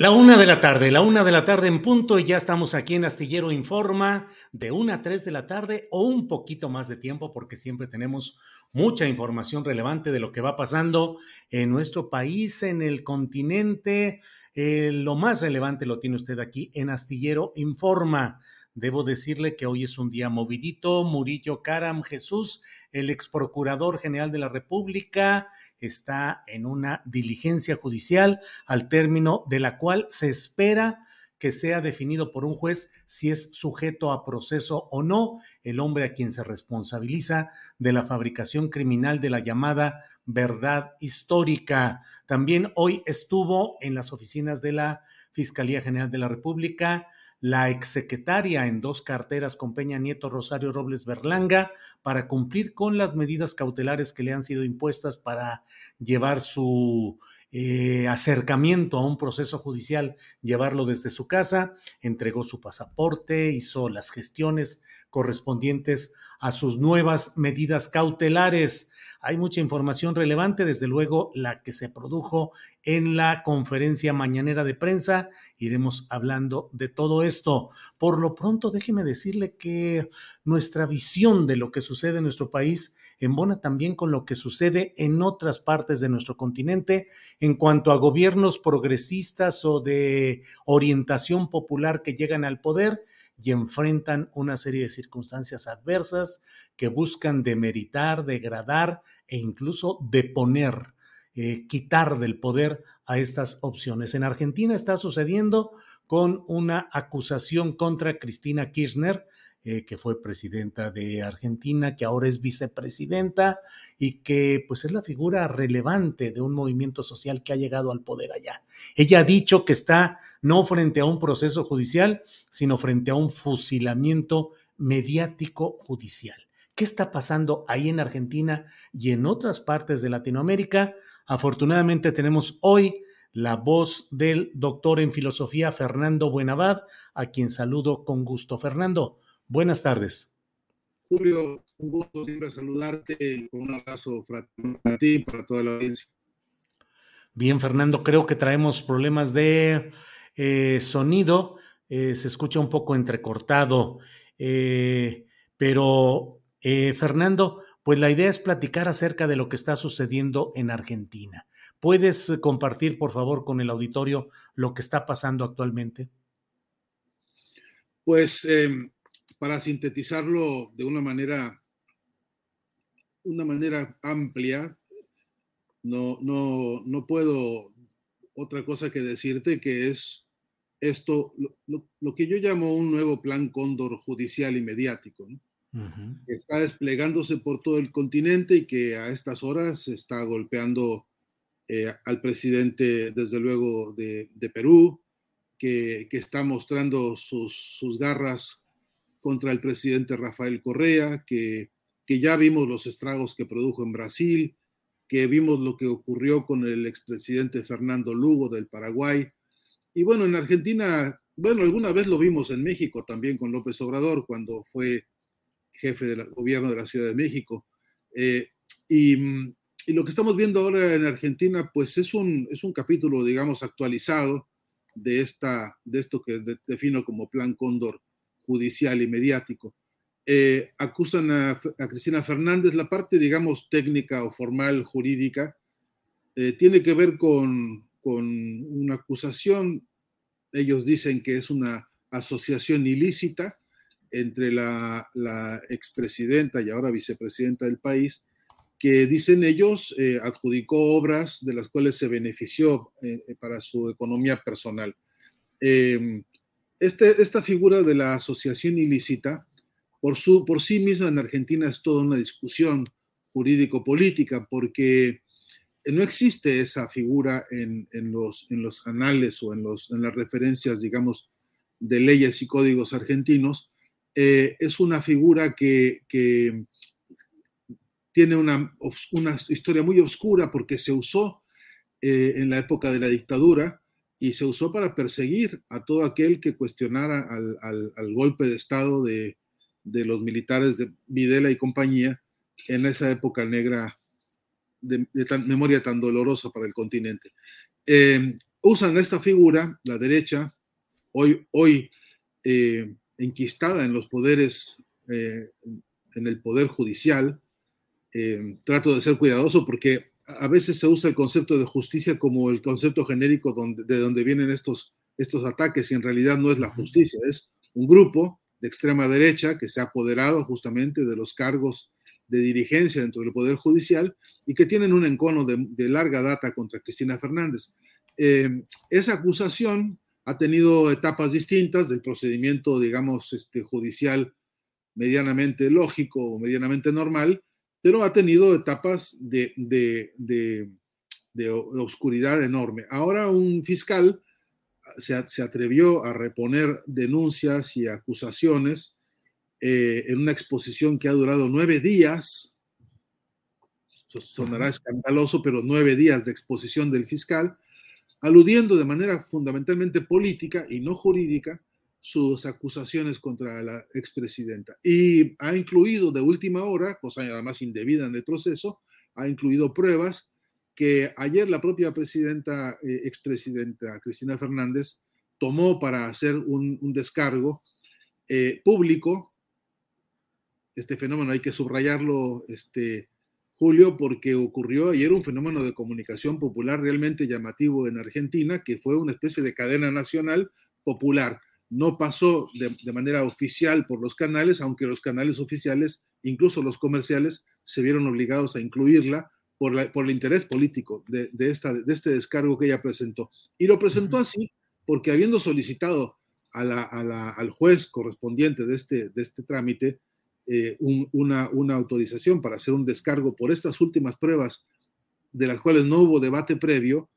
La una de la tarde, la una de la tarde en punto y ya estamos aquí en Astillero Informa de una a tres de la tarde o un poquito más de tiempo porque siempre tenemos mucha información relevante de lo que va pasando en nuestro país, en el continente. Eh, lo más relevante lo tiene usted aquí en Astillero Informa. Debo decirle que hoy es un día movidito. Murillo Caram Jesús, el ex procurador general de la República, está en una diligencia judicial al término de la cual se espera que sea definido por un juez si es sujeto a proceso o no el hombre a quien se responsabiliza de la fabricación criminal de la llamada verdad histórica. También hoy estuvo en las oficinas de la Fiscalía General de la República la exsecretaria en dos carteras con Peña Nieto Rosario Robles Berlanga para cumplir con las medidas cautelares que le han sido impuestas para llevar su eh, acercamiento a un proceso judicial, llevarlo desde su casa, entregó su pasaporte, hizo las gestiones correspondientes a sus nuevas medidas cautelares. Hay mucha información relevante, desde luego la que se produjo en la conferencia mañanera de prensa. Iremos hablando de todo esto. Por lo pronto, déjeme decirle que nuestra visión de lo que sucede en nuestro país embona también con lo que sucede en otras partes de nuestro continente en cuanto a gobiernos progresistas o de orientación popular que llegan al poder y enfrentan una serie de circunstancias adversas que buscan demeritar, degradar e incluso deponer, eh, quitar del poder a estas opciones. En Argentina está sucediendo con una acusación contra Cristina Kirchner, eh, que fue presidenta de Argentina, que ahora es vicepresidenta y que pues es la figura relevante de un movimiento social que ha llegado al poder allá. Ella ha dicho que está no frente a un proceso judicial, sino frente a un fusilamiento mediático judicial. ¿Qué está pasando ahí en Argentina y en otras partes de Latinoamérica? Afortunadamente tenemos hoy la voz del doctor en filosofía Fernando Buenavad, a quien saludo con gusto. Fernando, Buenas tardes. Julio, un gusto siempre saludarte con un abrazo para ti y para toda la audiencia. Bien, Fernando, creo que traemos problemas de eh, sonido. Eh, se escucha un poco entrecortado. Eh, pero, Fernando, pues la idea es platicar acerca de lo que está sucediendo en Argentina. ¿Puedes compartir, por favor, con el auditorio lo que está pasando actualmente? Pues em, para sintetizarlo de una manera, una manera amplia, no, no, no puedo otra cosa que decirte que es esto, lo, que yo llamo un nuevo plan cóndor judicial y mediático, que está desplegándose por todo el continente y que a estas horas está golpeando eh, al presidente, desde luego, de, de Perú, que, está mostrando sus, sus, garras contra el presidente Rafael Correa, que, que ya vimos los estragos que produjo en Brasil, que vimos lo que ocurrió con el expresidente Fernando Lugo del Paraguay. Y bueno, en Argentina, bueno, alguna vez lo vimos en México también con López Obrador, cuando fue jefe del gobierno de la Ciudad de México. Eh, y, y, lo que estamos viendo ahora en Argentina, pues es un, es un capítulo, digamos, actualizado de, esta, de esto que defino como plan cóndor judicial y mediático. Eh, acusan a, Cristina Fernández, la parte, digamos, técnica o formal, jurídica, eh, tiene que ver con, con, una acusación, ellos dicen que es una asociación ilícita entre la, la expresidenta y ahora vicepresidenta del país, que dicen ellos eh, adjudicó obras de las cuales se benefició para su economía personal. Este, esta figura de la asociación ilícita por, su, por sí misma en Argentina es toda una discusión jurídico-política, porque no existe esa figura en, en, los, en los anales o en, los, en las referencias, digamos, de leyes y códigos argentinos. Eh, es una figura que, que tiene una, una, historia muy oscura porque se usó eh, en la época de la dictadura y se usó para perseguir a todo aquel que cuestionara al, al, al golpe de Estado de, de los militares de Videla y compañía en esa época negra de, memoria tan dolorosa para el continente. Eh, usan esta figura, la derecha, hoy, hoy eh, enquistada en los poderes, eh, en el poder judicial. trato de ser cuidadoso porque a veces se usa el concepto de justicia como el concepto genérico de donde vienen estos, estos ataques y en realidad no es la justicia, es un grupo de extrema derecha que se ha apoderado justamente de los cargos de dirigencia dentro del Poder Judicial y que tienen un encono de, larga data contra Cristina Fernández. Eh, esa acusación ha tenido etapas distintas del procedimiento, digamos, este, judicial medianamente lógico o medianamente normal, pero ha tenido etapas de, de, de oscuridad enorme. Ahora un fiscal se, atrevió a reponer denuncias y acusaciones eh, en una exposición que ha durado nueve días. Sonará escandaloso, pero nueve días de exposición del fiscal, aludiendo de manera fundamentalmente política y no jurídica sus acusaciones contra la expresidenta. Y ha incluido de última hora, cosa además indebida en el proceso, ha incluido pruebas que ayer la propia presidenta, eh, expresidenta Cristina Fernández tomó para hacer un, descargo eh, público. Este fenómeno hay que subrayarlo, este, Julio, porque ocurrió ayer un fenómeno de comunicación popular realmente llamativo en Argentina, que fue una especie de cadena nacional popular. No pasó de, de manera oficial por los canales, aunque los canales oficiales, incluso los comerciales, se vieron obligados a incluirla por, el interés político de, esta, de este descargo que ella presentó. Y lo presentó así porque habiendo solicitado al juez correspondiente de este, de este trámite eh, una, una autorización para hacer un descargo por estas últimas pruebas de las cuales no hubo debate previo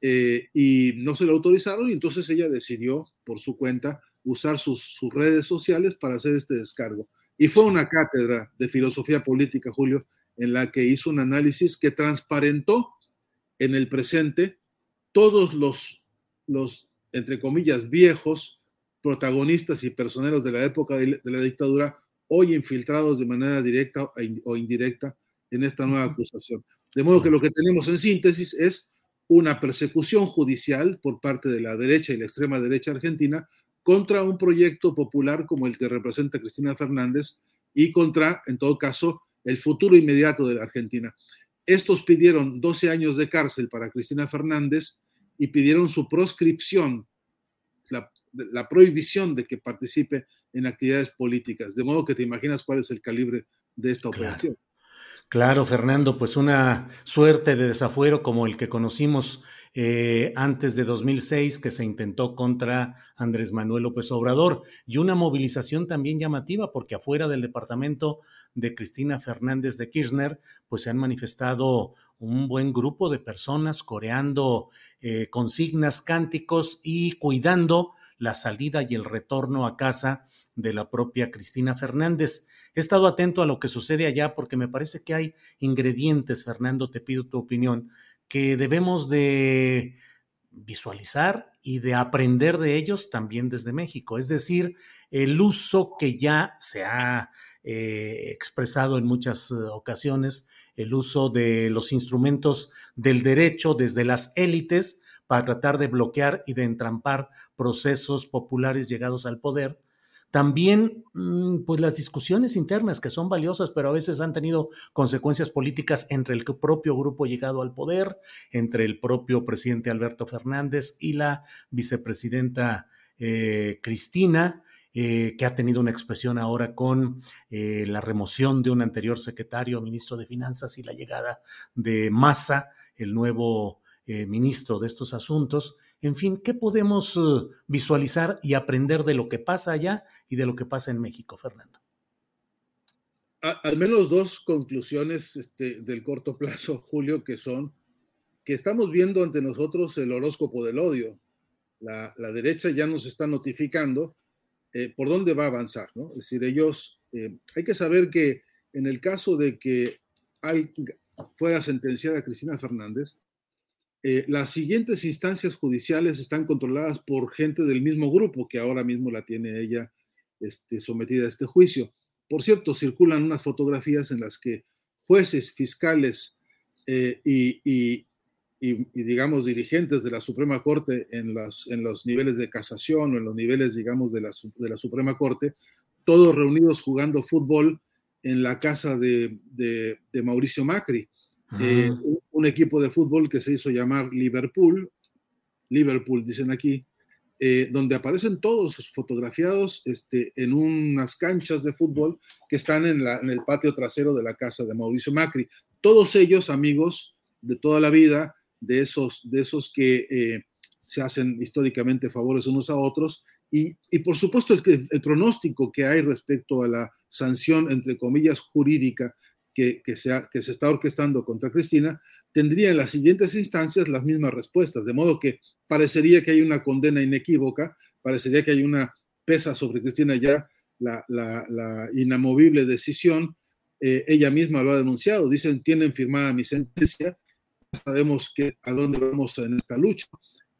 eh, y no se lo autorizaron y entonces ella decidió por su cuenta usar sus, sus redes sociales para hacer este descargo. Y fue una cátedra de filosofía política, Julio, en la que hizo un análisis que transparentó en el presente todos los, los entre comillas, viejos protagonistas y personeros de la época de la dictadura, hoy infiltrados de manera directa o indirecta en esta nueva acusación. De modo que lo que tenemos en síntesis es una persecución judicial por parte de la derecha y la extrema derecha argentina contra un proyecto popular como el que representa Cristina Fernández y contra, en todo caso, el futuro inmediato de la Argentina. Estos pidieron 12 años de cárcel para Cristina Fernández y pidieron su proscripción, la, prohibición de que participe en actividades políticas. De modo que te imaginas cuál es el calibre de esta operación. Claro, Fernando, pues una suerte de desafuero como el que conocimos eh, antes de 2006 que se intentó contra Andrés Manuel López Obrador y una movilización también llamativa porque afuera del departamento de Cristina Fernández de Kirchner pues se han manifestado un buen grupo de personas coreando eh, consignas, cánticos y cuidando la salida y el retorno a casa de la propia Cristina Fernández. He estado atento a lo que sucede allá porque me parece que hay ingredientes, Fernando, te pido tu opinión, que debemos de visualizar y de aprender de ellos también desde México. Es decir, el uso que ya se ha eh, expresado en muchas eh, ocasiones, el uso de los instrumentos del derecho desde las élites para tratar de bloquear y de entrampar procesos populares llegados al poder, también, mm, pues las discusiones internas que son valiosas, pero a veces han tenido consecuencias políticas entre el propio grupo llegado al poder, entre el propio presidente Alberto Fernández y la vicepresidenta eh, Cristina, eh, que ha tenido una expresión ahora con eh, la remoción de un anterior secretario, ministro de Finanzas y la llegada de Massa, el nuevo eh, ministro de estos asuntos. En fin, ¿qué podemos eh, visualizar y aprender de lo que pasa allá y de lo que pasa en México, Fernando? al menos dos conclusiones este, del corto plazo, Julio, que son que estamos viendo ante nosotros el horóscopo del odio. La, derecha ya nos está notificando eh, por dónde va a avanzar, ¿no? Es decir, ellos, hay que saber que en el caso de que fuera sentenciada Cristina Fernández, eh, las siguientes instancias judiciales están controladas por gente del mismo grupo que ahora mismo la tiene ella este, sometida a este juicio. Por cierto, circulan unas fotografías en las que jueces, fiscales eh, y, digamos, dirigentes de la Suprema Corte en, en los niveles de casación o en los niveles, digamos, de la, de la Suprema Corte, todos reunidos jugando fútbol en la casa de, de Mauricio Macri. Eh, un, equipo de fútbol que se hizo llamar Liverpool, Liverpool dicen aquí, eh, donde aparecen todos fotografiados este, en unas canchas de fútbol que están en, el patio trasero de la casa de Mauricio Macri. Todos ellos amigos de toda la vida, de esos, de esos que eh, se hacen históricamente favores unos a otros. Y, por supuesto el, el pronóstico que hay respecto a la sanción, entre comillas, jurídica que, se está orquestando contra Cristina, tendría en las siguientes instancias las mismas respuestas, de modo que parecería que hay una condena inequívoca, parecería que hay una pesa sobre Cristina ya la, la, inamovible decisión, eh, ella misma lo ha denunciado, dicen, tienen firmada mi sentencia, sabemos que, a dónde vamos en esta lucha.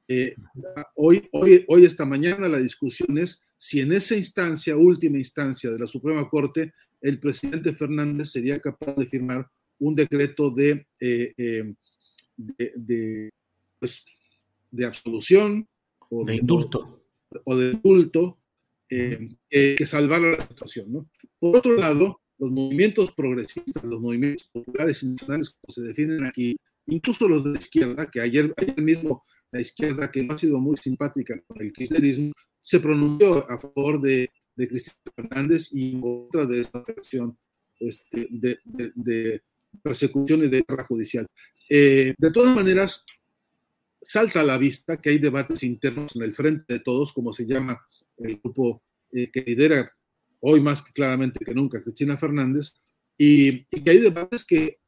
Eh, hoy, hoy, hoy, esta mañana, la discusión es si en esa instancia, última instancia de la Suprema Corte, el presidente Fernández sería capaz de firmar un decreto de, eh, eh, de, pues, de, absolución o de, indulto, o de indulto eh, que salvara la situación. Por otro lado, los movimientos progresistas, los movimientos populares y nacionales, como se definen aquí, incluso los de la izquierda, que ayer, ayer mismo la izquierda, que no ha sido muy simpática con el kirchnerismo, se pronunció a favor de de Cristina Fernández y otra de esta operación este, de, persecución y de guerra judicial. Eh, de todas maneras, salta a la vista que hay debates internos en el frente de todos, como se llama el grupo eh, que lidera hoy más claramente que nunca Cristina Fernández, y, que hay debates que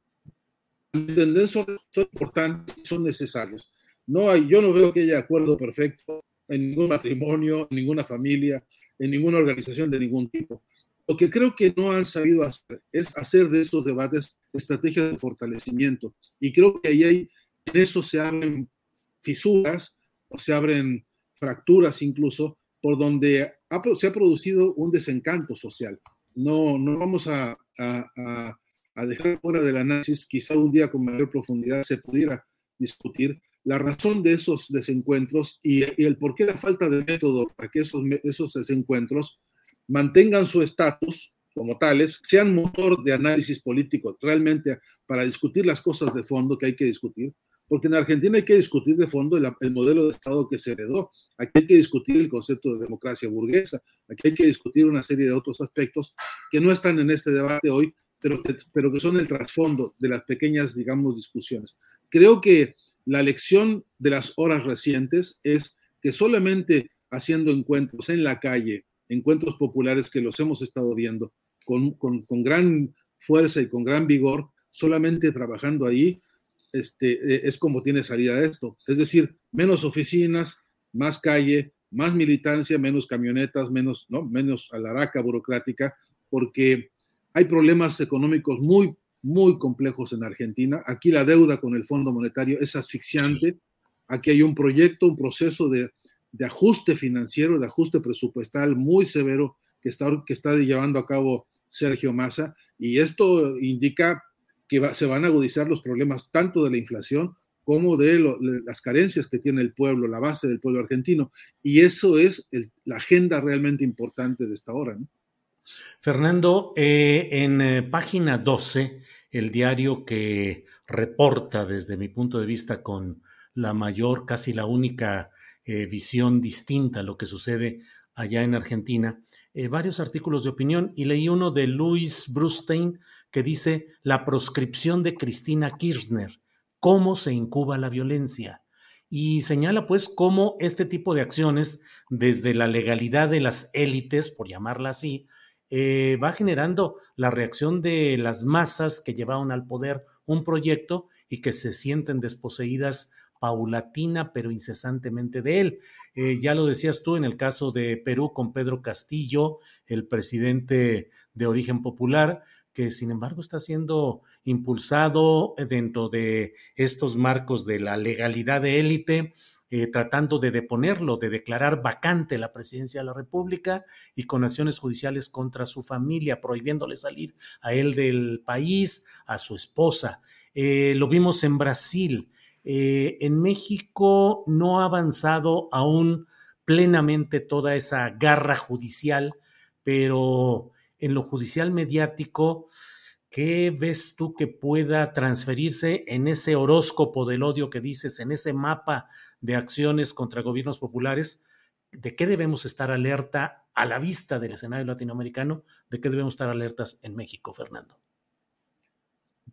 entender son, son importantes y son necesarios. No hay, yo no veo que haya acuerdo perfecto en ningún matrimonio, en ninguna familia, en ninguna organización de ningún tipo. Lo que creo que no han sabido hacer es hacer de esos debates estrategias de fortalecimiento. Y creo que ahí hay, en eso se abren fisuras o se abren fracturas incluso, por donde se ha producido un desencanto social. No, no vamos a, a dejar fuera del análisis, quizá un día con mayor profundidad se pudiera discutir la razón de esos desencuentros y, el por qué la falta de método para que esos, esos desencuentros mantengan su estatus como tales, sean motor de análisis político realmente para discutir las cosas de fondo que hay que discutir, porque en Argentina hay que discutir de fondo el, el, modelo de Estado que se heredó, aquí hay que discutir el concepto de democracia burguesa, aquí hay que discutir una serie de otros aspectos que no están en este debate hoy, pero pero que son el trasfondo de las pequeñas, digamos, discusiones. Creo que la lección de las horas recientes es que solamente haciendo encuentros en la calle, encuentros populares que los hemos estado viendo con, con, gran fuerza y con gran vigor, solamente trabajando ahí, este, eh, es como tiene salida esto. Es decir, menos oficinas, más calle, más militancia, menos camionetas, menos, ¿no? menos alaraca burocrática, porque hay problemas económicos muy, muy complejos en Argentina. Aquí la deuda con el Fondo Monetario es asfixiante. Aquí hay un proyecto, un proceso de, de ajuste financiero, de ajuste presupuestal muy severo que está, que está llevando a cabo Sergio Massa. Y esto indica que se van a agudizar los problemas tanto de la inflación como de las carencias que tiene el pueblo, la base del pueblo argentino. Y eso es la agenda realmente importante de esta hora. Fernando, eh, en eh, página 12, el diario que reporta desde mi punto de vista con la mayor, casi la única eh, visión distinta a lo que sucede allá en Argentina, varios artículos de opinión y leí uno de Luis Brustein que dice la proscripción de Cristina Kirchner, cómo se incuba la violencia. Y señala pues cómo este tipo de acciones, desde la legalidad de las élites, por llamarla así, eh, va generando la reacción de las masas que llevaron al poder un proyecto y que se sienten desposeídas paulatina pero incesantemente de él. Eh, ya lo decías tú en el caso de Perú con Pedro Castillo, el presidente de origen popular, que sin embargo está siendo impulsado dentro de estos marcos de la legalidad de élite, eh, tratando de deponerlo, de declarar vacante la presidencia de la República y con acciones judiciales contra su familia, prohibiéndole salir a él del país, a su esposa. Eh, lo vimos en Brasil. Eh, en México no ha avanzado aún plenamente toda esa garra judicial, pero en lo judicial mediático, ¿qué ves tú que pueda transferirse en ese horóscopo del odio que dices, en ese mapa de acciones contra gobiernos populares? ¿De qué debemos estar alerta a la vista del escenario latinoamericano? ¿De qué debemos estar alertas en México, Fernando?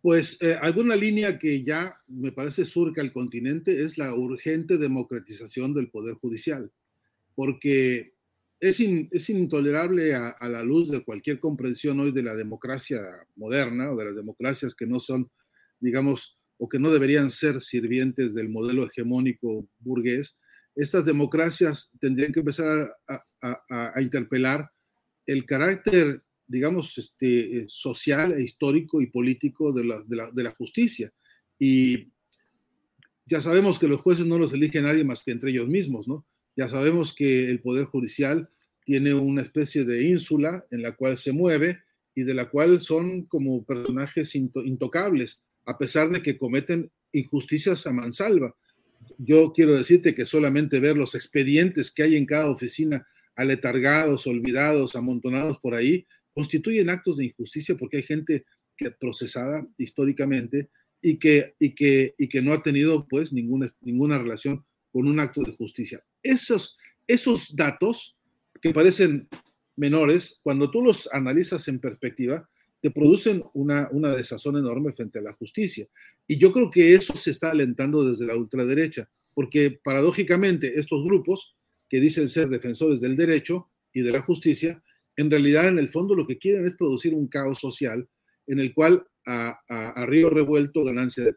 Pues eh, alguna línea que ya me parece surca el continente es la urgente democratización del Poder Judicial, porque es, es intolerable a, la luz de cualquier comprensión hoy de la democracia moderna o de las democracias que no son, digamos, o que no deberían ser sirvientes del modelo hegemónico burgués. Estas democracias tendrían que empezar a, interpelar el carácter, digamos, este, social, e histórico y político de la, de, la, de la justicia. Y ya sabemos que los jueces no los elige nadie más que entre ellos mismos, ¿no? Ya sabemos que el Poder Judicial tiene una especie de ínsula en la cual se mueve y de la cual son como personajes intocables, a pesar de que cometen injusticias a mansalva. Yo quiero decirte que solamente ver los expedientes que hay en cada oficina aletargados, olvidados, amontonados por ahí, constituyen actos de injusticia porque hay gente que procesada históricamente y que, y que, y que no ha tenido pues ninguna, ninguna relación con un acto de justicia. Esos, esos datos que parecen menores, cuando tú los analizas en perspectiva, te producen una, una desazón enorme frente a la justicia. Y yo creo que eso se está alentando desde la ultraderecha, porque paradójicamente estos grupos que dicen ser defensores del derecho y de la justicia, en realidad en el fondo lo que quieren es producir un caos social en el cual a, río revuelto ganancia de,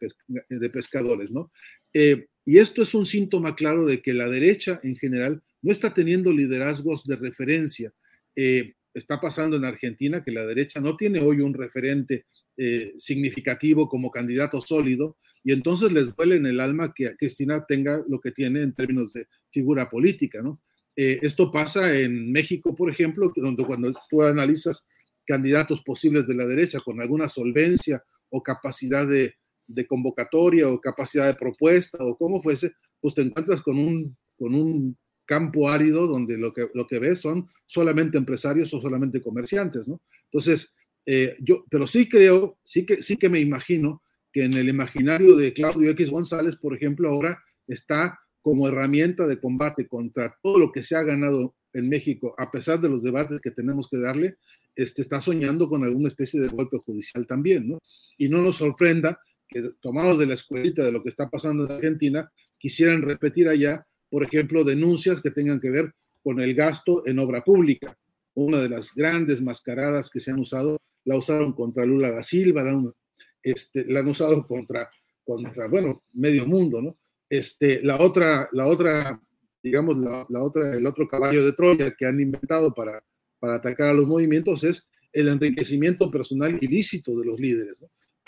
de pescadores, ¿no? Eh, y esto es un síntoma claro de que la derecha en general no está teniendo liderazgos de referencia. Eh, está pasando en Argentina que la derecha no tiene hoy un referente eh, significativo como candidato sólido y entonces les duele en el alma que Cristina tenga lo que tiene en términos de figura política, ¿no? Eh, esto pasa en México, por ejemplo, donde cuando tú analizas candidatos posibles de la derecha con alguna solvencia o capacidad de, de convocatoria o capacidad de propuesta o como fuese, pues te encuentras con un, con un campo árido donde lo que, lo que ves son solamente empresarios o solamente comerciantes, ¿no? Entonces, eh, yo, pero sí creo, sí que, sí que me imagino que en el imaginario de Claudio X González, por ejemplo, ahora está como herramienta de combate contra todo lo que se ha ganado en México, a pesar de los debates que tenemos que darle, este, está soñando con alguna especie de golpe judicial también, ¿no? Y no nos sorprenda que, tomados de la escuelita de lo que está pasando en Argentina, quisieran repetir allá, por ejemplo, denuncias que tengan que ver con el gasto en obra pública. Una de las grandes mascaradas que se han usado, la usaron contra Lula da Silva, la, este, han usado contra, contra, bueno, medio mundo, ¿no? Este, la otra, la otra, digamos, la, otra, el otro caballo de Troya que han inventado para, para atacar a los movimientos es el enriquecimiento personal ilícito de los líderes.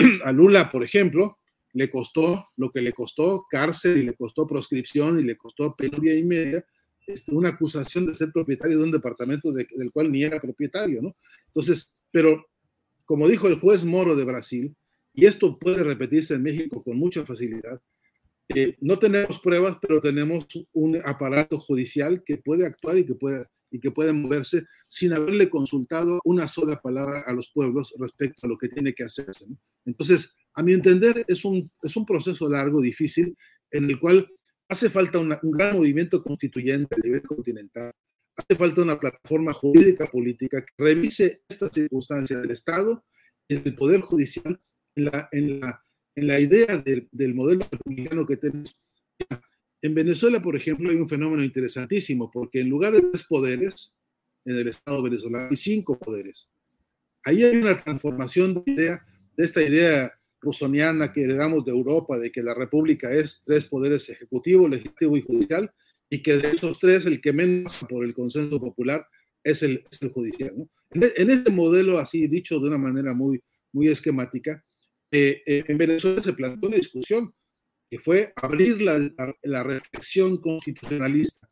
A Lula, por ejemplo, le costó lo que le costó cárcel y le costó proscripción y le costó penuria y media, este, una acusación de ser propietario de un departamento del cual ni era propietario, ¿no? Entonces, pero como dijo el juez Moro de Brasil, y esto puede repetirse en México con mucha facilidad, eh, no tenemos pruebas, pero tenemos un aparato judicial que puede actuar y que puede, y que puede moverse sin haberle consultado una sola palabra a los pueblos respecto a lo que tiene que hacerse. Entonces, a mi entender, es un, es un proceso largo, difícil, en el cual hace falta un gran movimiento constituyente a nivel continental, hace falta una plataforma jurídica política que revise estas circunstancias del Estado y del Poder Judicial en la, en la en la idea del, del modelo republicano que tenemos. En Venezuela, por ejemplo, hay un fenómeno interesantísimo, porque en lugar de tres poderes, en el Estado venezolano hay cinco poderes. Ahí hay una transformación de, idea, de esta idea rusoniana que heredamos de Europa, de que la república es tres poderes ejecutivo, legislativo y judicial, y que de esos tres el que menos por el consenso popular es el, judicial. ¿no? En, en, este modelo, así dicho de una manera muy, muy esquemática, eh, eh, en Venezuela se planteó una discusión que fue abrir la, reflexión constitucionalista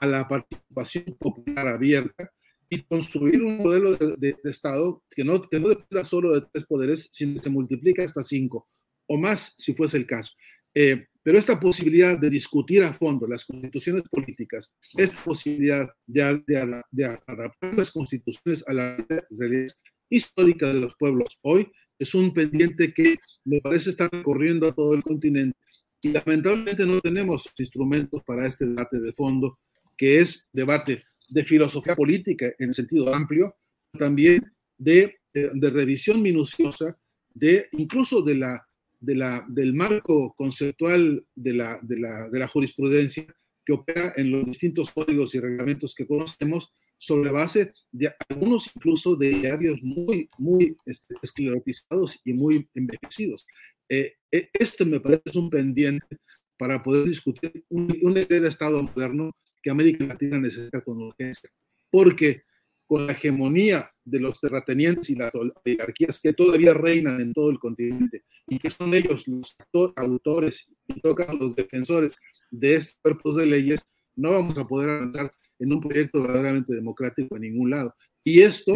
a la participación popular abierta y construir un modelo de, Estado que no, dependa solo de tres poderes, sino que se multiplica hasta cinco o más si fuese el caso. Eh, pero esta posibilidad de discutir a fondo las constituciones políticas, esta posibilidad de, de adaptar las constituciones a la realidad histórica de los pueblos hoy, es un pendiente que me parece estar corriendo a todo el continente. Y lamentablemente no tenemos instrumentos para este debate de fondo, que es debate de filosofía política en sentido amplio, también de, eh, de revisión minuciosa, de incluso de la, de la, del marco conceptual de la, de, la, de la jurisprudencia que opera en los distintos códigos y reglamentos que conocemos, sobre base de algunos incluso de diarios muy, muy este, esclerotizados y muy envejecidos. Eh, eh, este me parece un pendiente para poder discutir una idea de Estado moderno que América Latina necesita con urgencia, porque con la hegemonía de los terratenientes y las oligarquías que todavía reinan en todo el continente y que son ellos los autores y caso los defensores de estos cuerpos de leyes, no vamos a poder avanzar en un proyecto verdaderamente democrático en ningún lado. Y esto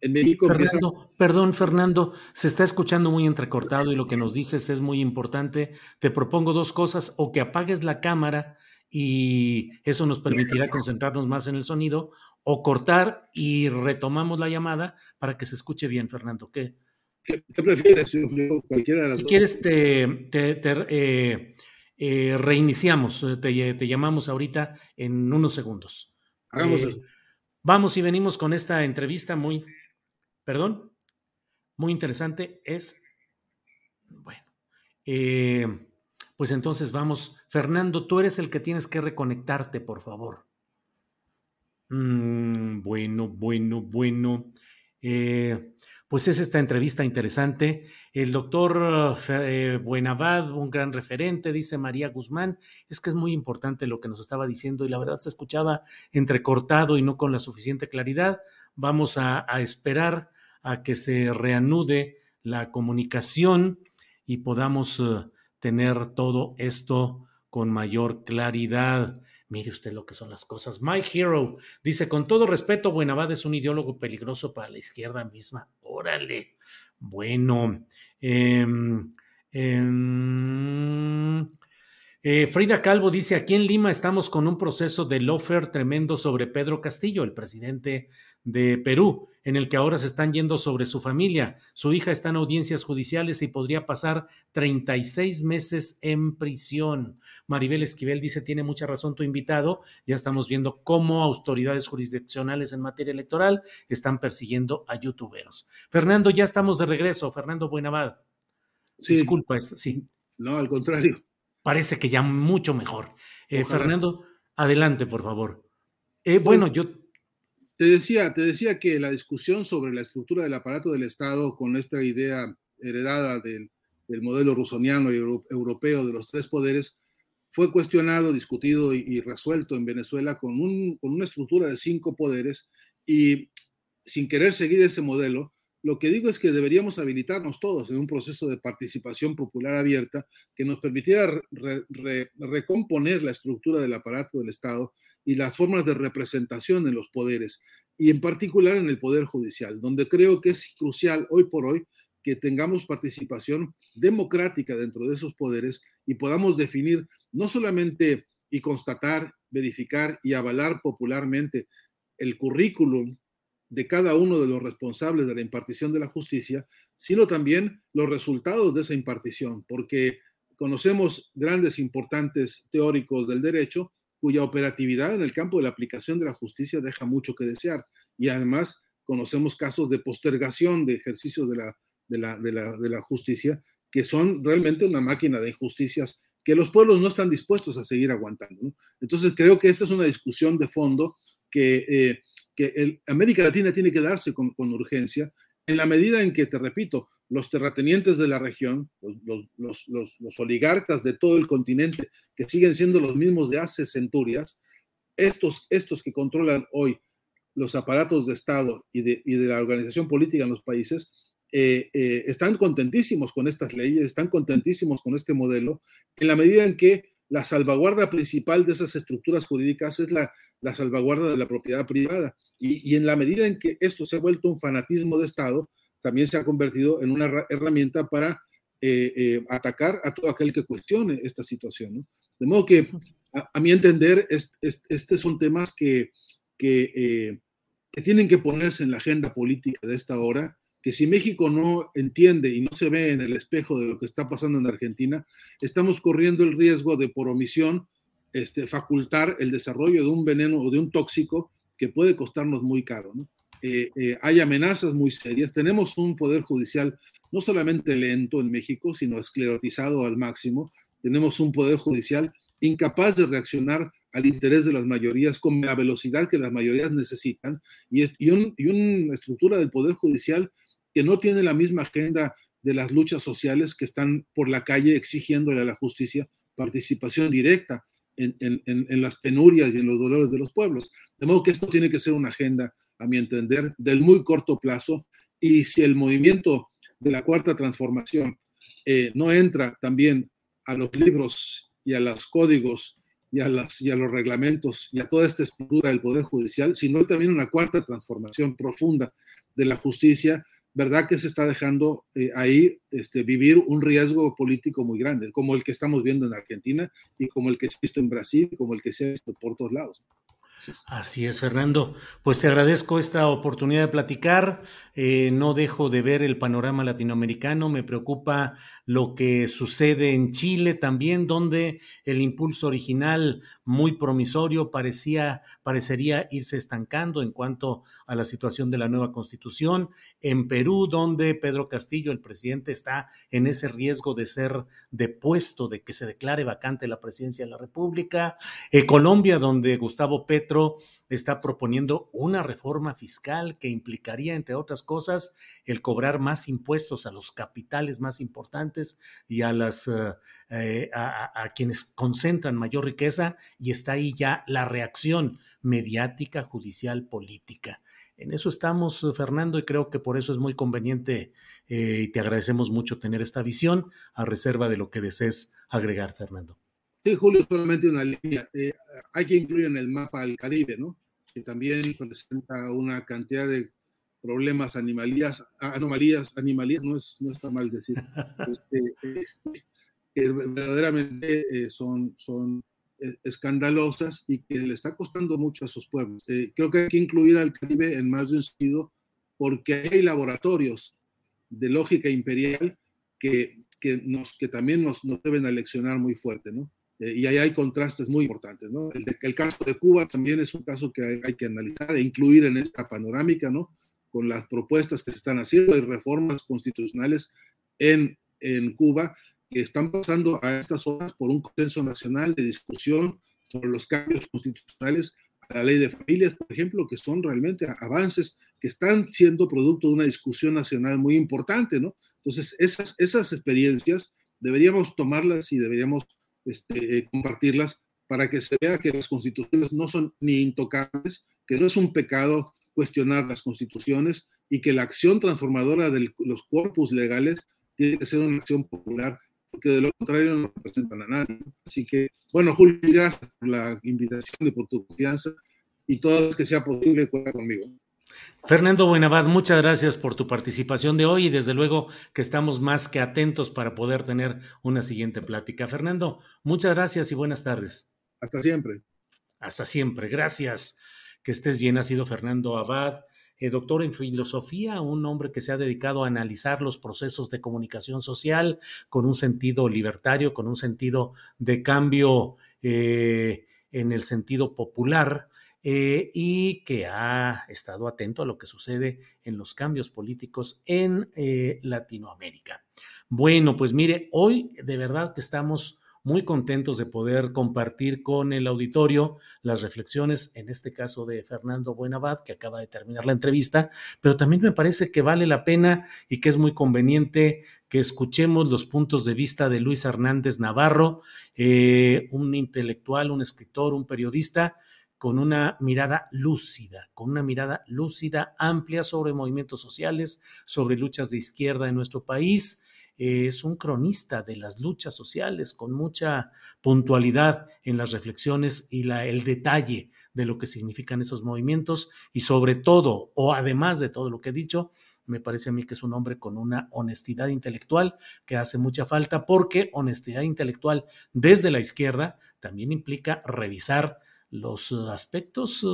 en México... Fernando, Perdón, Fernando, se está escuchando muy entrecortado y lo que nos dices es muy importante. Te propongo dos cosas, o que apagues la cámara y eso nos permitirá concentrarnos más en el sonido, o cortar y retomamos la llamada para que se escuche bien, Fernando. ¿Qué, ¿Qué, prefieres? Cualquiera de las si quieres, te, te, eh, eh, reiniciamos, te, te llamamos ahorita en unos segundos. Hagamos eh, eso. Vamos y venimos con esta entrevista muy, perdón, muy interesante. Es, bueno, eh, pues entonces vamos. Fernando, tú eres el que tienes que reconectarte, por favor. Mm, bueno, bueno, bueno. Eh, pues es esta entrevista interesante. El doctor eh, Buenavad, un gran referente, dice María Guzmán, es que es muy importante lo que nos estaba diciendo y la verdad se escuchaba entrecortado y no con la suficiente claridad. Vamos a, esperar a que se reanude la comunicación y podamos eh, tener todo esto con mayor claridad. Mire usted lo que son las cosas. My Hero dice, con todo respeto, Buenavad es un ideólogo peligroso para la izquierda misma. Órale. Bueno. Em, em, Eh, Frida Calvo dice, aquí en Lima estamos con un proceso de lofer tremendo sobre Pedro Castillo, el presidente de Perú, en el que ahora se están yendo sobre su familia. Su hija está en audiencias judiciales y podría pasar 36 meses en prisión. Maribel Esquivel dice, tiene mucha razón tu invitado, ya estamos viendo cómo autoridades jurisdiccionales en materia electoral están persiguiendo a youtuberos. Fernando, ya estamos de regreso. Fernando Buenavad. Disculpa esto, sí. No, al contrario parece que ya mucho mejor. Eh, Fernando, adelante, por favor. Eh, bueno, yo... Te decía, te decía que la discusión sobre la estructura del aparato del Estado con esta idea heredada del, modelo rusoniano y europeo de los tres poderes fue cuestionado, discutido y, resuelto en Venezuela con, con una estructura de cinco poderes y sin querer seguir ese modelo, lo que digo es que deberíamos habilitarnos todos en un proceso de participación popular abierta que nos permitiera recomponer la estructura del aparato del Estado y las formas de representación en los poderes, y en particular en el Poder Judicial, donde creo que es crucial hoy por hoy que tengamos participación democrática dentro de esos poderes y podamos definir no solamente y constatar, verificar y avalar popularmente el currículum de cada uno de los responsables de la impartición de la justicia, sino también los resultados de esa impartición, porque conocemos grandes, importantes teóricos del derecho cuya operatividad en el campo de la aplicación de la justicia deja mucho que desear. Y además conocemos casos de postergación de ejercicios de la, de la, de la, justicia que son realmente una máquina de injusticias que los pueblos no están dispuestos a seguir aguantando. Entonces creo que esta es una discusión de fondo que eh, América Latina tiene que darse con, urgencia en la medida en que, te repito, los terratenientes de la región, los, oligarcas de todo el continente, que siguen siendo los mismos de hace centurias, estos, estos que controlan hoy los aparatos de Estado y de, y de la organización política en los países, eh, eh, están contentísimos con estas leyes, están contentísimos con este modelo, en la medida en que la salvaguarda principal de esas estructuras jurídicas es la, salvaguarda de la propiedad privada. Y, en la medida en que esto se ha vuelto un fanatismo de Estado, también se ha convertido en una herramienta para eh, eh, atacar a todo aquel que cuestione esta situación. De modo que, a, mi entender, estos son temas que, eh, que tienen que ponerse en la agenda política de esta hora que si México no entiende y no se ve en el espejo de lo que está pasando en Argentina, estamos corriendo el riesgo de por omisión este, facultar el desarrollo de un veneno o de un tóxico que puede costarnos muy caro. Eh, eh, hay amenazas muy serias. Tenemos un poder judicial no solamente lento en México, sino esclerotizado al máximo. Tenemos un poder judicial incapaz de reaccionar al interés de las mayorías con la velocidad que las mayorías necesitan y, y, y una estructura del poder judicial que no tiene la misma agenda de las luchas sociales que están por la calle exigiéndole a la justicia participación directa en, las penurias y en los dolores de los pueblos. De modo que esto tiene que ser una agenda, a mi entender, del muy corto plazo. Y si el movimiento de la cuarta transformación eh, no entra también a los libros y a los códigos y a, las, y a los reglamentos y a toda esta estructura del Poder Judicial, sino también una cuarta transformación profunda de la justicia, ¿verdad que se está dejando eh, ahí este, vivir un riesgo político muy grande, como el que estamos viendo en Argentina y como el que visto en Brasil, como el que se ha visto por todos lados? Así es, Fernando. Pues te agradezco esta oportunidad de platicar. Eh, no dejo de ver el panorama latinoamericano. Me preocupa lo que sucede en Chile también, donde el impulso original muy promisorio parecía, parecería irse estancando en cuanto a la situación de la nueva constitución. En Perú, donde Pedro Castillo, el presidente, está en ese riesgo de ser depuesto, de que se declare vacante la presidencia de la República. Eh, Colombia, donde Gustavo Petro está proponiendo una reforma fiscal que implicaría, entre otras cosas, el cobrar más impuestos a los capitales más importantes y a las eh, eh, a, quienes concentran mayor riqueza, y está ahí ya la reacción mediática, judicial, política. En eso estamos, Fernando, y creo que por eso es muy conveniente eh, y te agradecemos mucho tener esta visión a reserva de lo que desees agregar, Fernando. Sí, Julio, solamente una línea. Eh, hay que incluir en el mapa al Caribe, ¿no? Que también presenta una cantidad de problemas, animalías, anomalías, animalías, no, es, no está mal decir. Este, que verdaderamente son, son escandalosas y que le está costando mucho a sus pueblos. creo que hay que incluir al Caribe en más de un sentido porque hay laboratorios de lógica imperial que, que, nos, que también nos, nos deben aleccionar muy fuerte, ¿no? Eh, y ahí hay contrastes muy importantes, ¿no? El, el, caso de Cuba también es un caso que hay, hay, que analizar e incluir en esta panorámica, ¿no? Con las propuestas que se están haciendo y reformas constitucionales en, en Cuba que están pasando a estas horas por un consenso nacional de discusión sobre los cambios constitucionales la ley de familias, por ejemplo, que son realmente avances que están siendo producto de una discusión nacional muy importante, ¿no? Entonces, esas, esas experiencias deberíamos tomarlas y deberíamos este, eh, compartirlas para que se vea que las constituciones no son ni intocables, que no es un pecado cuestionar las constituciones y que la acción transformadora de los corpus legales tiene que ser una acción popular, porque de lo contrario no representan a nadie. Así que, bueno, Julio, gracias por la invitación y por tu confianza y todo lo que sea posible, cuenta conmigo. Fernando Buenavad, muchas gracias por tu participación de hoy y desde luego que estamos más que atentos para poder tener una siguiente plática. Fernando, muchas gracias y buenas tardes. Hasta siempre. Hasta siempre, gracias. Que estés bien, ha sido Fernando Abad, eh, doctor en filosofía, un hombre que se ha dedicado a analizar los procesos de comunicación social con un sentido libertario, con un sentido de cambio eh, en el sentido popular eh, y que ha estado atento a lo que sucede en los cambios políticos en eh, Latinoamérica. Bueno, pues mire, hoy de verdad que estamos muy contentos de poder compartir con el auditorio las reflexiones, en este caso de Fernando Buenabad, que acaba de terminar la entrevista, pero también me parece que vale la pena y que es muy conveniente que escuchemos los puntos de vista de Luis Hernández Navarro, eh, un intelectual, un escritor, un periodista, con una mirada lúcida, con una mirada lúcida, amplia sobre movimientos sociales, sobre luchas de izquierda en nuestro país. es un cronista de las luchas sociales con mucha puntualidad en las reflexiones y la, el detalle de lo que significan esos movimientos y sobre todo, o además de todo lo que he dicho, me parece a mí que es un hombre con una honestidad intelectual que hace mucha falta porque honestidad intelectual desde la izquierda también implica revisar los eh, aspectos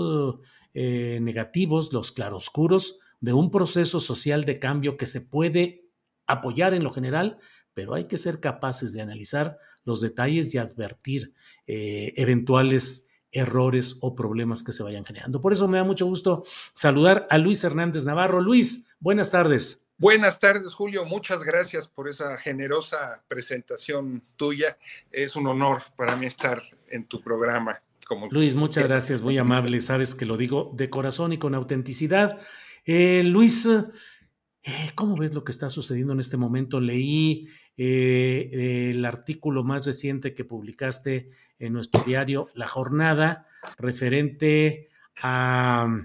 eh, negativos, los claroscuros de un proceso social de cambio que se puede apoyar en lo general, pero hay que ser capaces de analizar los detalles y advertir eh, eventuales errores o problemas que se vayan generando. Por eso me da mucho gusto saludar a Luis Hernández Navarro. Luis, buenas tardes. Buenas tardes, Julio. Muchas gracias por esa generosa presentación tuya. Es un honor para mí estar en tu programa. Luis, muchas gracias, muy amable. Sabes que lo digo de corazón y con autenticidad. Eh, Luis, eh, ¿cómo ves lo que está sucediendo en este momento? Leí eh, el artículo más reciente que publicaste en nuestro diario La Jornada, referente a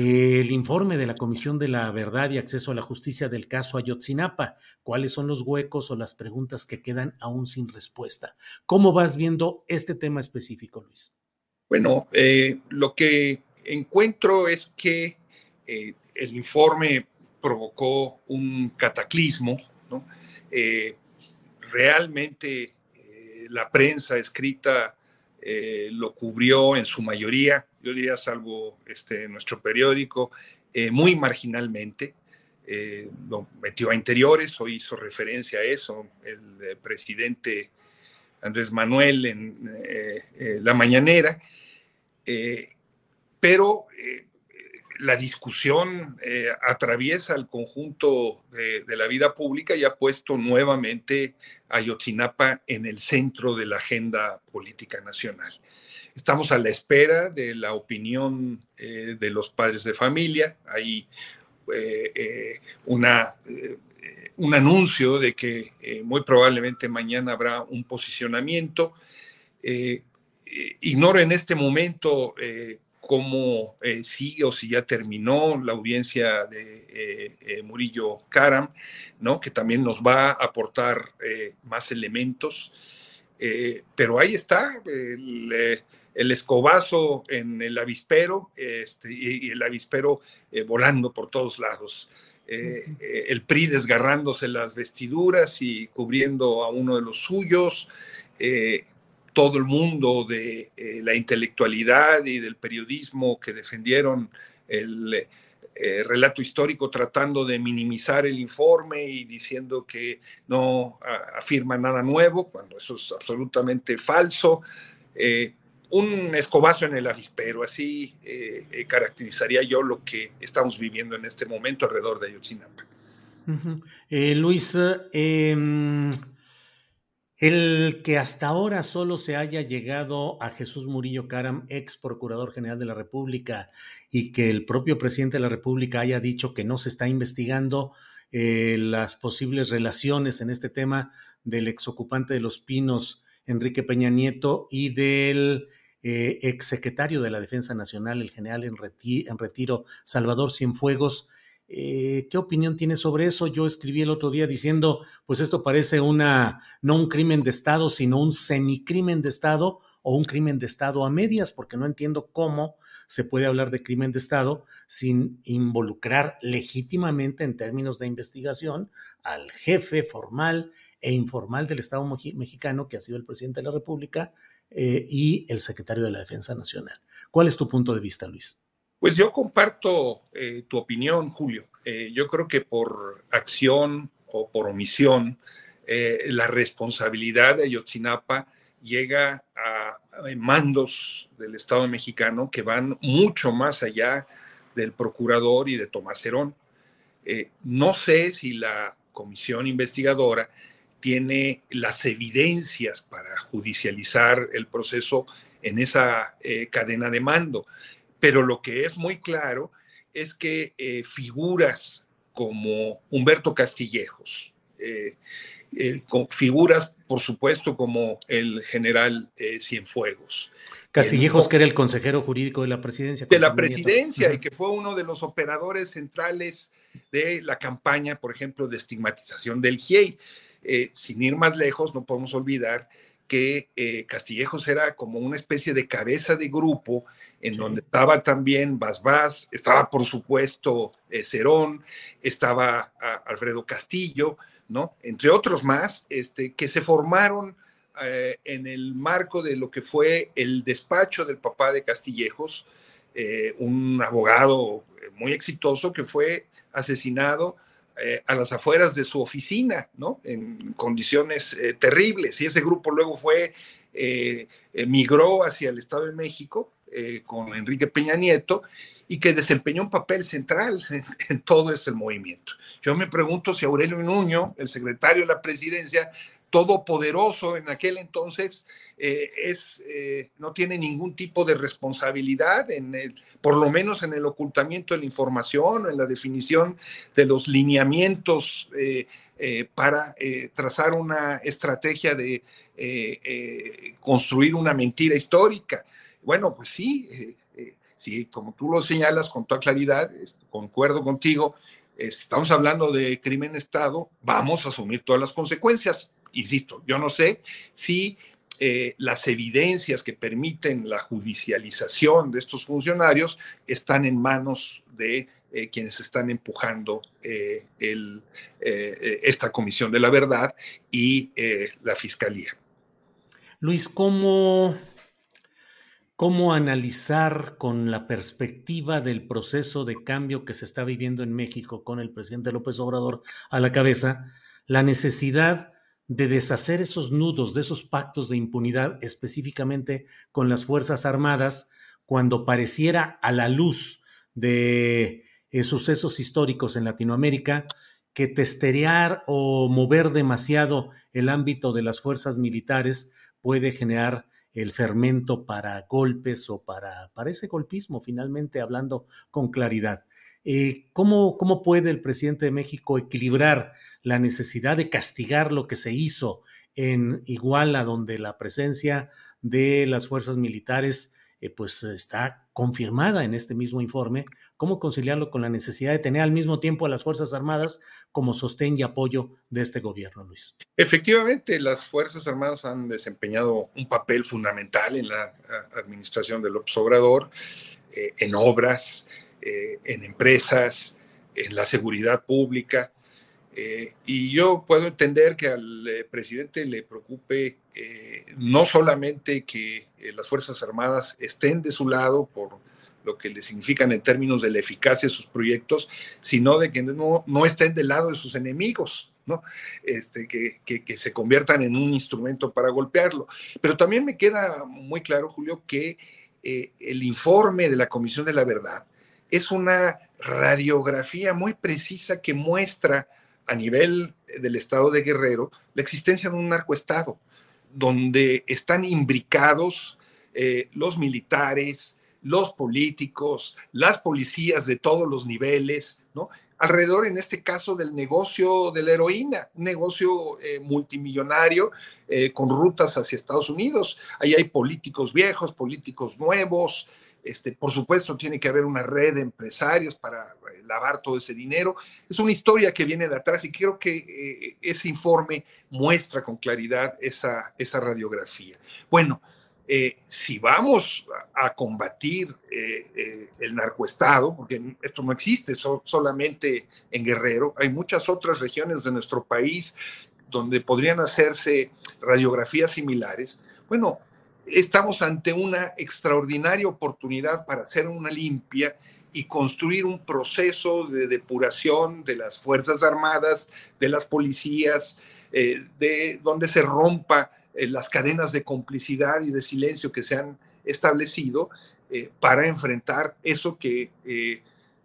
el informe de la Comisión de la Verdad y Acceso a la Justicia del caso Ayotzinapa. ¿Cuáles son los huecos o las preguntas que quedan aún sin respuesta? ¿Cómo vas viendo este tema específico, Luis? Bueno, eh, lo que encuentro es que eh, el informe provocó un cataclismo, ¿no? Eh, realmente la prensa escrita lo cubrió en su mayoría yo diría, salvo este, nuestro periódico, eh, muy marginalmente. Eh, lo metió a interiores, hoy hizo referencia a eso el, eh, presidente Andrés Manuel en la mañanera, pero la discusión atraviesa el conjunto de, la vida pública y ha puesto nuevamente a Yotzinapa en el centro de la agenda política nacional. Estamos a la espera de la opinión eh, de los padres de familia. Hay eh, eh, una, un anuncio de que muy probablemente mañana habrá un posicionamiento. ignoro en este momento cómo sigue o si ya terminó la audiencia de Murillo Karam, ¿no? que también nos va a aportar más elementos. pero ahí está, el, el escobazo en el avispero este, y, el avispero eh, volando por todos lados. el PRI desgarrándose las vestiduras y cubriendo a uno de los suyos, todo el mundo de la intelectualidad y del periodismo que defendieron el eh, relato histórico tratando de minimizar el informe y diciendo que no afirma nada nuevo, cuando eso es absolutamente falso. Eh, un escobazo en el avispero, así eh, caracterizaría yo lo que estamos viviendo en este momento alrededor de Ayotzinapa. Luis, em, el que hasta ahora solo se haya llegado a Jesús Murillo Caram, ex procurador general de la República, y que el propio presidente de la República haya dicho que no se está investigando eh, las posibles relaciones en este tema del exocupante de los Pinos, Enrique Peña Nieto, y del eh, exsecretario de la Defensa Nacional, el general en, en retiro, Salvador Cienfuegos, eh, ¿Qué opinión tiene sobre eso? Yo escribí el otro día diciendo, pues esto parece una, no un crimen de Estado, sino un semicrimen de Estado o un crimen de Estado a medias, porque no entiendo cómo se puede hablar de crimen de Estado sin involucrar legítimamente en términos de investigación al jefe formal e informal del Estado mexicano, que ha sido el presidente de la República, eh, y el secretario de la Defensa Nacional. ¿Cuál es tu punto de vista, Luis? Pues yo comparto eh, tu opinión, Julio. Eh, yo creo que por acción o por omisión, eh, la responsabilidad de Ayotzinapa llega a, mandos del Estado mexicano que van mucho más allá del procurador y de Tomás Herón. no sé si la comisión investigadora tiene las evidencias para judicializar el proceso en esa cadena de mando. Pero lo que es muy claro es que eh, figuras como Humberto Castillejos, eh, eh, figuras, por supuesto, como el general Cienfuegos. Castillejos, que era el consejero jurídico de la presidencia. De la presidencia y que fue uno de los operadores centrales de la campaña, por ejemplo, de estigmatización del GIEI. sin ir más lejos, no podemos olvidar que Castillejos era como una especie de cabeza de grupo en donde estaba también Bas estaba por supuesto eh, Cerón, estaba Alfredo Castillo, ¿no? Entre otros más, este, que se formaron eh, en el marco de lo que fue el despacho del papá de Castillejos, eh, un abogado muy exitoso que fue asesinado a las afueras de su oficina, ¿no? En condiciones terribles. Y ese grupo luego fue, migró hacia el Estado de México eh, con Enrique Peña Nieto y que desempeñó un papel central en, todo este movimiento. Yo me pregunto si Aurelio Nuño, el secretario de la presidencia, todopoderoso en aquel entonces, eh, es, eh, no tiene ningún tipo de responsabilidad, en el, por lo menos en el ocultamiento de la información, en la definición de los lineamientos para trazar una estrategia de construir una mentira histórica. Bueno, pues sí, eh, eh, sí, como tú lo señalas con toda claridad, concuerdo contigo, estamos hablando de crimen de Estado, vamos a asumir todas las consecuencias. Insisto, yo no sé si eh, las evidencias que permiten la judicialización de estos funcionarios están en manos de quienes están empujando esta Comisión de la Verdad y la Fiscalía. Luis, ¿cómo cómo analizar con la perspectiva del proceso de cambio que se está viviendo en México con el presidente López Obrador a la cabeza, la necesidad de deshacer esos nudos, de esos pactos de impunidad, específicamente con las Fuerzas Armadas, cuando pareciera a la luz de eh, sucesos históricos en Latinoamérica que testerear o mover demasiado el ámbito de las fuerzas militares puede generar el fermento para golpes o para, para ese golpismo, finalmente hablando con claridad. Eh, ¿cómo, ¿Cómo puede el presidente de México equilibrar la necesidad de castigar lo que se hizo en Iguala, donde la presencia de las fuerzas militares eh, pues está confirmada en este mismo informe, cómo conciliarlo con la necesidad de tener al mismo tiempo a las Fuerzas Armadas como sostén y apoyo de este gobierno, Luis. Efectivamente, las Fuerzas Armadas han desempeñado un papel fundamental en la administración del López Obrador, eh, en obras, eh, en empresas, en la seguridad pública. Eh, y yo puedo entender que al eh, presidente le preocupe no solamente que las Fuerzas Armadas estén de su lado por lo que le significan en términos de la eficacia de sus proyectos, sino de que no, no estén del lado de sus enemigos, ¿no? Este, que, que, se conviertan en un instrumento para golpearlo. Pero también me queda muy claro, Julio, que el informe de la Comisión de la Verdad es una radiografía muy precisa que muestra a nivel del estado de Guerrero la existencia de un narcoestado, donde están imbricados eh, los militares, los políticos, las policías de todos los niveles, ¿no? Alrededor, en este caso, del negocio de la heroína, negocio eh, multimillonario eh, con rutas hacia Estados Unidos. Ahí hay políticos viejos, políticos nuevos, este, por supuesto, tiene que haber una red de empresarios para eh, lavar todo ese dinero. Es una historia que viene de atrás y creo que eh, ese informe muestra con claridad esa, radiografía. Bueno, eh, si vamos a, combatir el narcoestado, porque esto no existe solamente en Guerrero, hay muchas otras regiones de nuestro país donde podrían hacerse radiografías similares. Bueno, estamos ante una extraordinaria oportunidad para hacer una limpia y construir un proceso de depuración de las Fuerzas Armadas, de las policías, eh, de donde se rompa eh, las cadenas de complicidad y de silencio que se han establecido eh, para enfrentar eso que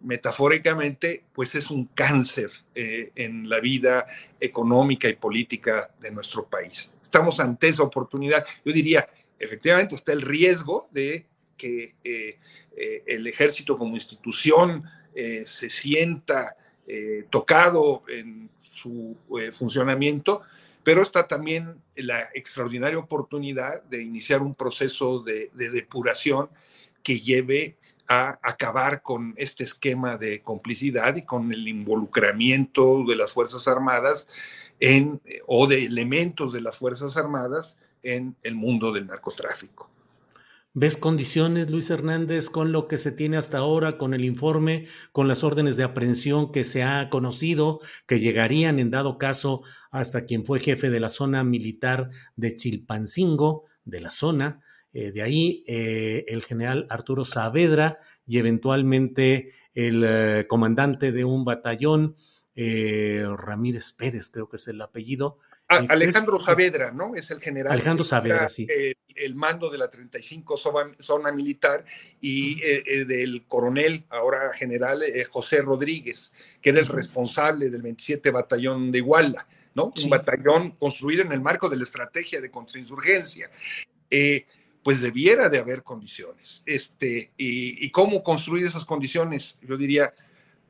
metafóricamente pues es un cáncer en la vida económica y política de nuestro país. Estamos ante esa oportunidad. Yo diría, efectivamente está el riesgo de que eh, eh, el ejército como institución eh, se sienta tocado en su funcionamiento, pero está también la extraordinaria oportunidad de iniciar un proceso de, de depuración que lleve a acabar con este esquema de complicidad y con el involucramiento de las Fuerzas Armadas en, o de elementos de las Fuerzas Armadas en el mundo del narcotráfico. ¿Ves condiciones, Luis Hernández, con lo que se tiene hasta ahora, con el informe, con las órdenes de aprehensión que se ha conocido, que llegarían en dado caso hasta quien fue jefe de la zona militar de Chilpancingo, de la zona, eh, de ahí eh, el general Arturo Saavedra y eventualmente el eh, comandante de un batallón, Ramírez Pérez, creo que es el apellido, Alejandro Saavedra, ¿no? Es el general. Alejandro Saavedra, sí. El, mando de la 35 zona, militar y eh, eh, del coronel, ahora general, eh, José Rodríguez, que era el responsable del 27 Batallón de Iguala, ¿no? Un batallón construido en el marco de la estrategia de contrainsurgencia. pues debiera de haber condiciones. Este, y, y cómo construir esas condiciones? Yo diría,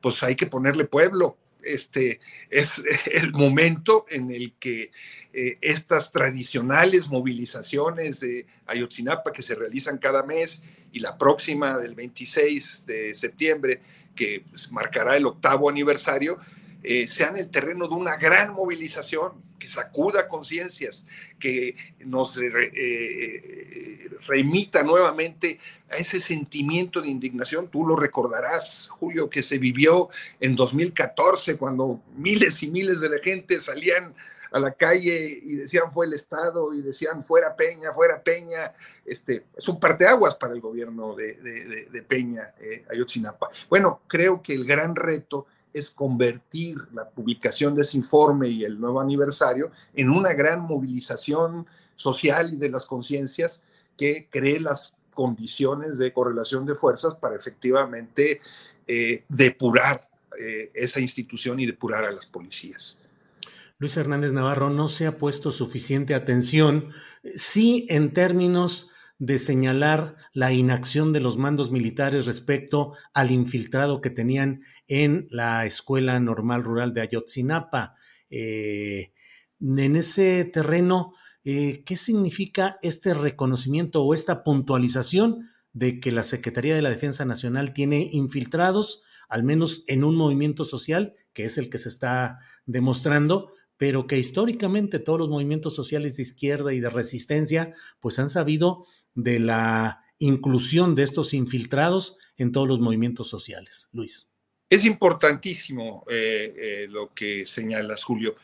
pues hay que ponerle pueblo, este, es el momento en el que eh, estas tradicionales movilizaciones de Ayotzinapa que se realizan cada mes y la próxima del 26 de septiembre, que pues, marcará el octavo aniversario, eh, sean el terreno de una gran movilización que sacuda conciencias, que nos eh, eh, remita nuevamente a ese sentimiento de indignación. Tú lo recordarás, Julio, que se vivió en 2014 cuando miles y miles de la gente salían a la calle y decían fue el Estado y decían fuera Peña, fuera Peña. Este, es un parteaguas para el gobierno de, Peña, Ayotzinapa. Bueno, creo que el gran reto es convertir la publicación de ese informe y el nuevo aniversario en una gran movilización social y de las conciencias que cree las condiciones de correlación de fuerzas para efectivamente eh, depurar eh, esa institución y depurar a las policías. Luis Hernández Navarro, no se ha puesto suficiente atención, sí en términos de señalar la inacción de los mandos militares respecto al infiltrado que tenían en la Escuela Normal Rural de Ayotzinapa. Eh, en ese terreno, eh, ¿qué significa este reconocimiento o esta puntualización de que la Secretaría de la Defensa Nacional tiene infiltrados, al menos en un movimiento social, que es el que se está demostrando, pero que históricamente todos los movimientos sociales de izquierda y de resistencia pues han sabido de la inclusión de estos infiltrados en todos los movimientos sociales. Luis. Es importantísimo lo que señalas, Julio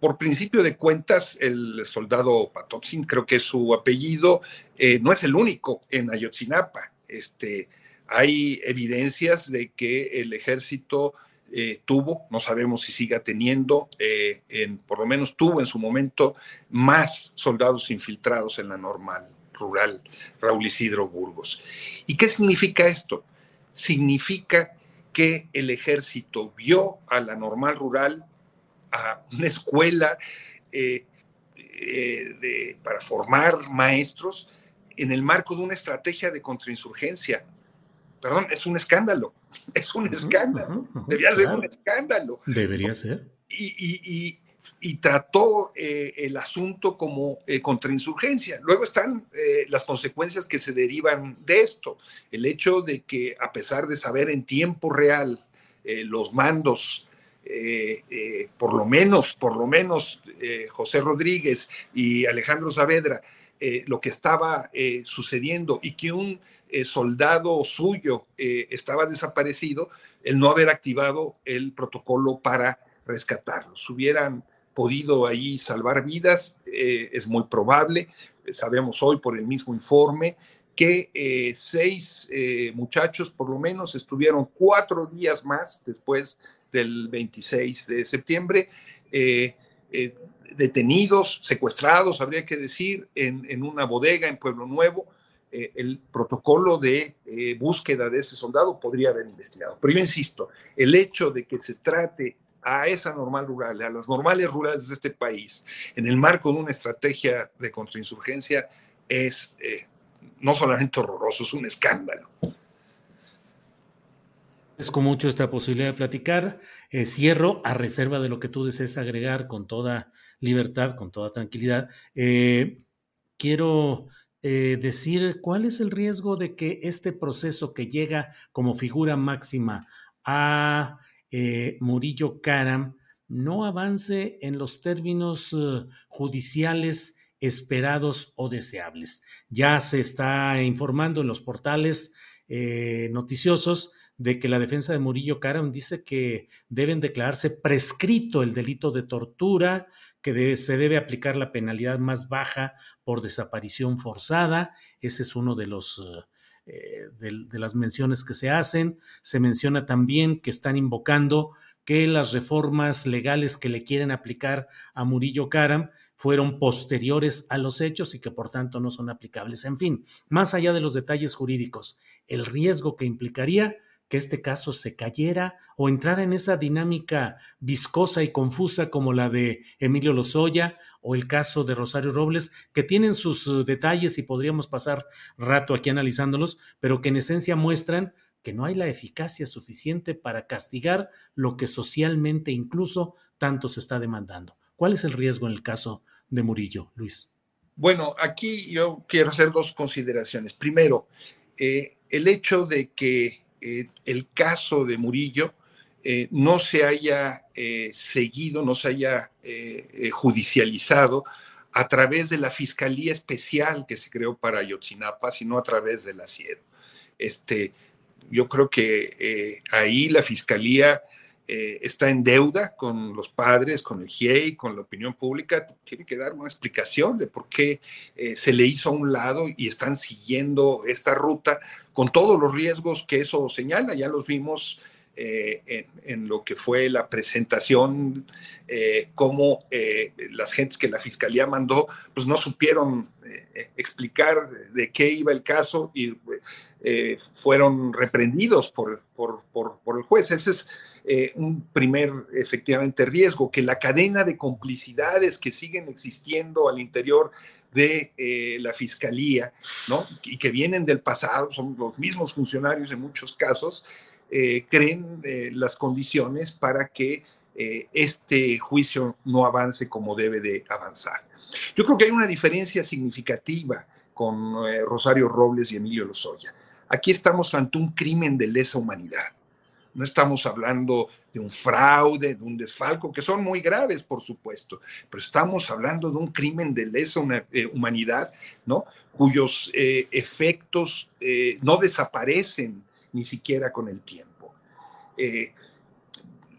por principio de cuentas, el soldado Patotsin, creo que su apellido, eh, no es el único en Ayotzinapa. Este, hay evidencias de que el ejército eh, tuvo, no sabemos si siga teniendo, eh, en, por lo menos tuvo en su momento más soldados infiltrados en la normal rural Raúl Isidro Burgos. ¿Y qué significa esto? Significa que el ejército vio a la normal rural a una escuela eh, para formar maestros en el marco de una estrategia de contrainsurgencia. Perdón, es un escándalo, es un escándalo, debería ser un escándalo. Debería ser. Y, trató eh, el asunto como contrainsurgencia. Luego están las consecuencias que se derivan de esto. El hecho de que a pesar de saber en tiempo real los mandos eh, eh, por lo menos, por lo menos eh, José Rodríguez y Alejandro Saavedra, lo que estaba sucediendo y que un soldado suyo estaba desaparecido, el no haber activado el protocolo para rescatarlos. Hubieran podido ahí salvar vidas, es muy probable. Sabemos hoy por el mismo informe que seis muchachos por lo menos estuvieron cuatro días más después del 26 de septiembre, eh, eh, detenidos, secuestrados, habría que decir, en, una bodega en Pueblo Nuevo. Eh, el protocolo de búsqueda de ese soldado podría haber investigado. Pero yo insisto, el hecho de que se trate a esa normal rural, a las normales rurales de este país, en el marco de una estrategia de contrainsurgencia, es no solamente horroroso, es un escándalo. Agradezco mucho esta posibilidad de platicar. Eh, cierro a reserva de lo que tú desees agregar con toda libertad, con toda tranquilidad. Eh, quiero eh, decir cuál es el riesgo de que este proceso que llega como figura máxima a Murillo Karam no avance en los términos judiciales esperados o deseables. Ya se está informando en los portales noticiosos de que la defensa de Murillo Karam dice que deben declararse prescrito el delito de tortura, que se debe aplicar la penalidad más baja por desaparición forzada. Ese es uno de los eh, de, las menciones que se hacen. Se menciona también que están invocando que las reformas legales que le quieren aplicar a Murillo Karam fueron posteriores a los hechos y que por tanto no son aplicables. En fin, más allá de los detalles jurídicos, el riesgo que implicaría que este caso se cayera o entrara en esa dinámica viscosa y confusa como la de Emilio Lozoya o el caso de Rosario Robles, que tienen sus uh, detalles y podríamos pasar rato aquí analizándolos, pero que en esencia muestran que no hay la eficacia suficiente para castigar lo que socialmente incluso tanto se está demandando. ¿Cuál es el riesgo en el caso de Murillo, Luis? Bueno, aquí yo quiero hacer dos consideraciones. Primero, eh, el hecho de que eh, el caso de Murillo eh, no se haya eh, seguido, no se haya judicializado a través de la Fiscalía Especial que se creó para Ayotzinapa, sino a través de la CIED. Este, yo creo que ahí la Fiscalía eh, está en deuda con los padres, con el GIEI, con la opinión pública, tiene que dar una explicación de por qué eh, se le hizo a un lado y están siguiendo esta ruta con todos los riesgos que eso señala. Ya los vimos eh, en, lo que fue la presentación, cómo las gentes que la fiscalía mandó, pues no supieron explicar de qué iba el caso y eh, fueron reprendidos por, el juez. Ese es eh, un primer, efectivamente, riesgo, que la cadena de complicidades que siguen existiendo al interior de eh, la fiscalía, ¿no? Y que vienen del pasado, son los mismos funcionarios en muchos casos, creen las condiciones para que este juicio no avance como debe de avanzar. Yo creo que hay una diferencia significativa con Rosario Robles y Emilio Lozoya. Aquí estamos ante un crimen de lesa humanidad. No estamos hablando de un fraude, de un desfalco, que son muy graves, por supuesto, pero estamos hablando de un crimen de lesa eh, humanidad, ¿no? Cuyos eh, efectos eh, no desaparecen ni siquiera con el tiempo.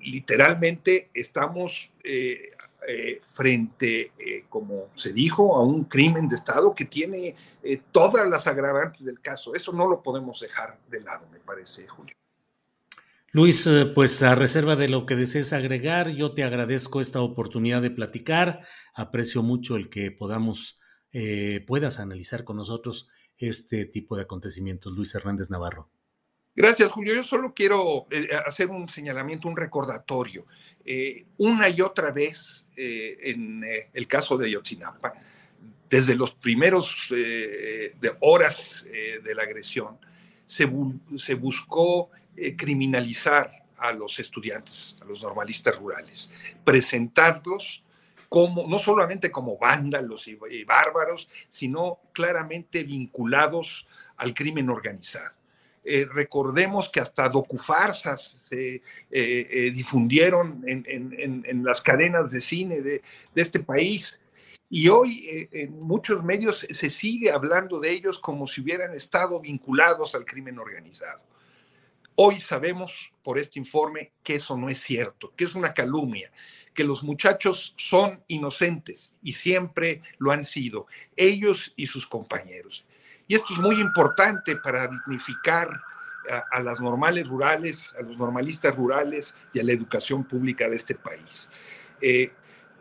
literalmente estamos eh, eh, frente, como se dijo, a un crimen de Estado que tiene todas las agravantes del caso. Eso no lo podemos dejar de lado, me parece, Julio. Luis, pues a reserva de lo que desees agregar, yo te agradezco esta oportunidad de platicar. Aprecio mucho el que podamos, puedas analizar con nosotros este tipo de acontecimientos. Luis Hernández Navarro. Gracias, Julio. Yo solo quiero eh, hacer un señalamiento, un recordatorio. Eh, una y otra vez eh, en el caso de Ayotzinapa, desde los primeros de horas de la agresión, se, se buscó criminalizar a los estudiantes, a los normalistas rurales, presentarlos como, no solamente como vándalos y, bárbaros, sino claramente vinculados al crimen organizado. Eh, recordemos que hasta docufarsas se eh, eh, difundieron en, las cadenas de cine de, este país. Y hoy en muchos medios se sigue hablando de ellos como si hubieran estado vinculados al crimen organizado. Hoy sabemos por este informe que eso no es cierto, que es una calumnia, que los muchachos son inocentes y siempre lo han sido, ellos y sus compañeros. Y esto es muy importante para dignificar a, las normales rurales, a los normalistas rurales y a la educación pública de este país. Eh,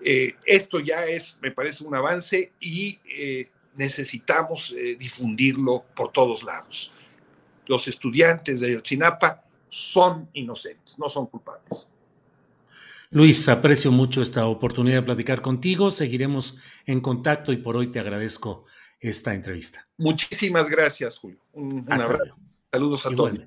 eh, esto ya es, me parece, un avance y eh, necesitamos difundirlo por todos lados. Los estudiantes de Ayotzinapa son inocentes, no son culpables. Luis, aprecio mucho esta oportunidad de platicar contigo. Seguiremos en contacto y por hoy te agradezco esta entrevista. Muchísimas gracias, Julio. Un, abrazo. Saludos a todos.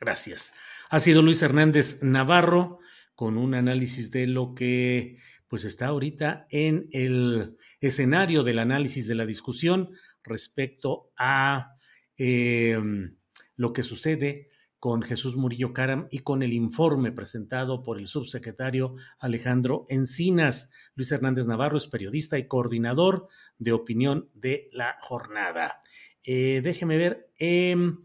Gracias. Ha sido Luis Hernández Navarro con un análisis de lo que pues está ahorita en el escenario del análisis de la discusión respecto a em, lo que sucede con Jesús Murillo Caram y con el informe presentado por el subsecretario Alejandro Encinas. Luis Hernández Navarro es periodista y coordinador de opinión de la jornada. Eh, déjeme ver. Em,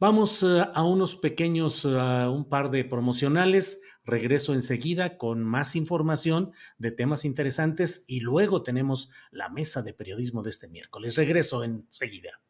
vamos eh, a unos pequeños, eh, un par de promocionales. Regreso enseguida con más información de temas interesantes y luego tenemos la mesa de periodismo de este miércoles. Regreso enseguida.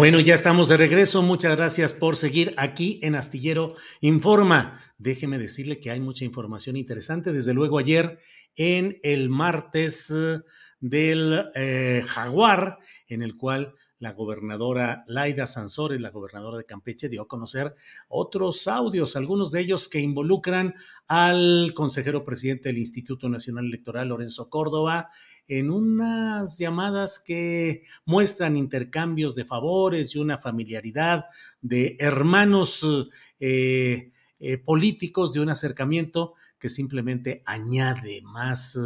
Bueno, ya estamos de regreso. Muchas gracias por seguir aquí en Astillero Informa. Déjeme decirle que hay mucha información interesante. Desde luego ayer en el martes eh, del eh, Jaguar, en el cual la gobernadora Laida Sansores, la gobernadora de Campeche, dio a conocer otros audios, algunos de ellos que involucran al consejero presidente del Instituto Nacional Electoral, Lorenzo Córdoba, en unas llamadas que muestran intercambios de favores y una familiaridad de hermanos eh, eh, políticos, de un acercamiento que simplemente añade más eh,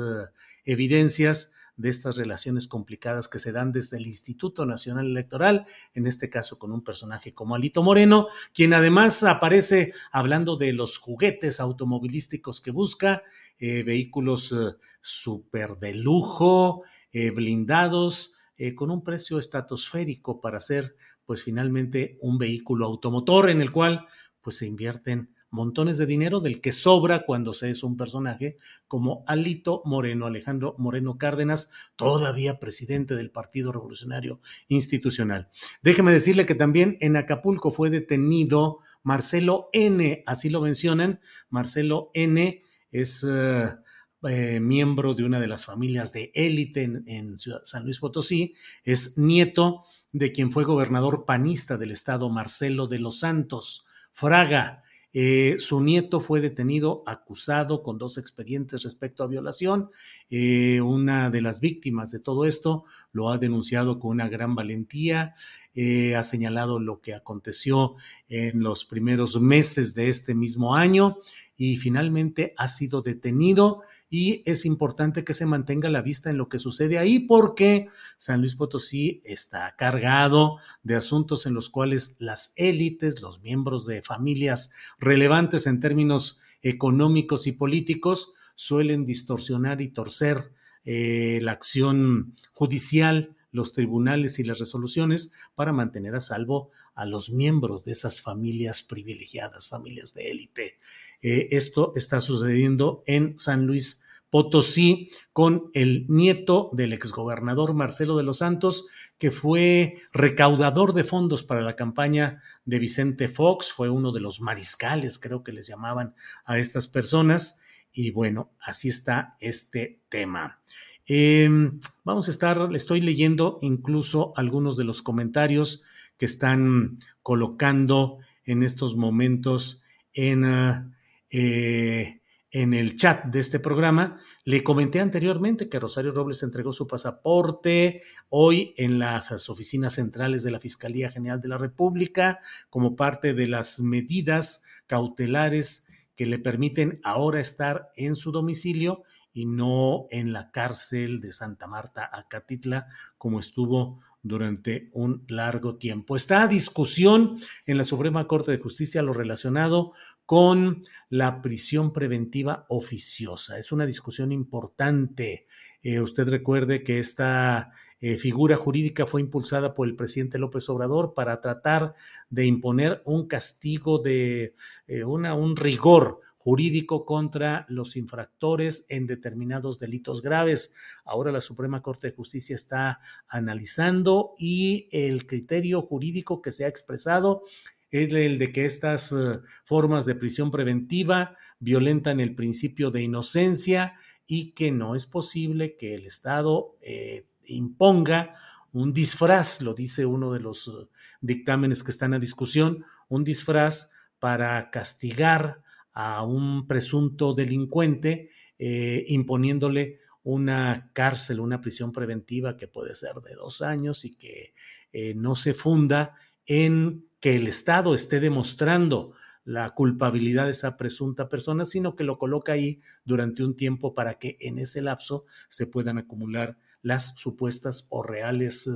evidencias de estas relaciones complicadas que se dan desde el Instituto Nacional Electoral, en este caso con un personaje como Alito Moreno, quien además aparece hablando de los juguetes automovilísticos que busca, eh, vehículos eh, súper de lujo, eh, blindados, con un precio estratosférico para ser pues finalmente un vehículo automotor en el cual pues se invierten montones de dinero del que sobra cuando se es un personaje como Alito Moreno, Alejandro Moreno Cárdenas, todavía presidente del Partido Revolucionario Institucional. Déjeme decirle que también en Acapulco fue detenido Marcelo N, así lo mencionan. Marcelo N es... Eh, eh, miembro de una de las familias de élite en, en San Luis Potosí, es nieto de quien fue gobernador panista del estado, Marcelo de los Santos. Fraga, eh, su nieto fue detenido, acusado con dos expedientes respecto a violación. Eh, una de las víctimas de todo esto lo ha denunciado con una gran valentía. Eh, ha señalado lo que aconteció en los primeros meses de este mismo año y finalmente ha sido detenido y es importante que se mantenga la vista en lo que sucede ahí porque San Luis Potosí está cargado de asuntos en los cuales las élites, los miembros de familias relevantes en términos económicos y políticos suelen distorsionar y torcer eh, la acción judicial, los tribunales y las resoluciones para mantener a salvo a los miembros de esas familias privilegiadas, familias de élite. Eh, esto está sucediendo en San Luis Potosí con el nieto del exgobernador Marcelo de los Santos, que fue recaudador de fondos para la campaña de Vicente Fox, fue uno de los mariscales, creo que les llamaban a estas personas. Y bueno, así está este tema. Em, vamos a estar, estoy leyendo incluso algunos de los comentarios que están colocando en estos momentos en, ah, eh, en el chat de este programa. Le comenté anteriormente que Rosario Robles entregó su pasaporte hoy en las oficinas centrales de la Fiscalía General de la República como parte de las medidas cautelares que le permiten ahora estar en su domicilio y no en la cárcel de Santa Marta, Acatitla, como estuvo durante un largo tiempo. Está discusión en la Suprema Corte de Justicia lo relacionado con la prisión preventiva oficiosa. Es una discusión importante. Eh, usted recuerde que esta eh, figura jurídica fue impulsada por el presidente López Obrador para tratar de imponer un castigo de eh, un rigor jurídico contra los infractores en determinados delitos graves. Ahora la Suprema Corte de Justicia está analizando y el criterio jurídico que se ha expresado es el de que estas eh, formas de prisión preventiva violentan el principio de inocencia y que no es posible que el Estado eh, imponga un disfraz, lo dice uno de los eh, dictámenes que están a discusión, un disfraz para castigar a un presunto delincuente, imponiéndole una cárcel, una prisión preventiva que puede ser de dos años y que no se funda en que el Estado esté demostrando la culpabilidad de esa presunta persona, sino que lo coloca ahí durante un tiempo para que en ese lapso se puedan acumular las supuestas o reales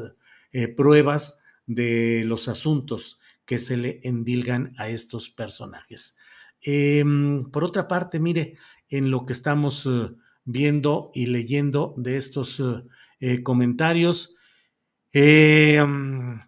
eh, pruebas de los asuntos que se le endilgan a estos personajes. Em, por otra parte, mire, en lo que estamos eh, viendo y leyendo de estos eh, comentarios, em,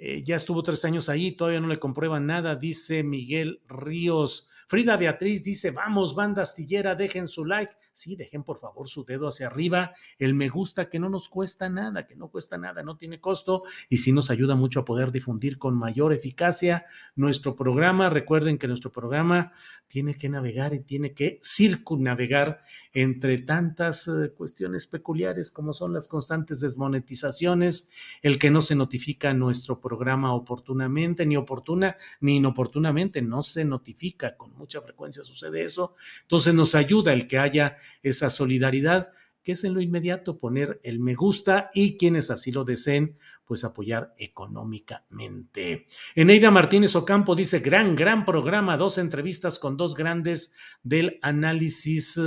eh, ya estuvo tres años ahí, todavía no le comprueban nada, dice Miguel Ríos. Frida Beatriz dice, vamos, banda astillera, dejen su like. Sí, dejen por favor su dedo hacia arriba, el me gusta que no nos cuesta nada, que no cuesta nada, no tiene costo y sí nos ayuda mucho a poder difundir con mayor eficacia nuestro programa. Recuerden que nuestro programa tiene que navegar y tiene que circunnavegar entre tantas eh, cuestiones peculiares como son las constantes desmonetizaciones, el que no se notifica nuestro programa oportunamente, ni oportuna ni inoportunamente, no se notifica con mucha frecuencia sucede eso. Entonces nos ayuda el que haya esa solidaridad que es en lo inmediato poner el me gusta y quienes así lo deseen, pues apoyar económicamente. Eneida Martínez Ocampo dice, gran, gran programa, dos entrevistas con dos grandes del análisis.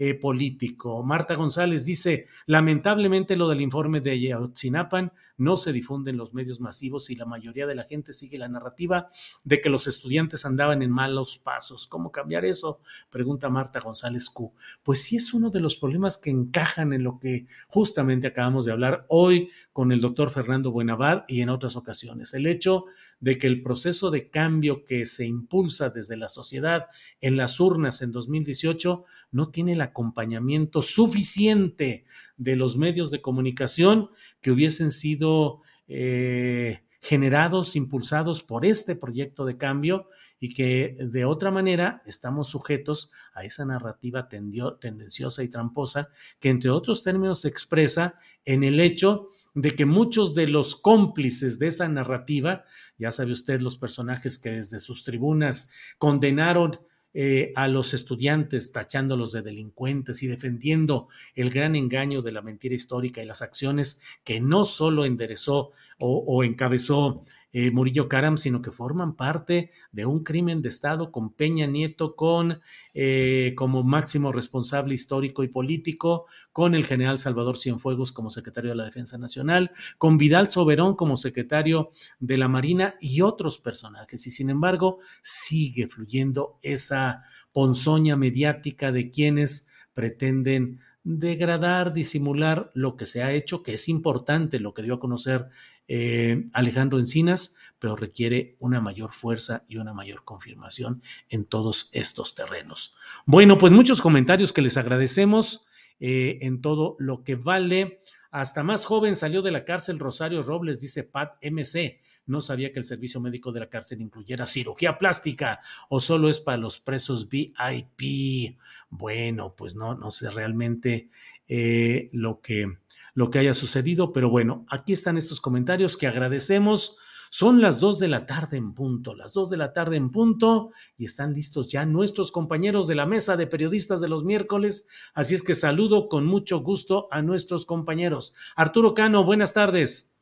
Eh, político. Marta González dice, lamentablemente lo del informe de Ayotzinapa no se difunde en los medios masivos y la mayoría de la gente sigue la narrativa de que los estudiantes andaban en malos pasos. ¿Cómo cambiar eso? Pregunta Marta González Q. Pues sí es uno de los problemas que encajan en lo que justamente acabamos de hablar hoy con el doctor Fernando Buenavad y en otras ocasiones. El hecho de que el proceso de cambio que se impulsa desde la sociedad en las urnas en 2018 no tiene el acompañamiento suficiente de los medios de comunicación que hubiesen sido eh, generados, impulsados por este proyecto de cambio y que de otra manera estamos sujetos a esa narrativa tendenciosa y tramposa que entre otros términos se expresa en el hecho de que muchos de los cómplices de esa narrativa, ya sabe usted los personajes que desde sus tribunas condenaron eh, a los estudiantes tachándolos de delincuentes y defendiendo el gran engaño de la mentira histórica y las acciones que no solo enderezó o encabezó eh, Murillo Karam, sino que forman parte de un crimen de Estado con Peña Nieto, con eh, como máximo responsable histórico y político, con el general Salvador Cienfuegos como secretario de la Defensa Nacional, con Vidal Soberón como secretario de la Marina y otros personajes. Y sin embargo, sigue fluyendo esa ponzoña mediática de quienes pretenden degradar, disimular lo que se ha hecho, que es importante lo que dio a conocer eh, Alejandro Encinas, pero requiere una mayor fuerza y una mayor confirmación en todos estos terrenos. Bueno, pues muchos comentarios que les agradecemos eh, en todo lo que vale. Hasta más joven salió de la cárcel Rosario Robles, dice Pat MC. No sabía que el servicio médico de la cárcel incluyera cirugía plástica o solo es para los presos VIP. Bueno, pues no, no sé realmente eh, lo que lo que haya sucedido, pero bueno, aquí están estos comentarios que agradecemos. Son las dos de la tarde en punto, las dos de la tarde en punto, y están listos ya nuestros compañeros de la mesa de periodistas de los miércoles. Así es que saludo con mucho gusto a nuestros compañeros. Arturo Cano, buenas tardes.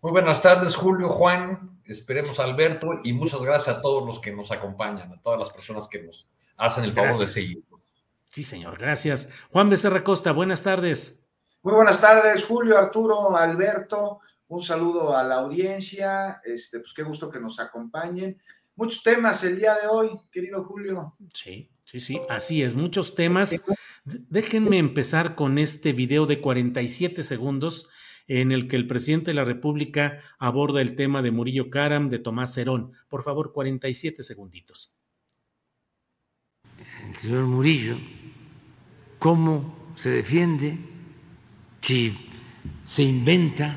Muy buenas tardes, Julio, Juan, esperemos Alberto, y muchas gracias a todos los que nos acompañan, a todas las personas que nos hacen el favor de seguirnos. Sí, señor, gracias. Juan Becerra Costa, buenas tardes. Muy buenas tardes, Julio, Arturo, Alberto. Un saludo a la audiencia. Este, pues qué gusto que nos acompañen. Muchos temas el día de hoy, querido Julio. Sí, sí, sí, así es, muchos temas. Déjenme empezar con este video de 47 segundos en el que el presidente de la República aborda el tema de Murillo Karam, de Tomás Herón. Por favor, 47 segunditos. El señor Murillo, ¿cómo se defiende? Si se inventa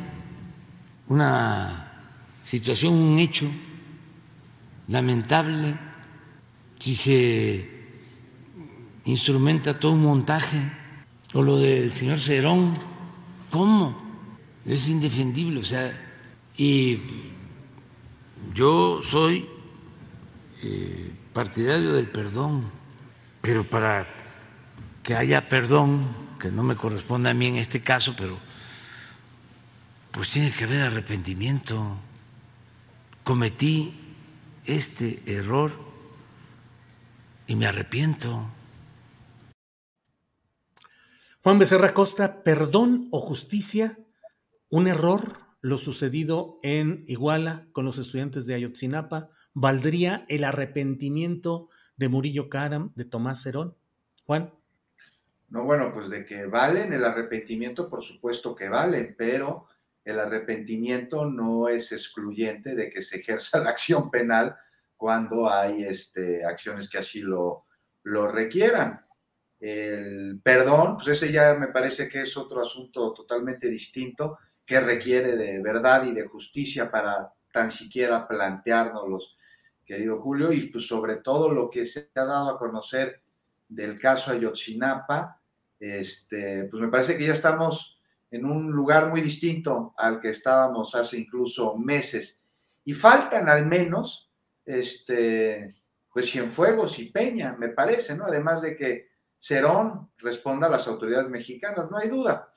una situación, un hecho lamentable, si se instrumenta todo un montaje, o lo del señor Cerón, ¿cómo? Es indefendible, o sea, y yo soy eh, partidario del perdón, pero para que haya perdón que no me corresponde a mí en este caso, pero pues tiene que haber arrepentimiento. Cometí este error y me arrepiento. Juan Becerra Costa, perdón o justicia, un error, lo sucedido en Iguala con los estudiantes de Ayotzinapa, ¿valdría el arrepentimiento de Murillo Karam, de Tomás Cerón? Juan. No, bueno, pues de que valen el arrepentimiento, por supuesto que valen, pero el arrepentimiento no es excluyente de que se ejerza la acción penal cuando hay este, acciones que así lo, lo requieran. El perdón, pues ese ya me parece que es otro asunto totalmente distinto que requiere de verdad y de justicia para tan siquiera planteárnoslos, querido Julio, y pues sobre todo lo que se ha dado a conocer del caso Ayotzinapa, este, pues me parece que ya estamos en un lugar muy distinto al que estábamos hace incluso meses. Y faltan al menos, este, pues Cienfuegos y Peña, me parece, ¿no? Además de que Cerón responda a las autoridades mexicanas, no hay duda.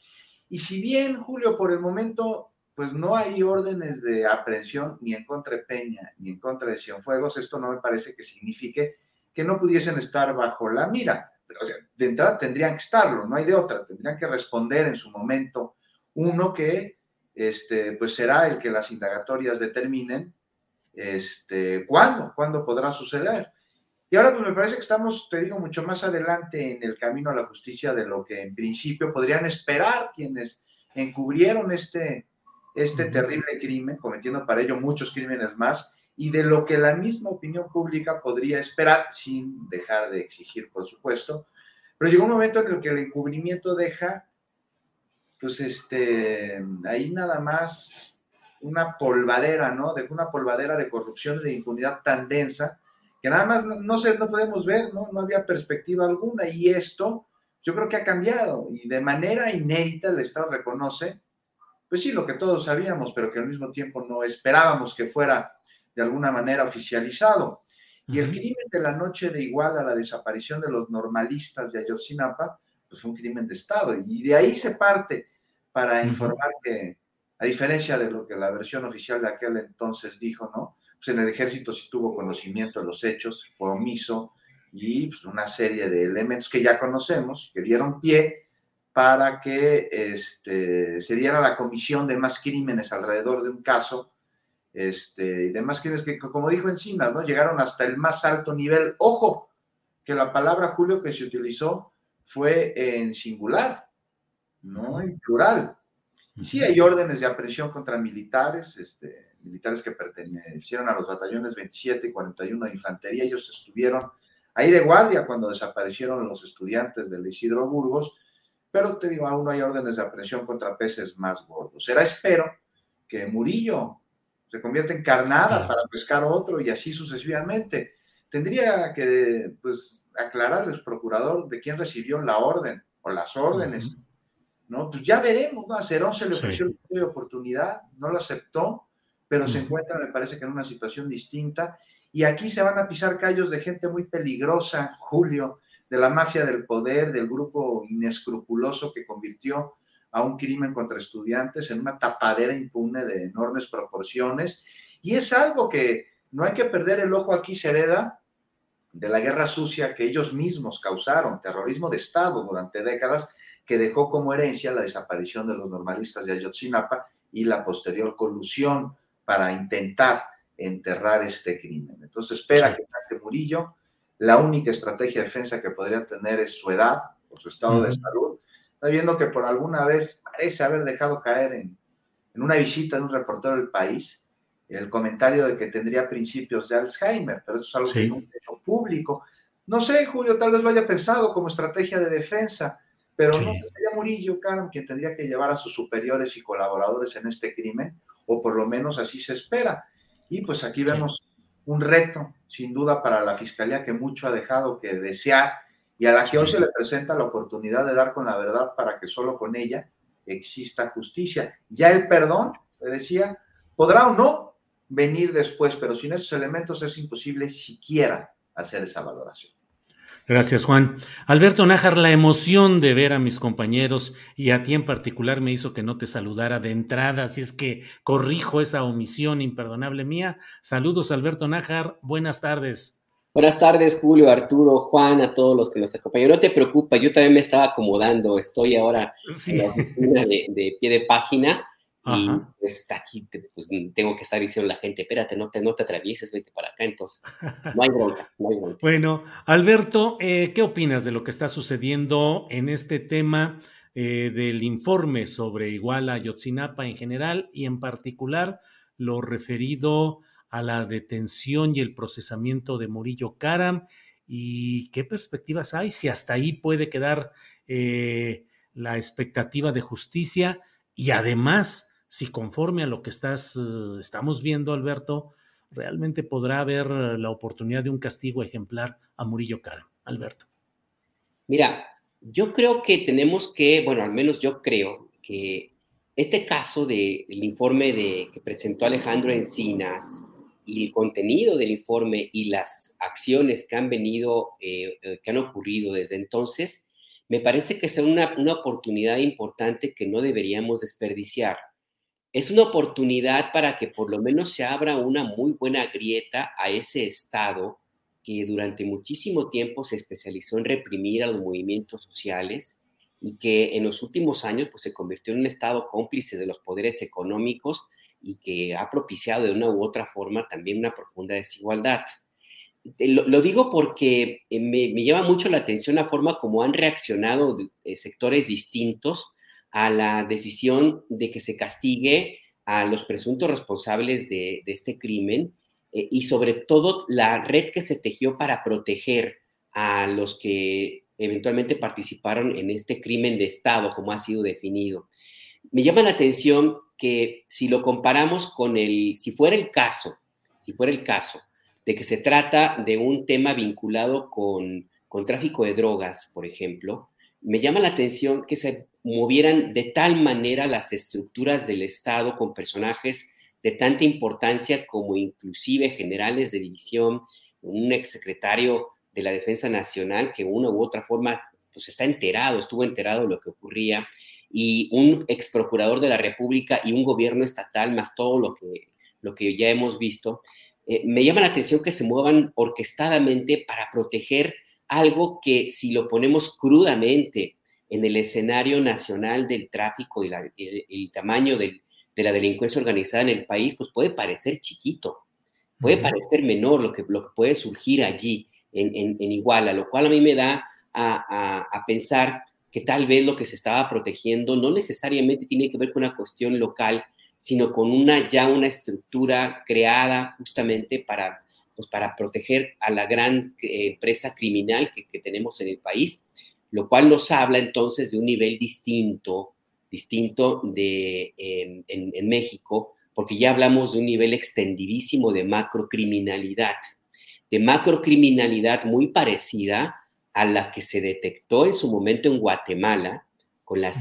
Y si bien, Julio, por el momento, pues no hay órdenes de aprehensión ni en contra de Peña ni en contra de Cienfuegos, esto no me parece que signifique que no pudiesen estar bajo la mira. De entrada tendrían que estarlo, no hay de otra, tendrían que responder en su momento uno que este, pues será el que las indagatorias determinen este, cuándo, cuándo podrá suceder. Y ahora pues me parece que estamos, te digo, mucho más adelante en el camino a la justicia de lo que en principio podrían esperar quienes encubrieron este, este terrible crimen, cometiendo para ello muchos crímenes más, y de lo que la misma opinión pública podría esperar, sin dejar de exigir, por supuesto. Pero llegó un momento en el que el encubrimiento deja, pues, este, ahí nada más una polvadera, ¿no? De una polvadera de corrupción y de impunidad tan densa que nada más no, sé, no podemos ver, ¿no? No había perspectiva alguna y esto yo creo que ha cambiado y de manera inédita el Estado reconoce, pues sí, lo que todos sabíamos, pero que al mismo tiempo no esperábamos que fuera de alguna manera oficializado. Y el crimen de la noche de igual a la desaparición de los normalistas de Ayotzinapa, pues fue un crimen de Estado. Y de ahí se parte para informar que, a diferencia de lo que la versión oficial de aquel entonces dijo, ¿no? Pues en el ejército sí tuvo conocimiento de los hechos, fue omiso y pues, una serie de elementos que ya conocemos, que dieron pie para que este, se diera la comisión de más crímenes alrededor de un caso, este, y de más crímenes que, como dijo Encinas, ¿no? llegaron hasta el más alto nivel. Ojo, que la palabra Julio que se utilizó fue en singular, no en plural. Sí hay órdenes de aprehensión contra militares, este, militares que pertenecieron a los batallones 27 y 41 de infantería. Ellos estuvieron ahí de guardia cuando desaparecieron los estudiantes del Isidro Burgos, pero te digo, aún no hay órdenes de aprehensión contra peces más gordos. Será, espero, que Murillo se convierta en carnada para pescar otro y así sucesivamente. Tendría que pues, aclararles, procurador, de quién recibió la orden o las órdenes. ¿no? Pues ya veremos, ¿no? A Cerón se le ofreció sí. oportunidad, no lo aceptó, pero se encuentra, me parece que en una situación distinta. Y aquí se van a pisar callos de gente muy peligrosa, Julio, de la mafia del poder, del grupo inescrupuloso que convirtió a un crimen contra estudiantes en una tapadera impune de enormes proporciones. Y es algo que no hay que perder el ojo aquí, se hereda de la guerra sucia que ellos mismos causaron, terrorismo de Estado durante décadas, que dejó como herencia la desaparición de los normalistas de Ayotzinapa y la posterior colusión para intentar enterrar este crimen. Entonces espera que Dante Murillo, la única estrategia de defensa que podría tener es su edad o su estado de salud. Viendo que por alguna vez parece haber dejado caer en, en una visita de un reportero del país el comentario de que tendría principios de Alzheimer, pero eso es algo sí. que no es hecho público. No sé, Julio, tal vez lo haya pensado como estrategia de defensa, pero sí. no sería Murillo, Karam, quien tendría que llevar a sus superiores y colaboradores en este crimen, o por lo menos así se espera. Y pues aquí vemos un reto, sin duda, para la fiscalía que mucho ha dejado que desear y a la que hoy se le presenta la oportunidad de dar con la verdad para que solo con ella exista justicia. Ya el perdón, le decía, podrá o no venir después, pero sin esos elementos es imposible siquiera hacer esa valoración. Gracias, Juan. Alberto Nájar, la emoción de ver a mis compañeros y a ti en particular me hizo que no te saludara de entrada, así es que corrijo esa omisión imperdonable mía. Saludos, Alberto Nájar. Buenas tardes. Buenas tardes, Julio, Arturo, Juan, a todos los que nos acompañan. No te preocupes, yo también me estaba acomodando. Estoy ahora sí. en la oficina de, de pie de página y pues, está aquí, pues tengo que estar diciendo a la gente, espérate, no te, no te atravieses, vete para acá, entonces no hay bronca, no hay bronca. Bueno, Alberto, eh, ¿qué opinas de lo que está sucediendo en este tema eh, del informe sobre Iguala Yotzinapa en general y en particular lo referido a la detención y el procesamiento de Murillo Karam y qué perspectivas hay, si hasta ahí puede quedar eh, la expectativa de justicia y además si conforme a lo que estás, uh, estamos viendo, Alberto, realmente podrá haber la oportunidad de un castigo ejemplar a Murillo Cara. Alberto. Mira, yo creo que tenemos que, bueno, al menos yo creo que este caso del de, informe de, que presentó Alejandro Encinas y el contenido del informe y las acciones que han venido, eh, eh, que han ocurrido desde entonces, me parece que es una, una oportunidad importante que no deberíamos desperdiciar. Es una oportunidad para que por lo menos se abra una muy buena grieta a ese Estado que durante muchísimo tiempo se especializó en reprimir a los movimientos sociales y que en los últimos años pues, se convirtió en un Estado cómplice de los poderes económicos y que ha propiciado de una u otra forma también una profunda desigualdad. Lo, digo porque eh, me, llama mucho la atención la forma como han reaccionado eh, sectores distintos a la decisión de que se castigue a los presuntos responsables de, este crimen eh, y sobre todo la red que se tejió para proteger a los que eventualmente participaron en este crimen de Estado, como ha sido definido. Me llama la atención que si lo comparamos con el, si fuera el caso, si fuera el caso de que se trata de un tema vinculado con, con tráfico de drogas, por ejemplo, me llama la atención que se movieran de tal manera las estructuras del Estado con personajes de tanta importancia como inclusive generales de división, un exsecretario de la Defensa Nacional que de una u otra forma pues está enterado, estuvo enterado de lo que ocurría, y un ex procurador de la República y un gobierno estatal, más todo lo que, lo que ya hemos visto, eh, me llama la atención que se muevan orquestadamente para proteger algo que si lo ponemos crudamente en el escenario nacional del tráfico y el, tamaño de la delincuencia organizada en el país, pues puede parecer chiquito, puede parecer menor lo que, lo que puede surgir allí en, en, en Iguala, lo cual a mí me da a, a, a pensar que tal vez lo que se estaba protegiendo no necesariamente tiene que ver con una cuestión local, sino con una ya una estructura creada justamente para, pues para proteger a la gran eh, empresa criminal que, tenemos en el país, lo cual nos habla entonces de un nivel distinto, distinto de, en, en México, porque ya hablamos de un nivel extendidísimo de macrocriminalidad, de macrocriminalidad muy parecida a la que se detectó en su momento en Guatemala con la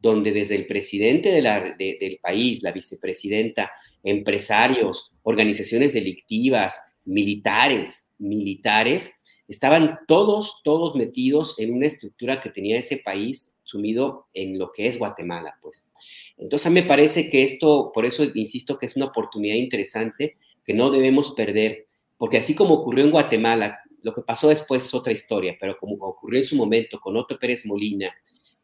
donde desde el presidente del país, la vicepresidenta, empresarios, organizaciones delictivas, militares, militares, estaban todos, todos metidos en una estructura que tenía ese país sumido en lo que es Guatemala, pues. Entonces, a mí me parece que esto, por eso insisto que es una oportunidad interesante que no debemos perder, porque así como ocurrió en Guatemala, lo que pasó después es otra historia, pero como ocurrió en su momento con Otto Pérez Molina,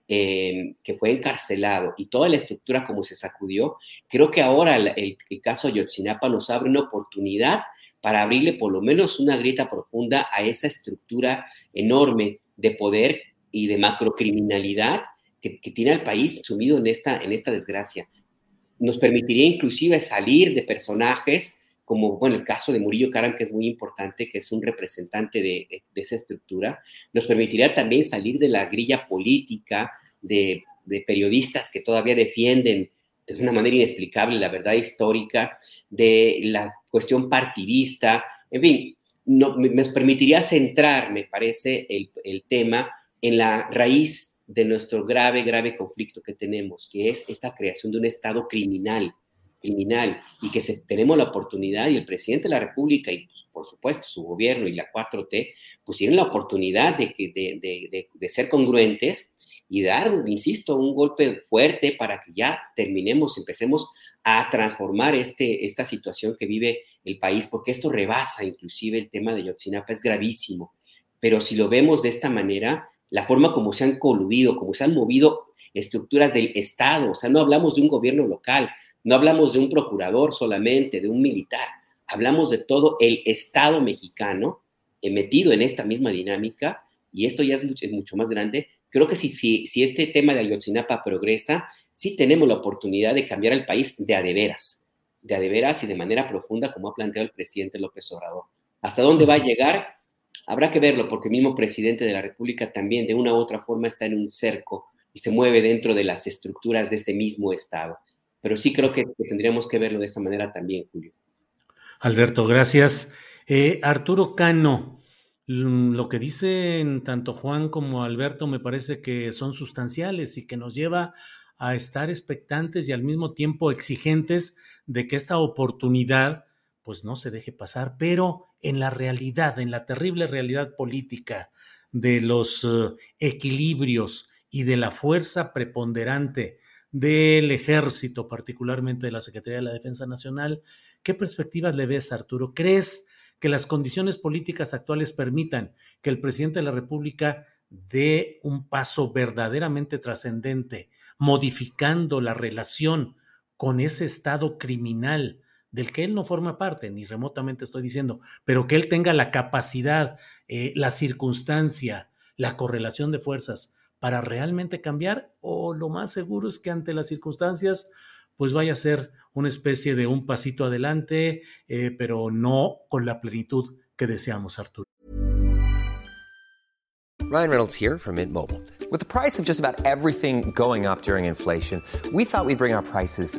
eh, que fue encarcelado y toda la estructura como se sacudió, creo que ahora el, caso de Yotzinapa nos abre una oportunidad para abrirle por lo menos una grieta profunda a esa estructura enorme de poder y de macrocriminalidad que, que tiene al país sumido en esta, en esta desgracia. Nos permitiría inclusive salir de personajes como, bueno, el caso de Murillo Karam, que es muy importante, que es un representante de, esa estructura, nos permitiría también salir de la grilla política de, periodistas que todavía defienden de una manera inexplicable la verdad histórica, de la cuestión partidista, en fin, no, nos permitiría centrar, me parece, el, el tema en la raíz de nuestro grave, grave conflicto que tenemos, que es esta creación de un Estado criminal, criminal y que se, tenemos la oportunidad y el presidente de la República y pues, por supuesto su gobierno y la 4T pues tienen la oportunidad de, que, de, de, ser congruentes y dar, insisto, un golpe fuerte para que ya terminemos, empecemos a transformar este, esta situación que vive el país, porque esto rebasa inclusive el tema de Yotzinapa, es gravísimo. Pero si lo vemos de esta manera, la forma como se han coludido, como se han movido estructuras del Estado, o sea, no hablamos de un gobierno local, no hablamos de un procurador solamente, de un militar, hablamos de todo el Estado mexicano metido en esta misma dinámica, y esto ya es mucho, más grande. Creo que si este tema de Ayotzinapa progresa, sí tenemos la oportunidad de cambiar el país de a de veras, de a de veras y de manera profunda, como ha planteado el presidente López Obrador. ¿Hasta dónde va a llegar? Habrá que verlo, porque el mismo presidente de la República también de una u otra forma está en un cerco y se mueve dentro de las estructuras de este mismo Estado pero sí creo que, tendríamos que verlo de esa manera también, Julio. Alberto, gracias. Eh, Arturo Cano, mm, lo que dicen tanto Juan como Alberto me parece que son sustanciales y que nos lleva a estar expectantes y al mismo tiempo exigentes de que esta oportunidad pues no se deje pasar, pero en la realidad, en la terrible realidad política de los eh, equilibrios y de la fuerza preponderante del ejército, particularmente de la Secretaría de la Defensa Nacional, ¿qué perspectivas le ves, Arturo? ¿Crees que las condiciones políticas actuales permitan que el presidente de la República dé un paso verdaderamente trascendente, modificando la relación con ese estado criminal del que él no forma parte, ni remotamente estoy diciendo, pero que él tenga la capacidad, eh, la circunstancia, la correlación de fuerzas para realmente cambiar, o lo más seguro es que ante las circunstancias, pues vaya a ser una especie de un pasito adelante, eh, pero no con la plenitud que deseamos, Arturo. Ryan Reynolds here from Mint Mobile. With the price of just about everything going up during inflation, we thought we'd bring our prices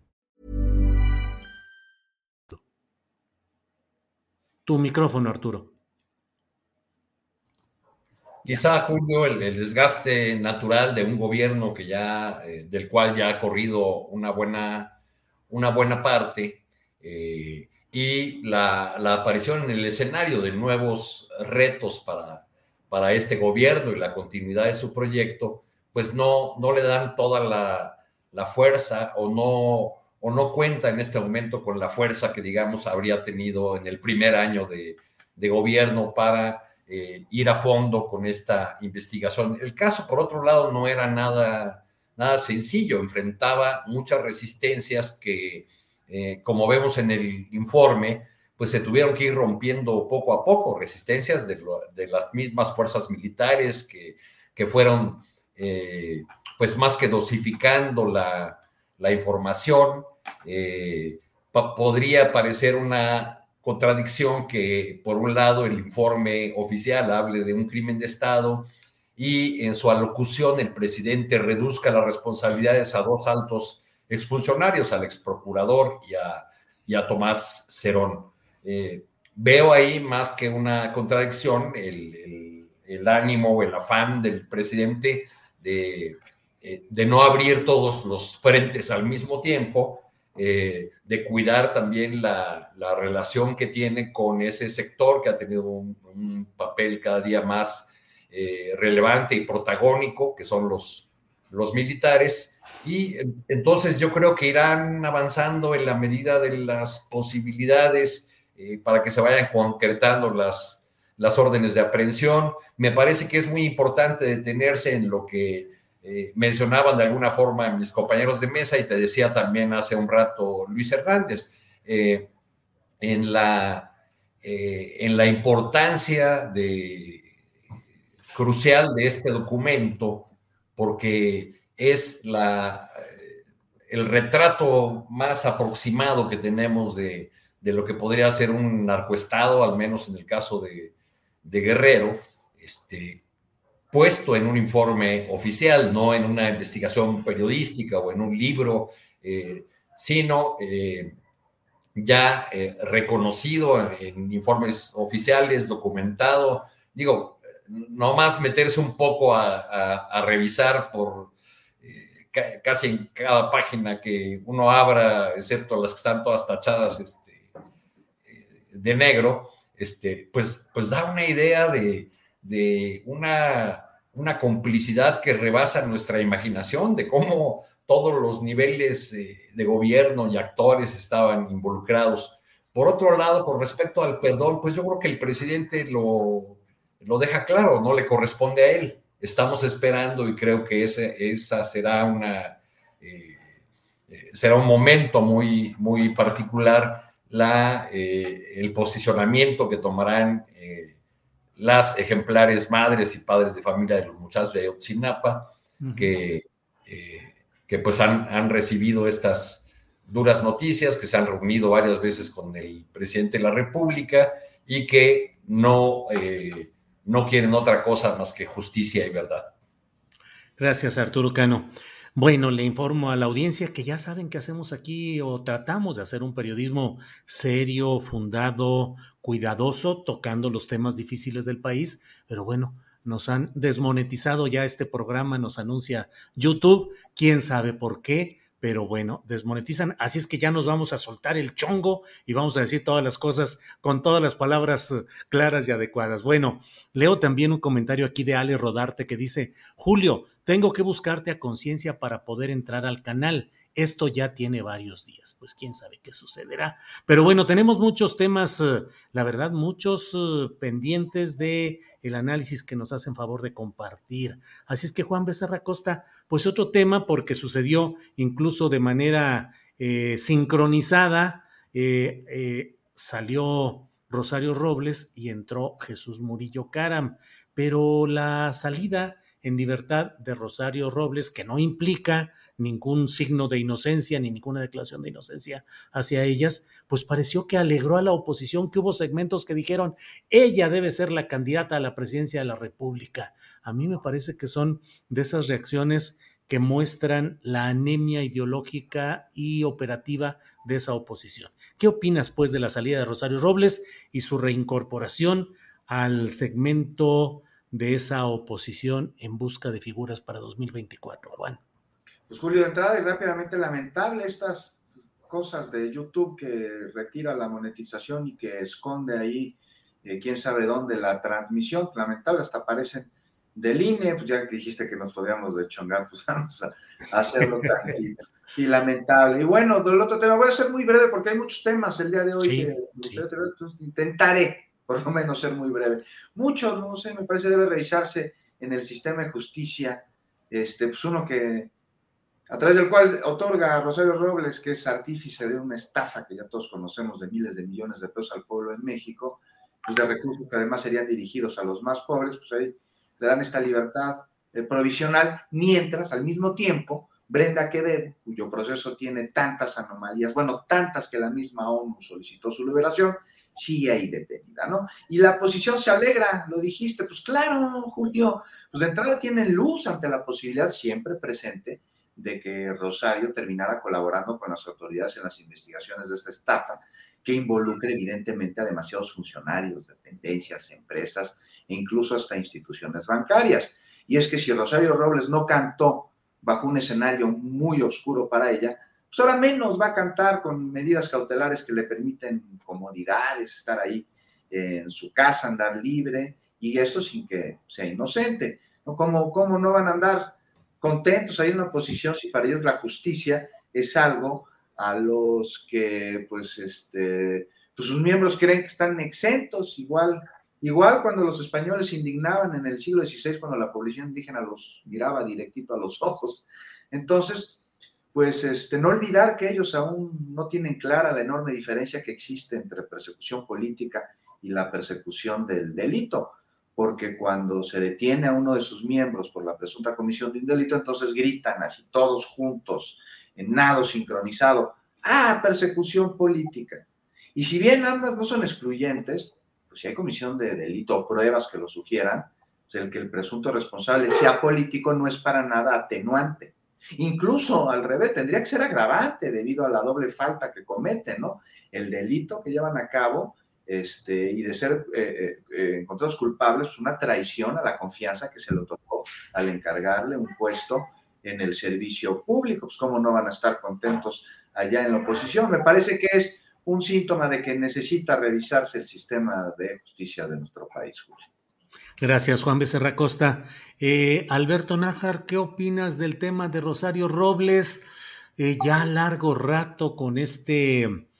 Tu micrófono, Arturo. Quizá, Julio, el, desgaste natural de un gobierno que ya, eh, del cual ya ha corrido una buena, una buena parte, eh, y la, aparición en el escenario de nuevos retos para, para este gobierno y la continuidad de su proyecto, pues no, no le dan toda la, la fuerza o no, o no cuenta en este momento con la fuerza que, digamos, habría tenido en el primer año de, gobierno para eh, ir a fondo con esta investigación. El caso, por otro lado, no era nada, nada sencillo, enfrentaba muchas resistencias que, eh, como vemos en el informe, pues se tuvieron que ir rompiendo poco a poco, resistencias de, las mismas fuerzas militares que, que fueron, eh, pues más que dosificando la, la información, podría parecer una contradicción que, por un lado, el informe oficial hable de un crimen de Estado y en su alocución el presidente reduzca las responsabilidades a dos altos expulsionarios, al exprocurador y a, y a Tomás Cerón. Eh, veo ahí más que una contradicción el, el, el ánimo, el afán del presidente de, eh, de no abrir todos los frentes al mismo tiempo eh, de cuidar también la, relación que tiene con ese sector que ha tenido un, papel cada día más eh, relevante y protagónico, que son los, los militares. Y entonces yo creo que irán avanzando en la medida de las posibilidades eh, para que se vayan concretando las, las órdenes de aprehensión. Me parece que es muy importante detenerse en lo que eh, mencionaban de alguna forma mis compañeros de mesa y te decía también hace un rato Luis Hernández, eh, en, la, eh, en la importancia de, crucial de este documento, porque es la, el retrato más aproximado que tenemos de, de, lo que podría ser un narcoestado, al menos en el caso de, de Guerrero, este, puesto en un informe oficial, no en una investigación periodística o en un libro, eh, sino eh, ya eh, reconocido en, informes oficiales, documentado. Digo, no más meterse un poco a, revisar por casi en cada página que uno abra, excepto las que están todas tachadas este, de negro, este, pues, pues da una idea de, de una, una complicidad que rebasa nuestra imaginación, de cómo todos los niveles de gobierno y actores estaban involucrados. Por otro lado, con respecto al perdón, pues yo creo que el presidente lo, lo deja claro, no le corresponde a él. estamos esperando y creo que ese, esa será una... Eh, será un momento muy, muy particular la, el posicionamiento que tomarán las ejemplares madres y padres de familia de los muchachos de Otzinapa, que, que pues han, han recibido estas duras noticias, que se han reunido varias veces con el presidente de la República y que no, eh, no quieren otra cosa más que justicia y verdad. Gracias, Arturo Cano. Bueno, le informo a la audiencia que ya saben que hacemos aquí o tratamos de hacer un periodismo serio, fundado, cuidadoso, tocando los temas difíciles del país, pero bueno, nos han desmonetizado ya este programa, nos anuncia YouTube, quién sabe por qué, pero bueno, desmonetizan. Así es que ya nos vamos a soltar el chongo y vamos a decir todas las cosas con todas las palabras eh, claras y adecuadas. Bueno, leo también un comentario aquí de Ale Rodarte que dice, Julio, tengo que buscarte a conciencia para poder entrar al canal. Esto ya tiene varios días, pues quién sabe qué sucederá. Pero bueno, tenemos muchos temas, eh, la verdad, muchos eh, pendientes de el análisis que nos hacen favor de compartir. Así es que Juan Becerra Costa, pues otro tema porque sucedió incluso de manera eh, sincronizada, salió Rosario Robles y entró Jesús Murillo Caram, pero la salida en libertad de Rosario Robles, que no implica ningún signo de inocencia ni ninguna declaración de inocencia hacia ellas, pues pareció que alegró a la oposición, que hubo segmentos que dijeron, ella debe ser la candidata a la presidencia de la República. A mí me parece que son de esas reacciones que muestran la anemia ideológica y operativa de esa oposición. ¿Qué opinas, pues, de la salida de Rosario Robles y su reincorporación al segmento de esa oposición en busca de figuras para 2024, Juan? Pues Julio, de entrada y rápidamente lamentable estas cosas de YouTube que retira la monetización y que esconde ahí eh, quién sabe dónde la transmisión, lamentable, hasta aparecen del INE, pues ya que dijiste que nos podíamos dechongar, pues vamos a, hacerlo tantito. Y lamentable. Y bueno, del otro tema, voy a ser muy breve porque hay muchos temas el día de hoy que intentaré por lo menos ser muy breve. Mucho, no sé, me parece debe revisarse en el sistema de justicia, este, pues uno que a través del cual otorga a Rosario Robles, que es artífice de una estafa que ya todos conocemos de miles de millones de pesos al pueblo en México, pues de recursos que además serían dirigidos a los más pobres, pues ahí le dan esta libertad eh, provisional, mientras al mismo tiempo Brenda Quevedo, cuyo proceso tiene tantas anomalías, bueno, tantas que la misma ONU solicitó su liberación, sigue ahí detenida, ¿no? Y la oposición se alegra, lo dijiste, pues claro, Julio, pues de entrada tienen luz ante la posibilidad siempre presente de que Rosario terminara colaborando con las autoridades en las investigaciones de esta estafa, que involucre evidentemente a demasiados funcionarios, dependencias, empresas e incluso hasta instituciones bancarias. Y es que si Rosario Robles no cantó bajo un escenario muy oscuro para ella, pues ahora menos va a cantar con medidas cautelares que le permiten comodidades, estar ahí en su casa, andar libre, y esto sin que sea inocente. ¿no? ¿Cómo, ¿Cómo no van a andar contentos ahí en la oposición si para ellos la justicia es algo a los que pues este pues sus miembros creen que están exentos igual igual cuando los españoles se indignaban en el siglo XVI cuando la población indígena los miraba directito a los ojos. Entonces pues este no olvidar que ellos aún no tienen clara la enorme diferencia que existe entre persecución política y la persecución del delito porque cuando se detiene a uno de sus miembros por la presunta comisión de un delito, entonces gritan así todos juntos, en nado sincronizado, ah, persecución política. Y si bien ambas no son excluyentes, pues si hay comisión de delito o pruebas que lo sugieran, pues el que el presunto responsable sea político no es para nada atenuante. Incluso al revés, tendría que ser agravante debido a la doble falta que cometen, ¿no? El delito que llevan a cabo este, y de ser eh, eh, eh, encontrados culpables, pues una traición a la confianza que se le otorgó al encargarle un puesto en el servicio público. Pues cómo no van a estar contentos allá en la oposición. Me parece que es un síntoma de que necesita revisarse el sistema de justicia de nuestro país, Julio. Gracias, Juan Becerra Costa. Alberto Nájar, ¿qué opinas del tema de Rosario Robles? ya largo rato con este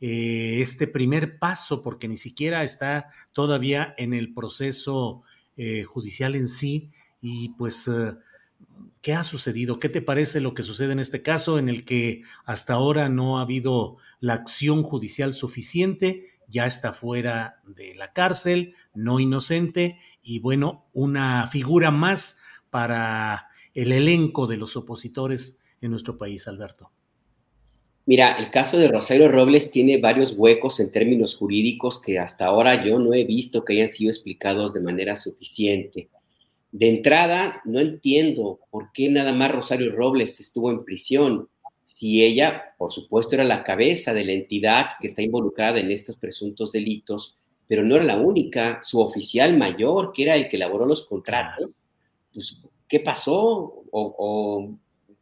eh, este primer paso, porque ni siquiera está todavía en el proceso eh, judicial en sí, y pues, eh, ¿qué ha sucedido? ¿Qué te parece lo que sucede en este caso en el que hasta ahora no ha habido la acción judicial suficiente? Ya está fuera de la cárcel, no inocente, y bueno, una figura más para el elenco de los opositores en nuestro país, Alberto. Mira, el caso de Rosario Robles tiene varios huecos en términos jurídicos que hasta ahora yo no he visto que hayan sido explicados de manera suficiente. De entrada, no entiendo por qué nada más Rosario Robles estuvo en prisión, si ella, por supuesto, era la cabeza de la entidad que está involucrada en estos presuntos delitos, pero no era la única, su oficial mayor, que era el que elaboró los contratos, pues, ¿qué pasó? o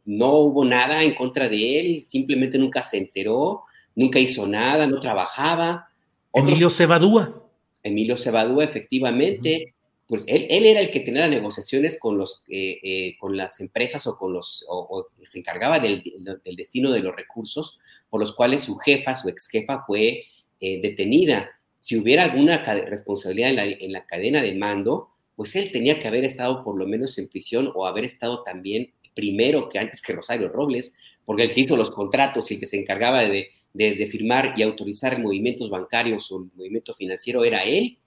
no hubo nada en contra de él, simplemente nunca se enteró, nunca hizo nada, no trabajaba. Emilio Cebadúa. Emilio Cebadúa, efectivamente. Pues él, era el que tenía las negociaciones con, los, eh, eh, con las empresas o con los, o, se encargaba del, destino de los recursos por los cuales su jefa, su ex jefa fue eh, detenida. Si hubiera alguna responsabilidad en la, en la cadena de mando, pues él tenía que haber estado por lo menos en prisión o haber estado también primero que antes que Rosario Robles, porque el que hizo los contratos y el que se encargaba de, firmar y autorizar movimientos bancarios o el movimiento financiero era él,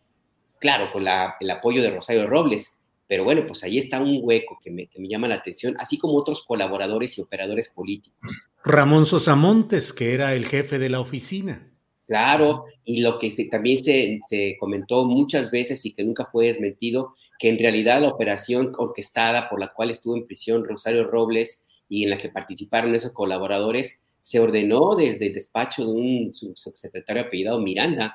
claro, con el apoyo de Rosario Robles. Pero bueno, pues ahí está un hueco que me, llama la atención, así como otros colaboradores y operadores políticos. Ramón Sosamontes, que era el jefe de la oficina. Claro, y lo que también se, se, comentó muchas veces y que nunca fue desmentido, que en realidad la operación orquestada por la cual estuvo en prisión Rosario Robles y en la que participaron esos colaboradores se ordenó desde el despacho de un subsecretario apellidado Miranda,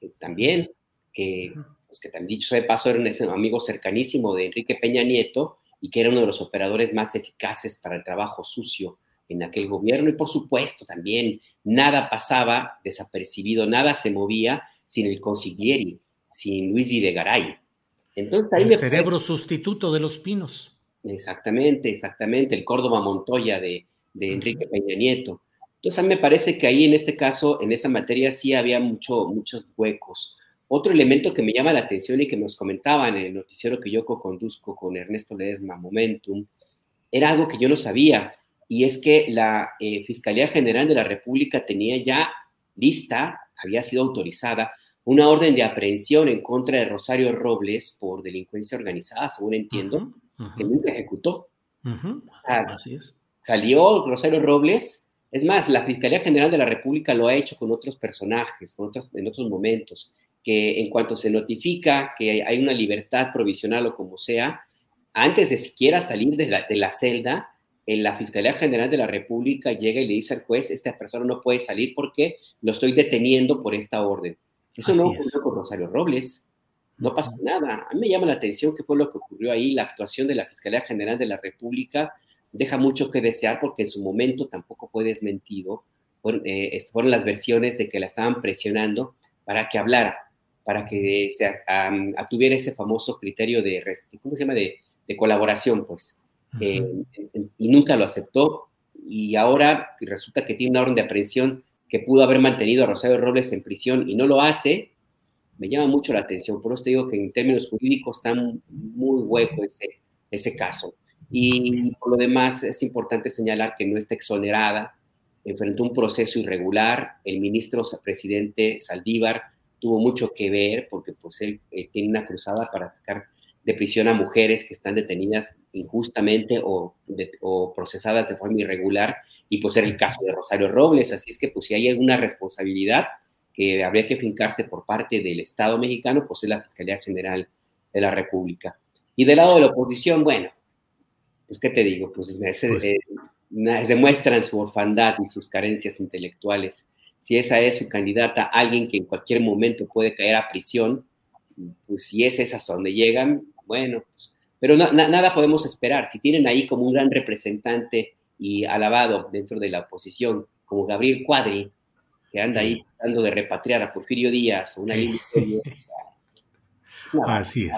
eh, también, que, pues, que tan dicho de paso era un amigo cercanísimo de Enrique Peña Nieto y que era uno de los operadores más eficaces para el trabajo sucio en aquel gobierno. Y por supuesto también nada pasaba desapercibido, nada se movía sin el consiglieri, sin Luis Videgaray. Entonces, ahí el cerebro sustituto de los pinos. Exactamente, exactamente, el Córdoba Montoya de, Enrique Peña Nieto. Entonces, a mí me parece que ahí en este caso, en esa materia, sí había mucho, muchos huecos. Otro elemento que me llama la atención y que nos comentaban en el noticiero que yo co-conduzco con Ernesto Ledesma, Momentum, era algo que yo no sabía, y es que la eh, Fiscalía General de la República tenía ya lista, había sido autorizada una orden de aprehensión en contra de Rosario Robles por delincuencia organizada, según entiendo, que nunca ejecutó. Así es. Salió Rosario Robles. Es más, la Fiscalía General de la República lo ha hecho con otros personajes, con otros, en otros momentos, que en cuanto se notifica que hay una libertad provisional o como sea, antes de siquiera salir de la, de la celda, en la Fiscalía General de la República llega y le dice al juez, esta persona no puede salir porque lo estoy deteniendo por esta orden. Eso no ocurrió con Rosario Robles. No pasó nada. A mí me llama la atención qué fue lo que ocurrió ahí. La actuación de la Fiscalía General de la República deja mucho que desear porque en su momento tampoco fue desmentido. Fueron, eh, fueron las versiones de que la estaban presionando para que hablara, para que se tuviera ese famoso criterio de, ¿cómo se llama? De, colaboración, pues. Eh, y nunca lo aceptó. Y ahora resulta que tiene una orden de aprehensión que pudo haber mantenido a Rosario Robles en prisión y no lo hace, me llama mucho la atención. Por eso te digo que en términos jurídicos está muy hueco ese, ese caso. Y por lo demás es importante señalar que no está exonerada, enfrentó un proceso irregular, el ministro presidente Saldívar tuvo mucho que ver porque pues él eh, tiene una cruzada para sacar de prisión a mujeres que están detenidas injustamente o, o procesadas de forma irregular y pues era el caso de Rosario Robles, así es que pues si hay alguna responsabilidad que habría que fincarse por parte del Estado mexicano, pues es la Fiscalía General de la República. Y del lado de la oposición, bueno, pues qué te digo, pues, pues. Eh, demuestran su orfandad y sus carencias intelectuales. Si esa es su candidata, alguien que en cualquier momento puede caer a prisión, pues si es esa hasta donde llegan, bueno, pues, pero nada podemos esperar. Si tienen ahí como un gran representante y alabado dentro de la oposición, como Gabriel Cuadri, que anda ahí tratando de repatriar a Porfirio Díaz una Así es.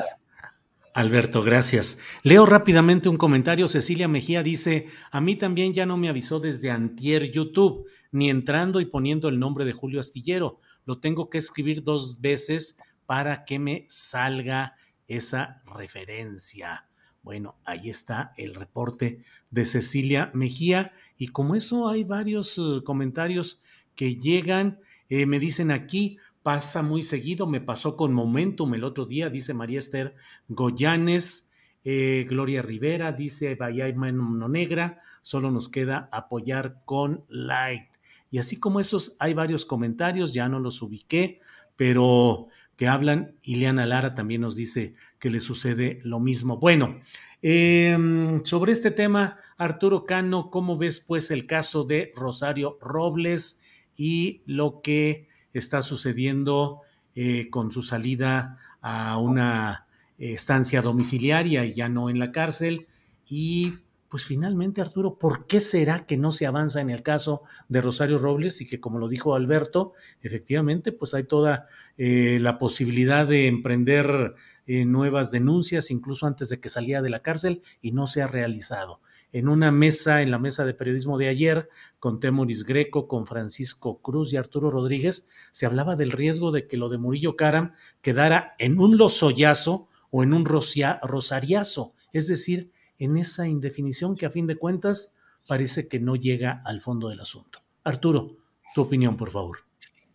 Alberto, gracias. Leo rápidamente un comentario. Cecilia Mejía dice, a mí también ya no me avisó desde antier YouTube, ni entrando y poniendo el nombre de Julio Astillero. Lo tengo que escribir dos veces para que me salga esa referencia. Bueno, ahí está el reporte de Cecilia Mejía y como eso hay varios uh, comentarios que llegan, eh, me dicen aquí, pasa muy seguido, me pasó con Momentum el otro día, dice María Esther Goyanes. Eh, Gloria Rivera dice Bahía No Negra, solo nos queda apoyar con Light. Y así como esos, hay varios comentarios, ya no los ubiqué, pero que hablan. Ileana Lara también nos dice que le sucede lo mismo. Bueno, em, sobre este tema, Arturo Cano, ¿cómo ves pues el caso de Rosario Robles y lo que está sucediendo eh, con su salida a una estancia domiciliaria y ya no en la cárcel? Y pues finalmente, Arturo, ¿por qué será que no se avanza en el caso de Rosario Robles y que, como lo dijo Alberto, efectivamente, pues hay toda eh, la posibilidad de emprender eh, nuevas denuncias, incluso antes de que saliera de la cárcel, y no se ha realizado? En una mesa, en la mesa de periodismo de ayer, con Temoris Greco, con Francisco Cruz y Arturo Rodríguez, se hablaba del riesgo de que lo de Murillo Caram quedara en un lozoyazo o en un rosariazo, es decir, en esa indefinición que a fin de cuentas parece que no llega al fondo del asunto. Arturo, tu opinión, por favor.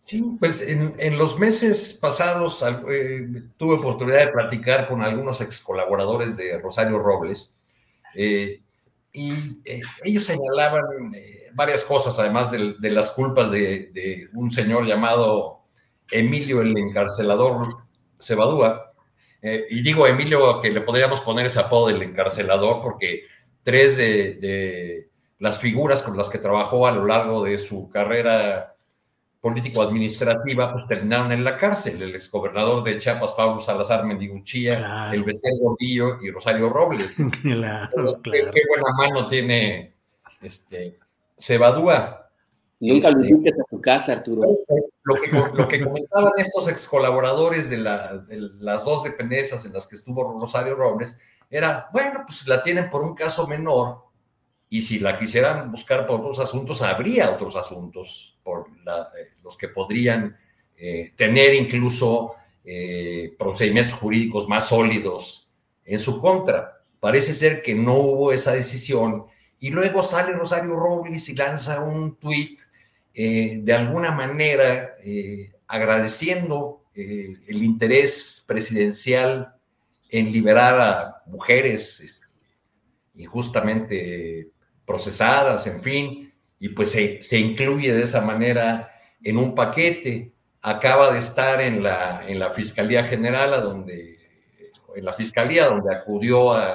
Sí, pues en, los meses pasados eh, tuve oportunidad de platicar con algunos ex colaboradores de Rosario Robles eh, y eh, ellos señalaban varias cosas, además de, las culpas de, de, un señor llamado Emilio el encarcelador Cebadúa, eh, y digo, Emilio, que le podríamos poner ese apodo del encarcelador, porque tres de, las figuras con las que trabajó a lo largo de su carrera político-administrativa, pues terminaron en la cárcel. El exgobernador de Chiapas, Pablo Salazar Mendiguchía, el Bestial Gordillo y Rosario Robles. Claro, Qué, buena mano tiene este Cebadúa. Nunca lo invites a tu casa, Arturo. Lo que, lo que comentaban estos ex colaboradores de, las dos dependencias en las que estuvo Rosario Robles era, bueno, pues la tienen por un caso menor y si la quisieran buscar por otros asuntos, habría otros asuntos por eh, los que podrían eh, tener incluso eh, procedimientos jurídicos más sólidos en su contra. Parece ser que no hubo esa decisión y luego sale Rosario Robles y lanza un tuit eh, de alguna manera eh, agradeciendo eh, el interés presidencial en liberar a mujeres este, injustamente procesadas, en fin, y pues se, incluye de esa manera en un paquete. Acaba de estar en la, en la Fiscalía General, donde, en la Fiscalía, donde acudió a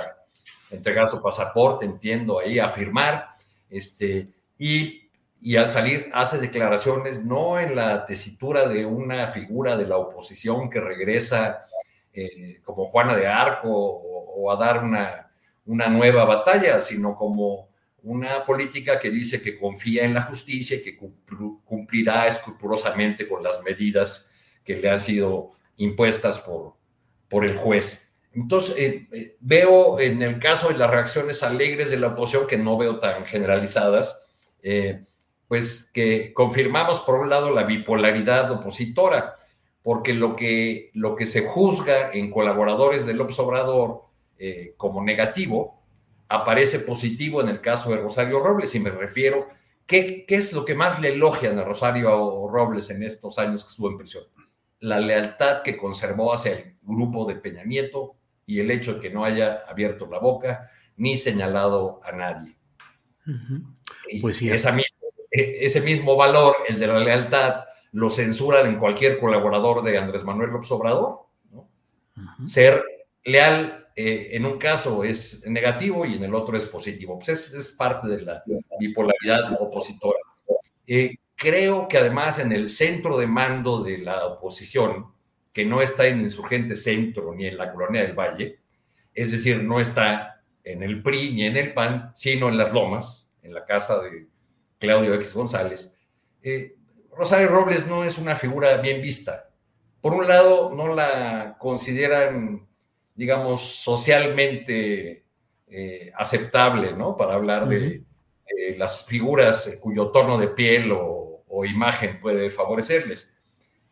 entregar su pasaporte, entiendo, ahí a firmar, este, y y al salir hace declaraciones no en la tesitura de una figura de la oposición que regresa eh, como Juana de Arco o, a dar una, una, nueva batalla, sino como una política que dice que confía en la justicia y que cumplirá escrupulosamente con las medidas que le han sido impuestas por, por el juez. Entonces, eh, eh, veo en el caso de las reacciones alegres de la oposición, que no veo tan generalizadas, pues que confirmamos por un lado la bipolaridad opositora, porque lo que, lo que se juzga en colaboradores del Obrador eh, como negativo aparece positivo en el caso de Rosario Robles, y me refiero, ¿qué, ¿qué es lo que más le elogian a Rosario Robles en estos años que estuvo en prisión? La lealtad que conservó hacia el grupo de Peña Nieto y el hecho de que no haya abierto la boca ni señalado a nadie. Pues sí. Esa misma e, ese mismo valor, el de la lealtad, lo censuran en cualquier colaborador de Andrés Manuel López Obrador. Ser leal eh, en un caso es negativo y en el otro es positivo. Pues es, parte de la bipolaridad opositora. Eh, creo que además en el centro de mando de la oposición, que no está en Insurgente Centro ni en la Colonia del Valle, es decir, no está en el PRI ni en el PAN, sino en las Lomas, en la casa de Claudio X González, eh, Rosario Robles no es una figura bien vista. Por un lado, no la consideran, digamos, socialmente eh, aceptable, ¿no? Para hablar de, las figuras cuyo tono de piel o, imagen puede favorecerles.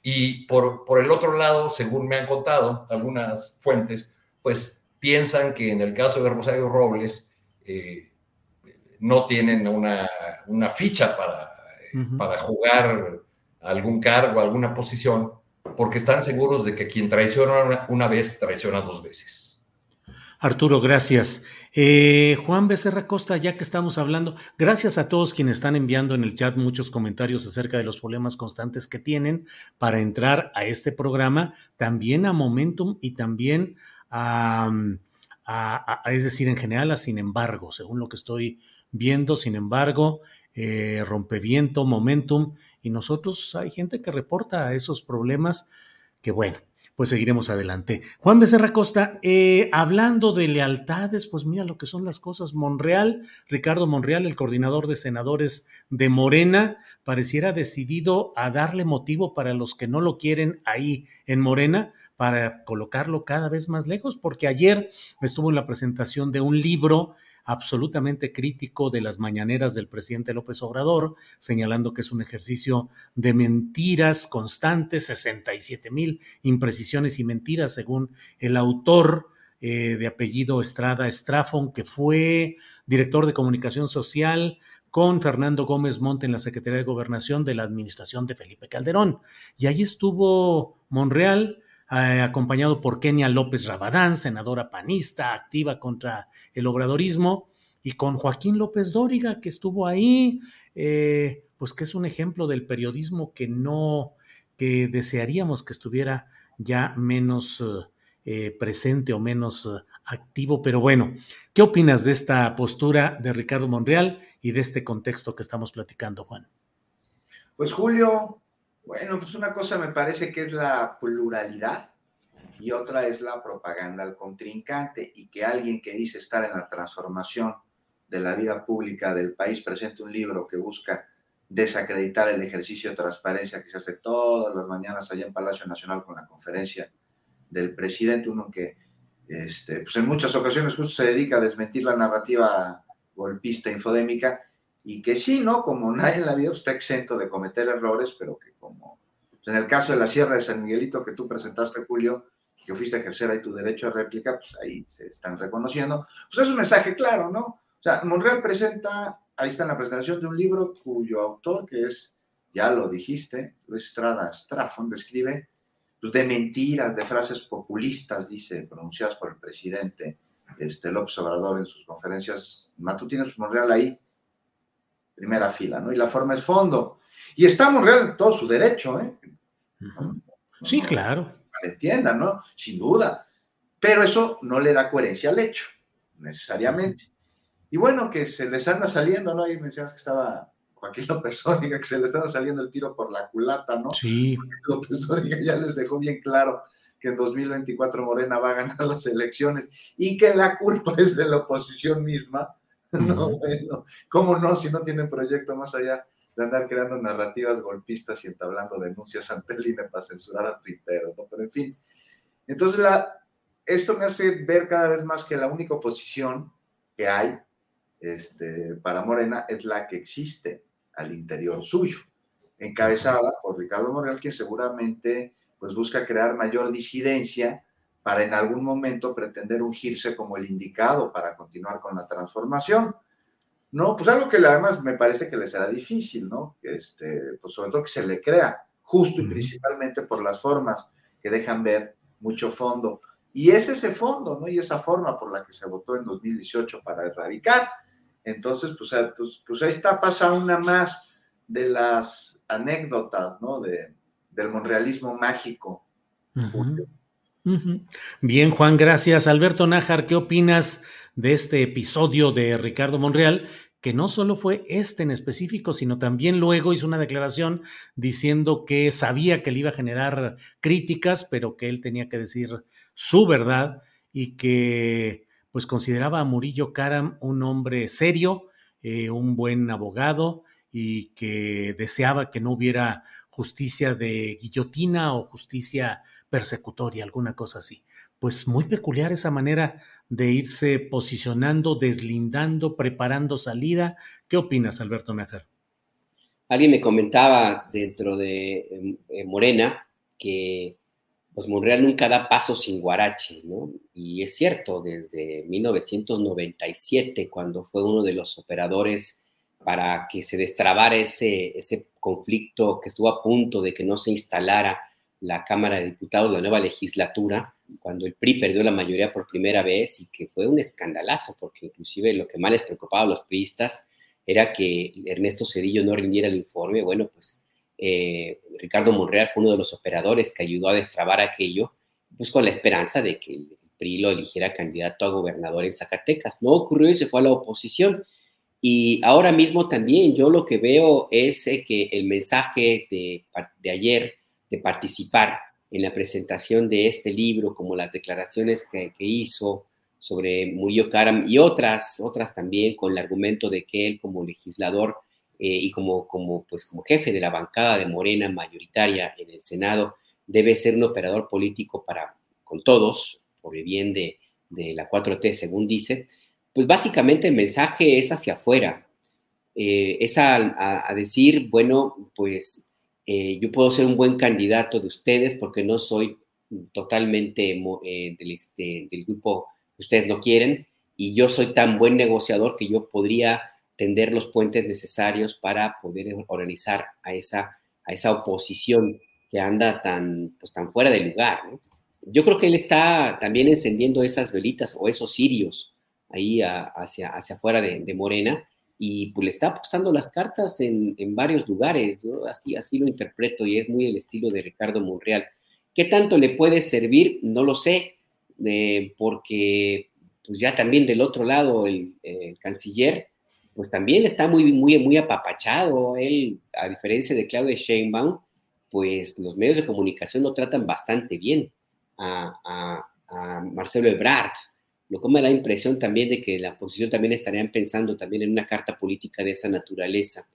Y por, por, el otro lado, según me han contado algunas fuentes, pues piensan que en el caso de Rosario Robles eh, no tienen una, una ficha para, para jugar algún cargo, alguna posición, porque están seguros de que quien traiciona una, vez, traiciona dos veces. Arturo, gracias. Eh, Juan Becerra Costa, ya que estamos hablando, gracias a todos quienes están enviando en el chat muchos comentarios acerca de los problemas constantes que tienen para entrar a este programa, también a Momentum y también a, es decir, en general a Sin embargo, según lo que estoy viendo, sin embargo, eh, Rompeviento, Momentum y nosotros hay gente que reporta esos problemas que bueno, pues seguiremos adelante. Juan Becerra Costa, eh, hablando de lealtades, pues mira lo que son las cosas. Monreal, Ricardo Monreal, el coordinador de senadores de Morena, pareciera decidido a darle motivo para los que no lo quieren ahí en Morena, para colocarlo cada vez más lejos, porque ayer estuvo en la presentación de un libro absolutamente crítico de las mañaneras del presidente López Obrador, señalando que es un ejercicio de mentiras constantes, 67 mil imprecisiones y mentiras, según el autor eh, de apellido Estrada Estrafón, que fue director de comunicación social con Fernando Gómez Monte en la Secretaría de Gobernación de la administración de Felipe Calderón. Y ahí estuvo Monreal eh, acompañado por Kenia López Rabadán, senadora panista, activa contra el obradorismo, y con Joaquín López Dóriga, que estuvo ahí, eh, pues que es un ejemplo del periodismo que no, que desearíamos que estuviera ya menos eh, presente o menos activo, pero bueno, ¿qué opinas de esta postura de Ricardo Monreal y de este contexto que estamos platicando, Juan? Pues Julio, bueno, pues una cosa me parece que es la pluralidad y otra es la propaganda al contrincante y que alguien que dice estar en la transformación de la vida pública del país presente un libro que busca desacreditar el ejercicio de transparencia que se hace todas las mañanas allá en Palacio Nacional con la conferencia del presidente, uno que este, pues en muchas ocasiones justo se dedica a desmentir la narrativa golpista infodémica y que sí, ¿no? Como nadie en la vida pues, está exento de cometer errores, pero que como pues, en el caso de la Sierra de San Miguelito que tú presentaste, Julio, que fuiste a ejercer ahí tu derecho a réplica, pues ahí se están reconociendo. Pues es un mensaje claro, ¿no? O sea, Monreal presenta, ahí está en la presentación de un libro cuyo autor, que es, ya lo dijiste, Luis Estrada Straffon, describe pues, de mentiras, de frases populistas, dice, pronunciadas por el presidente este, López Obrador en sus conferencias matutinas, Monreal ahí primera fila, ¿no? Y la forma es fondo. Y estamos realmente en todo su derecho, ¿eh? sí, claro. Entiendan, ¿no? Sin duda. Pero eso no le da coherencia al hecho, necesariamente. Y bueno, que se les anda saliendo, ¿no? Ahí mencionas que estaba Joaquín López Obriga, que se les anda saliendo el tiro por la culata, ¿no? Sí. López Obriga ya les dejó bien claro que en 2024 Morena va a ganar las elecciones y que la culpa es de la oposición misma No, bueno, ¿cómo no? Si no tienen proyecto más allá de andar creando narrativas golpistas y entablando denuncias ante el INE para censurar a Twitter, ¿no? Pero en fin. Entonces, la, esto me hace ver cada vez más que la única oposición que hay este, para Morena es la que existe al interior suyo, encabezada por Ricardo Morel, que seguramente pues, busca crear mayor disidencia para en algún momento pretender ungirse como el indicado para continuar con la transformación. No, pues algo que además me parece que le será difícil, ¿no? Este, pues sobre todo que se le crea, justo y principalmente por las formas que dejan ver mucho fondo. Y es ese fondo, ¿no? Y esa forma por la que se votó en 2018 para erradicar. Entonces, pues, pues, pues, ahí está, pasa una más de las anécdotas, ¿no? De, del monrealismo mágico. Bien, Juan, gracias. Alberto Nájar, ¿qué opinas de este episodio de Ricardo Monreal? Que no solo fue este en específico, sino también luego hizo una declaración diciendo que sabía que le iba a generar críticas, pero que él tenía que decir su verdad y que pues consideraba a Murillo Karam un hombre serio, eh, un buen abogado y que deseaba que no hubiera justicia de guillotina o justicia persecutoria, alguna cosa así. Pues muy peculiar esa manera de irse posicionando, deslindando, preparando salida. ¿Qué opinas, Alberto Nájar? Alguien me comentaba dentro de em, eh, Morena que pues Monreal nunca da paso sin guarache, ¿no? Y es cierto, desde 1997, cuando fue uno de los operadores para que se destrabara ese, ese conflicto que estuvo a punto de que no se instalara la Cámara de Diputados, la nueva legislatura, cuando el PRI perdió la mayoría por primera vez y que fue un escandalazo, porque inclusive lo que más les preocupaba a los priistas era que Ernesto Cedillo no rindiera el informe. Bueno, pues eh, Ricardo Monreal fue uno de los operadores que ayudó a destrabar aquello, pues con la esperanza de que el PRI lo eligiera candidato a gobernador en Zacatecas. No ocurrió y se fue a la oposición. Y ahora mismo también yo lo que veo es eh, que el mensaje de, de ayer de participar en la presentación de este libro, como las declaraciones que, hizo sobre Murillo Karam y otras, otras también con el argumento de que él como legislador eh, y como, como, pues, como jefe de la bancada de Morena mayoritaria en el Senado debe ser un operador político para con todos, por el bien de, de la 4T, según dice, pues básicamente el mensaje es hacia afuera, eh, es a, decir, bueno, pues eh, yo puedo ser un buen candidato de ustedes porque no soy totalmente eh, este, del, grupo que ustedes no quieren y yo soy tan buen negociador que yo podría tender los puentes necesarios para poder organizar a esa, a esa oposición que anda tan, pues, tan fuera de lugar. Yo creo que él está también encendiendo esas velitas o esos cirios ahí hacia, hacia afuera de Morena y pues le está apostando las cartas en, varios lugares, yo así, así lo interpreto y es muy el estilo de Ricardo Monreal. ¿Qué tanto le puede servir? No lo sé, eh, porque pues ya también del otro lado el, canciller pues también está muy, muy, muy apapachado. Él, a diferencia de Claudia Sheinbaum, pues los medios de comunicación lo tratan bastante bien a, a Marcelo Ebrard, lo que me da la impresión también de que la oposición también estarían pensando también en una carta política de esa naturaleza.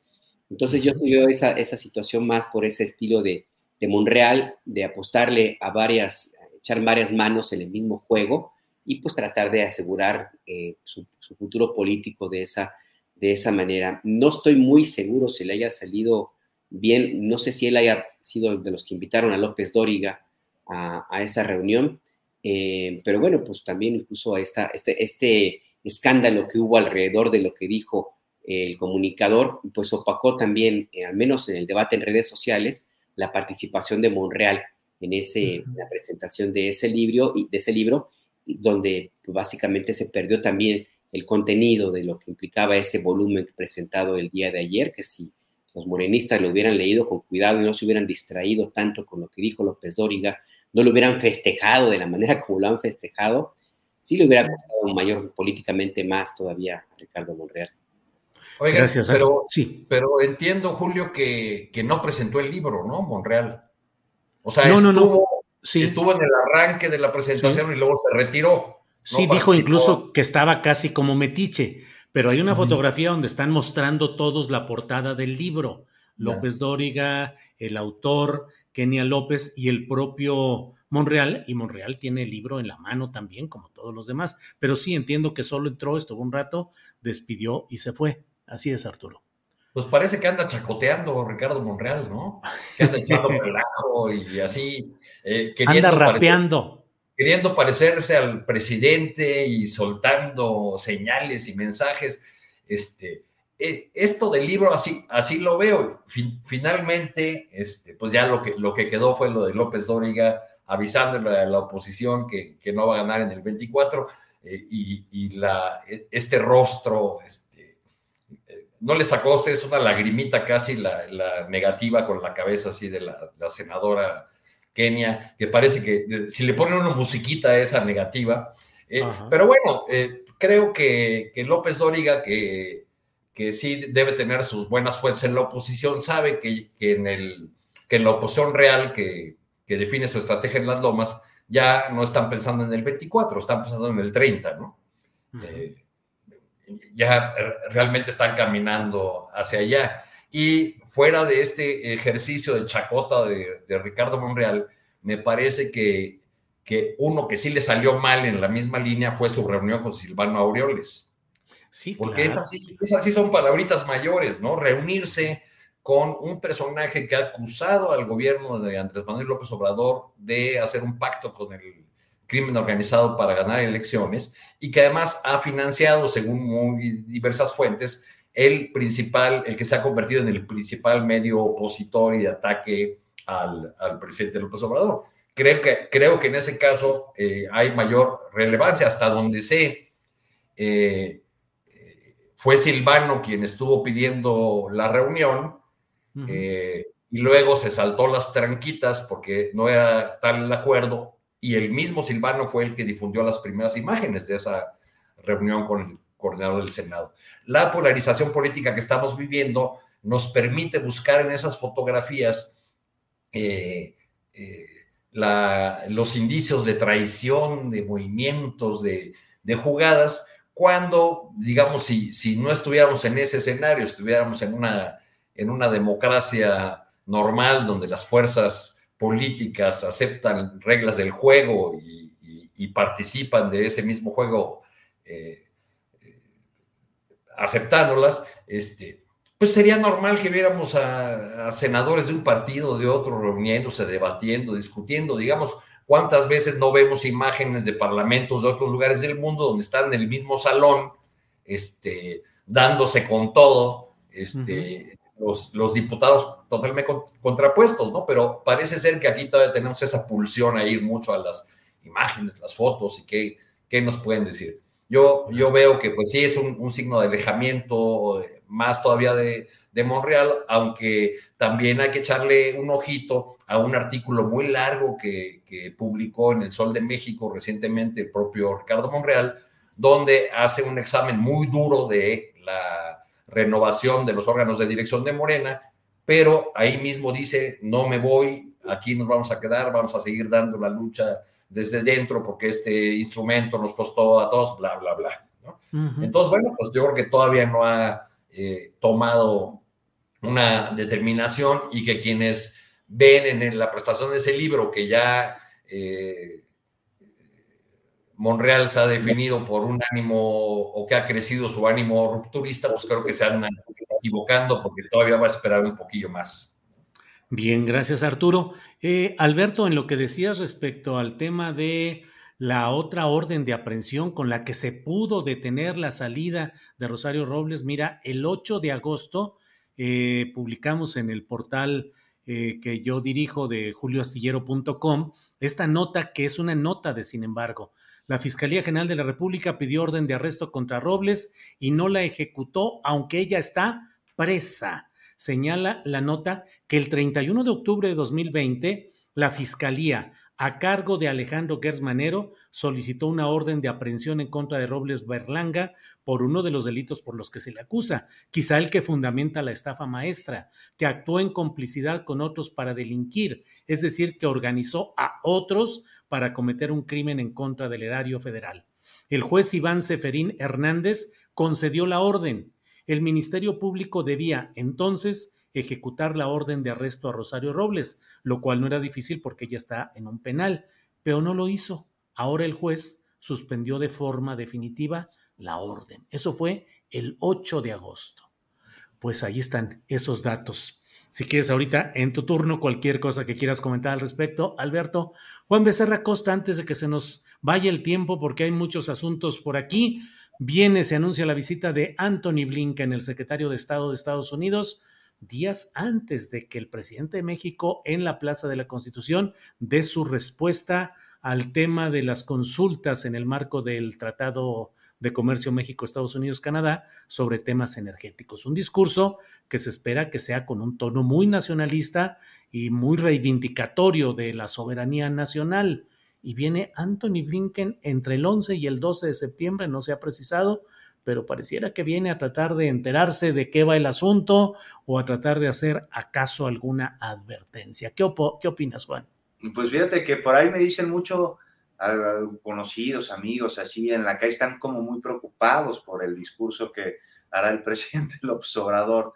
Entonces yo veo esa, esa situación más por ese estilo de, de Monreal, de apostarle a varias, echar varias manos en el mismo juego y pues tratar de asegurar eh, su, futuro político de esa, de esa manera. No estoy muy seguro si le haya salido bien, no sé si él haya sido de los que invitaron a López Dóriga a, a esa reunión, eh, pero bueno, pues también incluso esta, este, este escándalo que hubo alrededor de lo que dijo el comunicador, pues opacó también, eh, al menos en el debate en redes sociales, la participación de Monreal en ese, la presentación de ese libro, de ese libro, donde básicamente se perdió también el contenido de lo que implicaba ese volumen presentado el día de ayer, que si los morenistas lo hubieran leído con cuidado y no se hubieran distraído tanto con lo que dijo López Dóriga no lo hubieran festejado de la manera como lo han festejado, sí le hubiera costado mayor políticamente más todavía a Ricardo Monreal. Oiga, Gracias, pero, sí. pero entiendo, Julio, que, que, no presentó el libro, ¿no? Monreal. O sea, no, estuvo, no, no. Sí. estuvo en el arranque de la presentación y luego se retiró. Sí, dijo incluso que estaba casi como metiche, pero hay una fotografía donde están mostrando todos la portada del libro. López Dóriga, el autor, Kenia López y el propio Monreal, y Monreal tiene el libro en la mano también, como todos los demás, pero sí entiendo que solo entró, estuvo un rato, despidió y se fue. Así es, Arturo. Pues parece que anda chacoteando Ricardo Monreal, ¿no? Que anda echando relajo y así, eh, queriendo anda rapeando. queriendo parecerse al presidente y soltando señales y mensajes. Este, esto del libro así, así lo veo. finalmente, este, pues ya lo que, lo que quedó fue lo de López Dóriga avisándole a la oposición que, que no va a ganar en el 24 eh, y, la, e, este rostro, este, eh, no le sacó, es una lagrimita casi la, negativa con la cabeza así de la, senadora Kenia, que parece que si le ponen una musiquita a esa negativa, pero bueno, creo que, que López Dóriga, que que sí debe tener sus buenas fuerzas en la oposición, sabe que, en, el, que en la oposición real que, define su estrategia en las lomas, ya no están pensando en el 24, están pensando en el 30, ¿no? Eh, ya realmente están caminando hacia allá. Y fuera de este ejercicio de chacota de, Ricardo Monreal, me parece que, que uno que sí le salió mal en la misma línea fue su reunión con Silvano Aureoles. Sí, Porque esas, sí son palabritas mayores, ¿no? Reunirse con un personaje que ha acusado al gobierno de Andrés Manuel López Obrador de hacer un pacto con el crimen organizado para ganar elecciones y que además ha financiado, según muy diversas fuentes, el principal, el que se ha convertido en el principal medio opositor y de ataque al, al presidente López Obrador. Creo que, creo que en ese caso eh, hay mayor relevancia, hasta donde sé. Eh, fue Silvano quien estuvo pidiendo la reunión eh, y luego se saltó las tranquitas porque no era tal el acuerdo y el mismo Silvano fue el que difundió las primeras imágenes de esa reunión con el coordinador del Senado. La polarización política que estamos viviendo nos permite buscar en esas fotografías eh, eh, los indicios de traición, de movimientos, de, de jugadas, cuando, digamos, si, no estuviéramos en ese escenario, estuviéramos en una democracia normal donde las fuerzas políticas aceptan reglas del juego y, participan de ese mismo juego eh, eh, aceptándolas, este, pues sería normal que viéramos a, senadores de un partido, de otro, reuniéndose, debatiendo, discutiendo, digamos, cuántas veces no vemos imágenes de parlamentos de otros lugares del mundo donde están en el mismo salón, este, dándose con todo, este, los, diputados totalmente contrapuestos, ¿no? Pero parece ser que aquí todavía tenemos esa pulsión a ir mucho a las imágenes, las fotos y qué, qué nos pueden decir. Yo, yo veo que pues sí es un, signo de alejamiento más todavía de, de, Monreal, aunque también hay que echarle un ojito a un artículo muy largo que, que publicó en El Sol de México recientemente el propio Ricardo Monreal, donde hace un examen muy duro de la renovación de los órganos de dirección de Morena, pero ahí mismo dice, no me voy, aquí nos vamos a quedar, vamos a seguir dando la lucha desde dentro porque este instrumento nos costó a todos, bla, bla, bla. Entonces, bueno, pues yo creo que todavía no ha eh, tomado una determinación y que quienes ven en, la prestación de ese libro que ya eh, Monreal se ha definido por un ánimo o que ha crecido su ánimo rupturista, pues creo que se han equivocando porque todavía va a esperar un poquillo más. Bien, gracias Arturo. Eh, Alberto, en lo que decías respecto al tema de la otra orden de aprehensión con la que se pudo detener la salida de Rosario Robles, mira, el 8 de agosto eh, publicamos en el portal eh, que yo dirijo de julioastillero.com esta nota que es una nota de sin embargo la Fiscalía General de la República pidió orden de arresto contra Robles y no la ejecutó, aunque ella está presa. Señala la nota que el 31 de octubre de 2020, la Fiscalía, a cargo de Alejandro Gersmanero, solicitó una orden de aprehensión en contra de Robles Berlanga por uno de los delitos por los que se le acusa, quizá el que fundamenta la estafa maestra, que actuó en complicidad con otros para delinquir, es decir, que organizó a otros para cometer un crimen en contra del erario federal. El juez Iván Seferín Hernández concedió la orden. El Ministerio Público debía entonces ejecutar la orden de arresto a Rosario Robles, lo cual no era difícil porque ella está en un penal, pero no lo hizo. Ahora el juez suspendió de forma definitiva la orden. Eso fue el 8 de agosto. Pues ahí están esos datos. Si quieres ahorita en tu turno cualquier cosa que quieras comentar al respecto, Alberto. Juan Becerra Costa, antes de que se nos vaya el tiempo, porque hay muchos asuntos por aquí, viene, se anuncia la visita de Anthony Blinken, el secretario de Estado de Estados Unidos, días antes de que el presidente de México en la Plaza de la Constitución dé su respuesta al tema de las consultas en el marco del Tratado de Comercio México, Estados Unidos, Canadá sobre temas energéticos. Un discurso que se espera que sea con un tono muy nacionalista y muy reivindicatorio de la soberanía nacional. Y viene Anthony Blinken entre el 11 y el 12 de septiembre, no se ha precisado, pero pareciera que viene a tratar de enterarse de qué va el asunto o a tratar de hacer acaso alguna advertencia. ¿Qué, opinas, Juan? Pues fíjate que por ahí me dicen mucho conocidos, amigos, así en la calle, están como muy preocupados por el discurso que hará el presidente López Obrador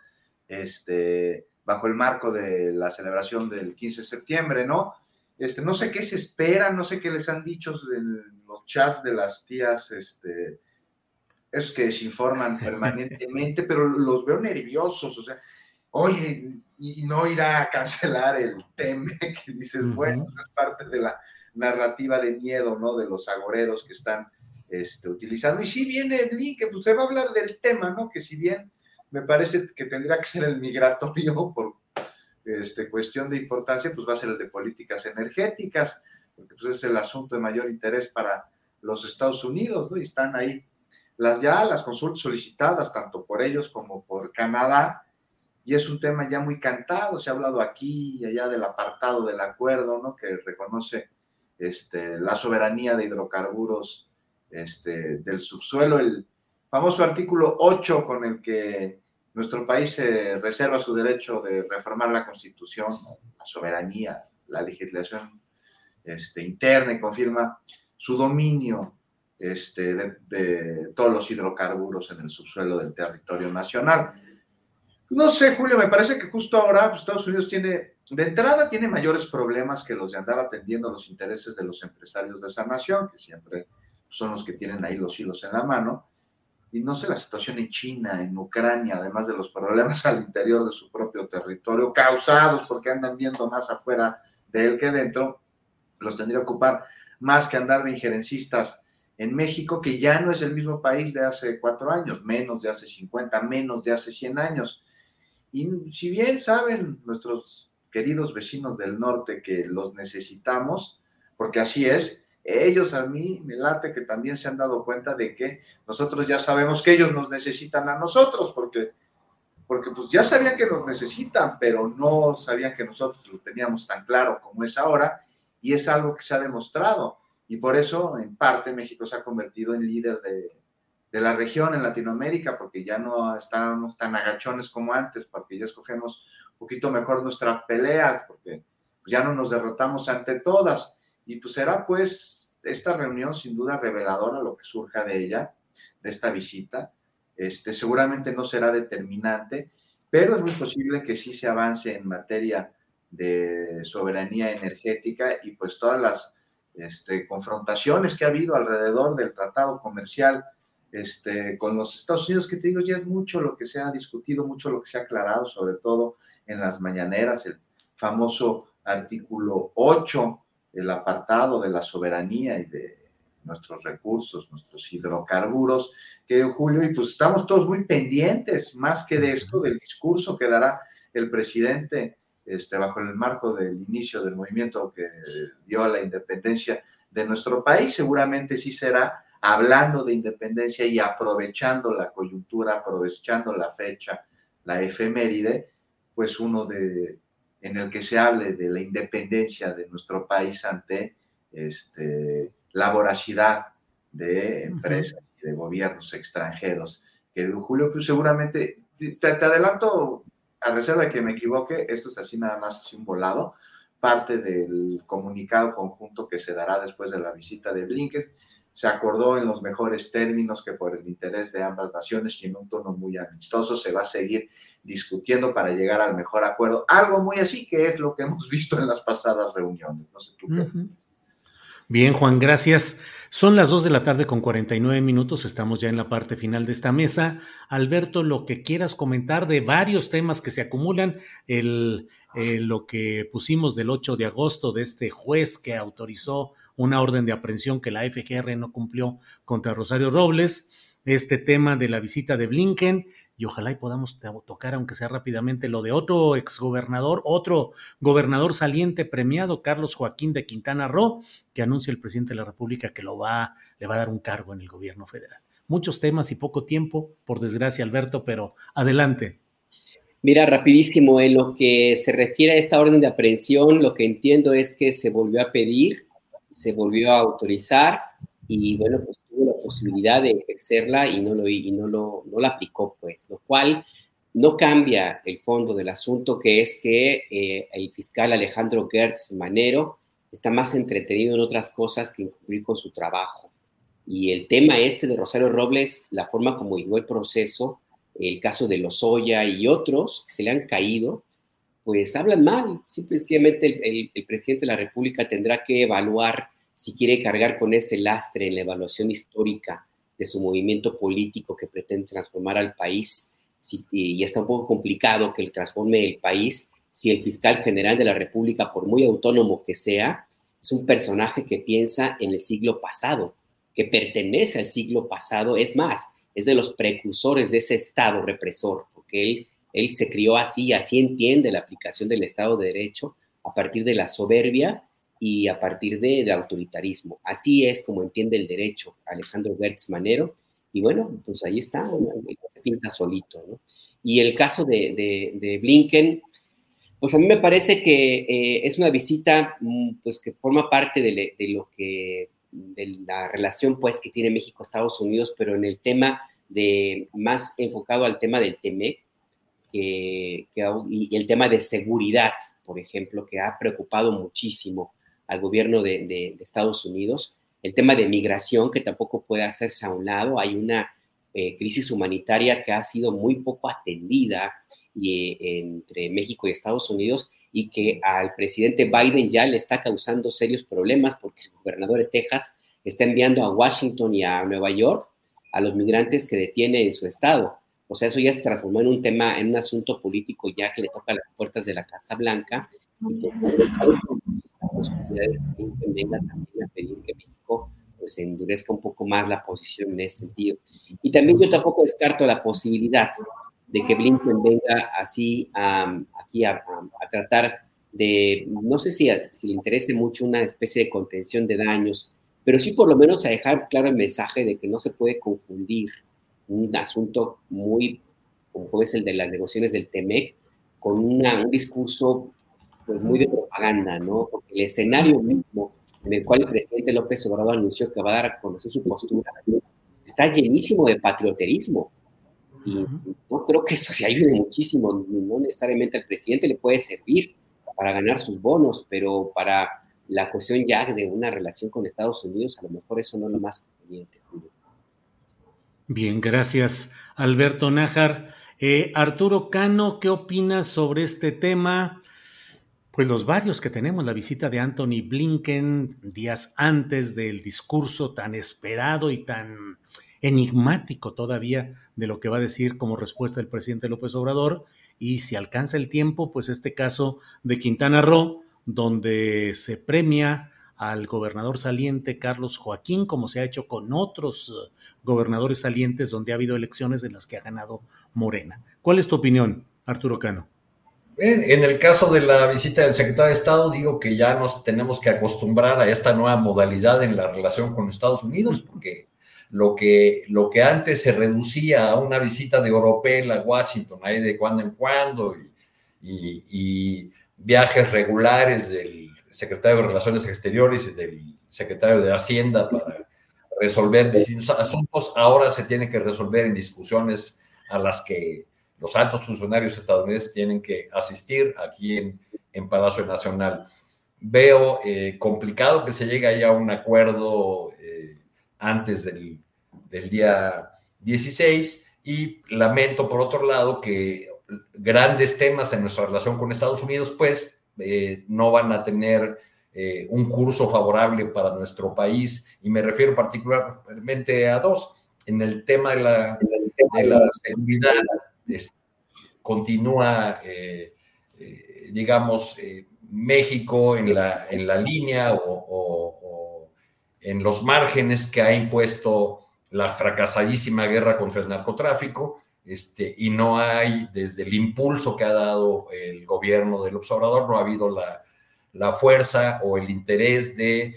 este, bajo el marco de la celebración del 15 de septiembre, ¿no? Este, no sé qué se espera, no sé qué les han dicho en los chats de las tías, este, esos que desinforman permanentemente, pero los veo nerviosos, o sea, oye, y no irá a cancelar el tema que dices, bueno, es parte de la narrativa de miedo, ¿no? De los agoreros que están este, utilizando. Y si viene Blinken, pues se va a hablar del tema, ¿no? Que si bien me parece que tendría que ser el migratorio por este, cuestión de importancia, pues va a ser el de políticas energéticas, porque pues es el asunto de mayor interés para los Estados Unidos, ¿no? Y están ahí las ya las consultas solicitadas, tanto por ellos como por Canadá, y es un tema ya muy cantado, se ha hablado aquí y allá del apartado del acuerdo, ¿no? Que reconoce este, la soberanía de hidrocarburos este, del subsuelo, el famoso artículo 8 con el que nuestro país reserva su derecho de reformar la constitución, la soberanía, la legislación este, interna y confirma su dominio este, de, todos los hidrocarburos en el subsuelo del territorio nacional. No sé, Julio, me parece que justo ahora pues, Estados Unidos tiene, de entrada, tiene mayores problemas que los de andar atendiendo los intereses de los empresarios de esa nación, que siempre son los que tienen ahí los hilos en la mano. Y no sé la situación en China, en Ucrania, además de los problemas al interior de su propio territorio, causados porque andan viendo más afuera de él que dentro, los tendría que ocupar más que andar de injerencistas en México, que ya no es el mismo país de hace cuatro años, menos de hace 50, menos de hace 100 años. Y si bien saben nuestros queridos vecinos del norte que los necesitamos, porque así es, ellos a mí me late que también se han dado cuenta de que nosotros ya sabemos que ellos nos necesitan a nosotros, porque, porque pues ya sabían que nos necesitan, pero no sabían que nosotros lo teníamos tan claro como es ahora, y es algo que se ha demostrado. Y por eso, en parte, México se ha convertido en líder de, de la región en Latinoamérica, porque ya no estábamos tan agachones como antes, porque ya escogemos un poquito mejor nuestras peleas, porque ya no nos derrotamos ante todas. Y pues será pues esta reunión sin duda reveladora lo que surja de ella, de esta visita. Este, seguramente no será determinante, pero es muy posible que sí se avance en materia de soberanía energética y pues todas las este, confrontaciones que ha habido alrededor del tratado comercial este, con los Estados Unidos, que te digo, ya es mucho lo que se ha discutido, mucho lo que se ha aclarado, sobre todo en las mañaneras, el famoso artículo 8 el apartado de la soberanía y de nuestros recursos, nuestros hidrocarburos, que Julio, y pues estamos todos muy pendientes, más que de esto, del discurso que dará el presidente este, bajo el marco del inicio del movimiento que dio a la independencia de nuestro país, seguramente sí será hablando de independencia y aprovechando la coyuntura, aprovechando la fecha, la efeméride, pues uno de, en el que se hable de la independencia de nuestro país ante este, la voracidad de empresas y de gobiernos extranjeros. Querido Julio, pues seguramente, te, adelanto, a reserva de que me equivoque, esto es así nada más así un volado, parte del comunicado conjunto que se dará después de la visita de Blinken, se acordó en los mejores términos que por el interés de ambas naciones y en un tono muy amistoso se va a seguir discutiendo para llegar al mejor acuerdo. Algo muy así que es lo que hemos visto en las pasadas reuniones. No sé tú qué. Bien, Juan, gracias. Son las 2 de la tarde con 49 minutos, estamos ya en la parte final de esta mesa. Alberto, lo que quieras comentar de varios temas que se acumulan, el, eh, lo que pusimos del 8 de agosto de este juez que autorizó una orden de aprehensión que la FGR no cumplió contra Rosario Robles, este tema de la visita de Blinken y ojalá y podamos tocar, aunque sea rápidamente, lo de otro exgobernador, otro gobernador saliente premiado, Carlos Joaquín de Quintana Roo, que anuncia el presidente de la República que lo va, le va a dar un cargo en el gobierno federal. Muchos temas y poco tiempo, por desgracia, Alberto, pero adelante. Mira, rapidísimo, en lo que se refiere a esta orden de aprehensión, lo que entiendo es que se volvió a pedir, se volvió a autorizar y bueno, pues tuvo la posibilidad de ejercerla y no lo, y no lo no la aplicó, pues, lo cual no cambia el fondo del asunto, que es que eh, el fiscal Alejandro Gertz Manero está más entretenido en otras cosas que en cumplir con su trabajo. Y el tema este de Rosario Robles, la forma como llegó el proceso, el caso de Lozoya y otros que se le han caído, pues hablan mal. Simplemente el, el presidente de la República tendrá que evaluar si quiere cargar con ese lastre en la evaluación histórica de su movimiento político que pretende transformar al país y está un poco complicado que él transforme el país si el fiscal general de la República, por muy autónomo que sea, es un personaje que piensa en el siglo pasado, que pertenece al siglo pasado, es más, es de los precursores de ese Estado represor, porque él se crió así, así entiende la aplicación del Estado de Derecho a partir de la soberbia y a partir del autoritarismo. Así es como entiende el derecho Alejandro Gertz Manero, y bueno, pues ahí está, se pinta solito, ¿no? Y el caso de, Blinken, pues a mí me parece que eh, es una visita mm, pues que forma parte de, de, lo que, de la relación pues que tiene México-Estados Unidos, pero en el tema de, más enfocado al tema del TEMEC, y el tema de seguridad, por ejemplo, que ha preocupado muchísimo al gobierno de, Estados Unidos el tema de migración, que tampoco puede hacerse a un lado. Hay una eh, crisis humanitaria que ha sido muy poco atendida y, eh, entre México y Estados Unidos y que al presidente Biden ya le está causando serios problemas porque el gobernador de Texas está enviando a Washington y a Nueva York a los migrantes que detiene en su estado. O sea, eso ya se transformó en un tema, en un asunto político ya que le toca las puertas de la Casa Blanca y que venga también a pedir que pues endurezca un poco más la posición en ese sentido. Y también yo tampoco descarto la posibilidad de que Blinken venga así aquí a, tratar de, no sé si, si le interese mucho una especie de contención de daños, pero sí por lo menos a dejar claro el mensaje de que no se puede confundir un asunto muy, como es el de las negociaciones del TEMEC, con una, un discurso pues muy de propaganda, ¿no? Porque el escenario mismo en el cual el presidente López Obrador anunció que va a dar a conocer su postura, está llenísimo de patrioterismo. Y no creo que eso se ayude muchísimo, no necesariamente al presidente le puede servir para ganar sus bonos, pero para la cuestión ya de una relación con Estados Unidos, a lo mejor eso no es lo más conveniente. Bien, gracias, Alberto Nájar. Eh, Arturo Cano, ¿qué opinas sobre este tema? Pues los varios que tenemos, la visita de Anthony Blinken días antes del discurso tan esperado y tan enigmático todavía de lo que va a decir como respuesta el presidente López Obrador, y si alcanza el tiempo, pues este caso de Quintana Roo, donde se premia al gobernador saliente Carlos Joaquín, como se ha hecho con otros eh, gobernadores salientes donde ha habido elecciones en las que ha ganado Morena. ¿Cuál es tu opinión, Arturo Cano? En el caso de la visita del secretario de Estado, digo que ya nos tenemos que acostumbrar a esta nueva modalidad en la relación con Estados Unidos, porque lo que, lo que antes se reducía a una visita de Oropel a Washington, ahí de cuando en cuando, y, y viajes regulares del secretario de Relaciones Exteriores y del secretario de Hacienda para resolver distintos asuntos, ahora se tiene que resolver en discusiones a las que los altos funcionarios estadounidenses tienen que asistir aquí en, en Palacio Nacional. Veo eh, complicado que se llegue ahí a un acuerdo eh, antes del, del, día 16 y lamento por otro lado que grandes temas en nuestra relación con Estados Unidos pues eh, no van a tener un curso favorable para nuestro país y me refiero particularmente a dos. En el tema de la, de la seguridad continúa, eh, eh, digamos, eh, México en la, en la línea o, en los márgenes que ha impuesto la fracasadísima guerra contra el narcotráfico, este, y no hay, desde el impulso que ha dado el gobierno del observador, no ha habido la, la fuerza o el interés de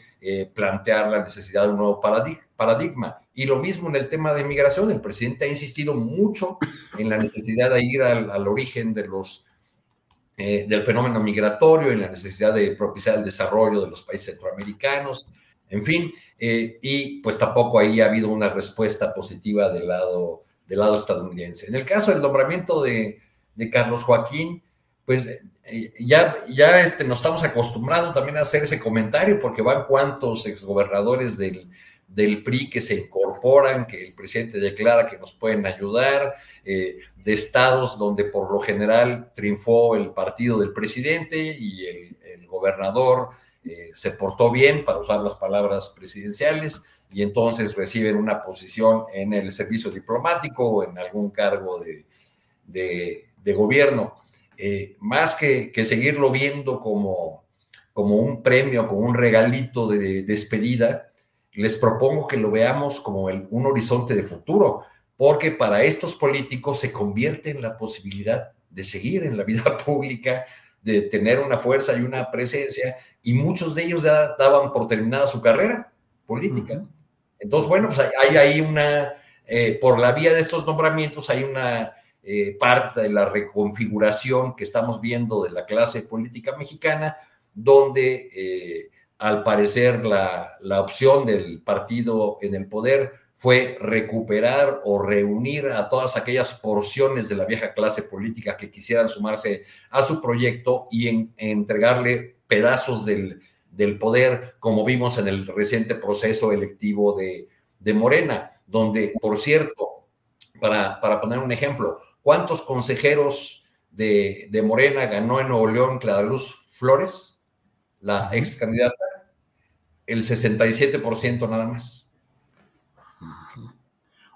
plantear la necesidad de un nuevo paradigma. Y lo mismo en el tema de migración, el presidente ha insistido mucho en la necesidad de ir al, origen de los, eh, del fenómeno migratorio, en la necesidad de propiciar el desarrollo de los países centroamericanos, en fin, eh, y pues tampoco ahí ha habido una respuesta positiva del lado, del lado estadounidense. En el caso del nombramiento de, de Carlos Joaquín, pues eh, ya, ya este, nos estamos acostumbrando también a hacer ese comentario porque van cuantos exgobernadores del del PRI que se incorporan, que el presidente declara que nos pueden ayudar, eh, de estados donde por lo general triunfó el partido del presidente y el, gobernador eh, se portó bien, para usar las palabras presidenciales, y entonces reciben una posición en el servicio diplomático o en algún cargo de, de, gobierno. Eh, más que, que, seguirlo viendo como, como un premio, como un regalito de, despedida, les propongo que lo veamos como un horizonte de futuro, porque para estos políticos se convierte en la posibilidad de seguir en la vida pública, de tener una fuerza y una presencia, y muchos de ellos ya daban por terminada su carrera política. Entonces, bueno, pues hay ahí una, eh, por la vía de estos nombramientos, hay una eh, parte de la reconfiguración que estamos viendo de la clase política mexicana, donde eh, al parecer la, la opción del partido en el poder fue recuperar o reunir a todas aquellas porciones de la vieja clase política que quisieran sumarse a su proyecto y entregarle pedazos del, poder, como vimos en el reciente proceso electivo de, Morena, donde, por cierto, para, para, poner un ejemplo, ¿cuántos consejeros de, de Morena ganó en Nuevo León Clara Luz Flores, la ex candidata? El 67% nada más.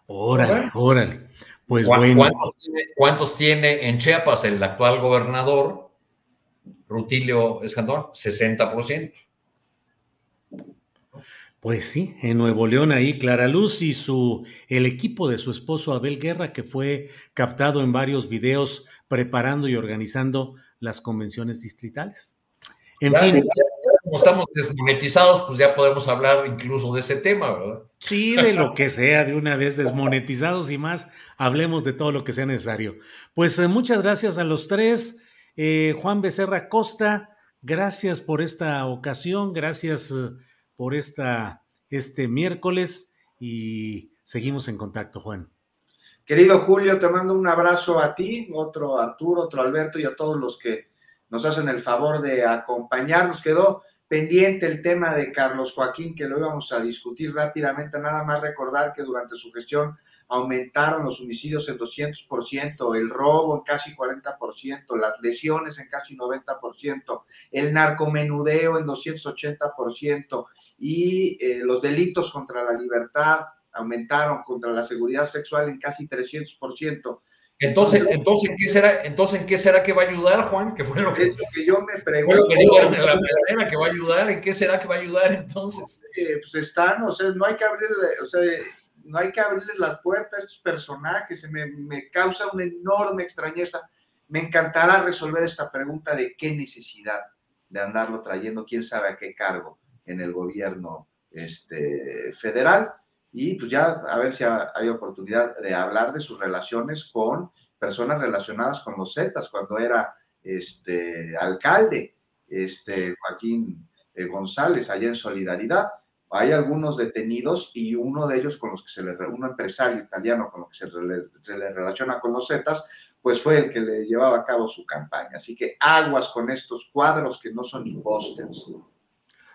Órale, órale. Pues bueno. ¿cuántos tiene, en Chiapas el actual gobernador, Rutilio Escandón? 60%. Pues sí, en Nuevo León ahí Clara Luz y su el equipo de su esposo Abel Guerra que fue captado en varios videos preparando y organizando las convenciones distritales. En fin, como estamos desmonetizados, pues ya podemos hablar incluso de ese tema, ¿verdad? Sí, de lo que sea, de una vez desmonetizados y más, hablemos de todo lo que sea necesario. Pues eh, muchas gracias a los tres. Eh, Juan Becerra Costa, gracias por esta ocasión, gracias eh, por esta, este miércoles y seguimos en contacto, Juan. Querido Julio, te mando un abrazo a ti, otro a Arturo, otro a Alberto y a todos los que nos hacen el favor de acompañarnos. Quedó pendiente el tema de Carlos Joaquín, que lo íbamos a discutir rápidamente. Nada más recordar que durante su gestión aumentaron los homicidios en 200%, el robo en casi 40%, las lesiones en casi 90%, el narcomenudeo en 280% y eh, los delitos contra la libertad aumentaron contra la seguridad sexual en casi 300%. Entonces, entonces, ¿en qué será, entonces, ¿en qué será que va a ayudar, Juan? Que fue lo que, es lo que yo me pregunto. Fue lo que digo en la que va a ayudar, ¿en qué será que va a ayudar entonces? pues están, o sea, no hay que abrirle, o sea, no hay que abrirles las puertas a estos personajes, me, me causa una enorme extrañeza. Me encantará resolver esta pregunta de qué necesidad de andarlo trayendo, quién sabe a qué cargo en el gobierno este, federal y pues ya a ver si hay oportunidad de hablar de sus relaciones con personas relacionadas con los Zetas, cuando era este, alcalde, este, Joaquín eh, González, allá en Solidaridad. Hay algunos detenidos y uno de ellos con los que se le, un empresario italiano con lo que se le, relaciona con los Zetas, pues fue el que le llevaba a cabo su campaña. Así que aguas con estos cuadros que no son imposters.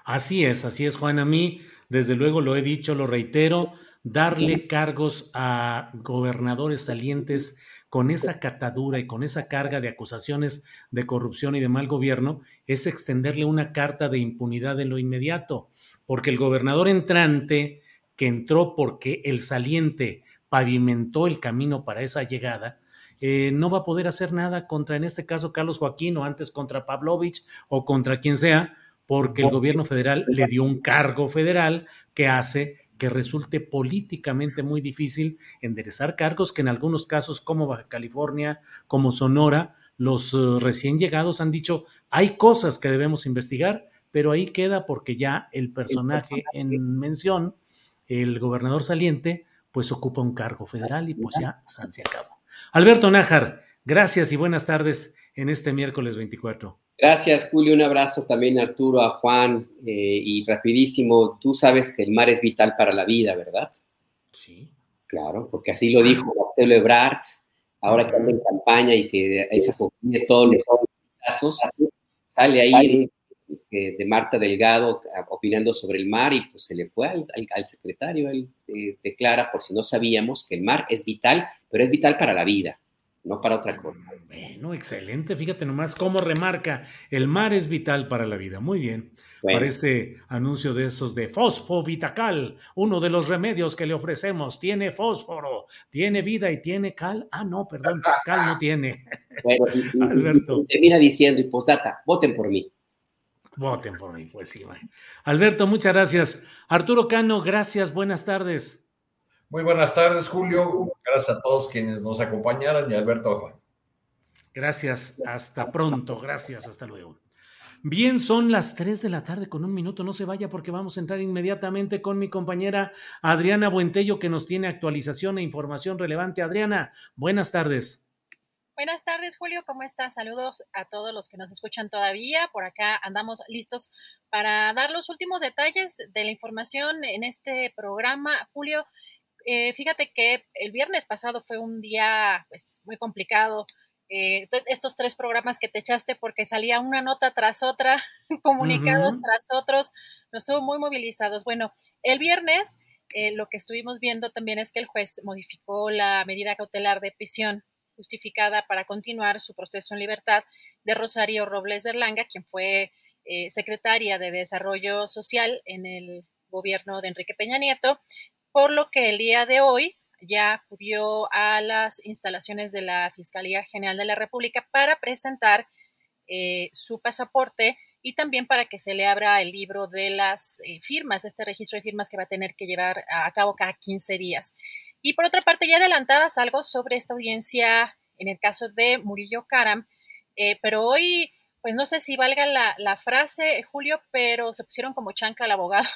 Así es, así es, Juan. A mí desde luego lo he dicho, lo reitero, darle cargos a gobernadores salientes con esa catadura y con esa carga de acusaciones de corrupción y de mal gobierno es extenderle una carta de impunidad en lo inmediato, porque el gobernador entrante, que entró porque el saliente pavimentó el camino para esa llegada, eh, no va a poder hacer nada contra, en este caso, Carlos Joaquín o antes contra Pavlovich o contra quien sea, porque el gobierno federal le dio un cargo federal que hace que resulte políticamente muy difícil enderezar cargos que en algunos casos como Baja California, como Sonora, los eh, recién llegados han dicho, hay cosas que debemos investigar, pero ahí queda porque ya el personaje en mención, el gobernador saliente, pues ocupa un cargo federal y pues ya se acabó. Alberto Nájar, gracias y buenas tardes en este miércoles 24. Gracias, Julio. Un abrazo también a Arturo, a Juan. Eh, y rapidísimo, tú sabes que el mar es vital para la vida, ¿verdad? Sí. Claro, porque así lo dijo Marcelo Ebrard, ahora que anda en campaña y que ahí se de todos los casos, sale ahí de Marta Delgado opinando sobre el mar y pues se le fue al, secretario, él eh, declara, por si no sabíamos, que el mar es vital, pero es vital para la vida no para otra cosa. Bueno, excelente. Fíjate nomás cómo remarca, el mar es vital para la vida. Muy bien. Parece anuncio de esos de Fosfo Vitacal, uno de los remedios que le ofrecemos. Tiene fósforo, tiene vida y tiene cal. Ah, no, perdón, cal no tiene. Bueno, Alberto. termina diciendo, y postdata, voten por mí. Voten por mí, pues sí. Alberto, muchas gracias. Arturo Cano, gracias, buenas tardes. Muy buenas tardes, Julio. Gracias a todos quienes nos acompañaron y Alberto Juan. Gracias, hasta pronto, gracias, hasta luego. Bien, son las 3 de la tarde con un minuto. No se vaya porque vamos a entrar inmediatamente con mi compañera Adriana Buentello que nos tiene actualización e información relevante. Adriana, buenas tardes. Buenas tardes, Julio. ¿Cómo estás? Saludos a todos los que nos escuchan todavía. Por acá andamos listos para dar los últimos detalles de la información en este programa. Julio, eh, fíjate que el viernes pasado fue un día pues, muy complicado eh, estos tres programas que te echaste porque salía una nota tras otra, comunicados tras otros, nos estuvo muy movilizados. Bueno, el viernes eh, lo que estuvimos viendo también es que el juez modificó la medida cautelar de prisión justificada para continuar su proceso en libertad de Rosario Robles Berlanga, quien fue eh, secretaria de Desarrollo Social en el gobierno de Enrique Peña Nieto, por lo que el día de hoy ya acudió a las instalaciones de la Fiscalía General de la República para presentar eh, su pasaporte y también para que se le abra el libro de las eh, firmas, este registro de firmas que va a tener que llevar a cabo cada 15 días. Y por otra parte, ya adelantabas algo sobre esta audiencia en el caso de Murillo Karam, eh, pero hoy, pues no sé si valga la, frase, Julio, pero se pusieron como chanca al abogado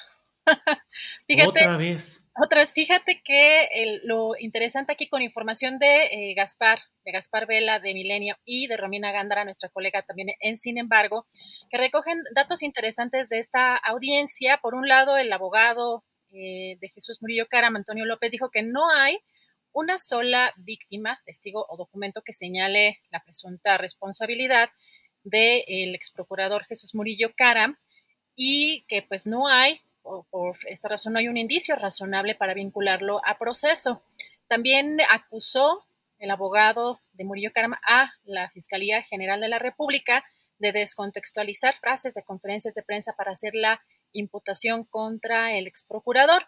fíjate, otra vez. Otra vez, fíjate que lo interesante aquí con información de eh, Gaspar, de Gaspar Vela, de Milenio y de Romina Gándara, nuestra colega también en Sin embargo, que recogen datos interesantes de esta audiencia. Por un lado, el abogado eh, de Jesús Murillo Caram, Antonio López, dijo que no hay una sola víctima, testigo o documento que señale la presunta responsabilidad del ex procurador Jesús Murillo Caram y que pues no hay por esta razón no hay un indicio razonable para vincularlo a proceso. También acusó el abogado de Murillo Carama a la Fiscalía General de la República de descontextualizar frases de conferencias de prensa para hacer la imputación contra el ex procurador.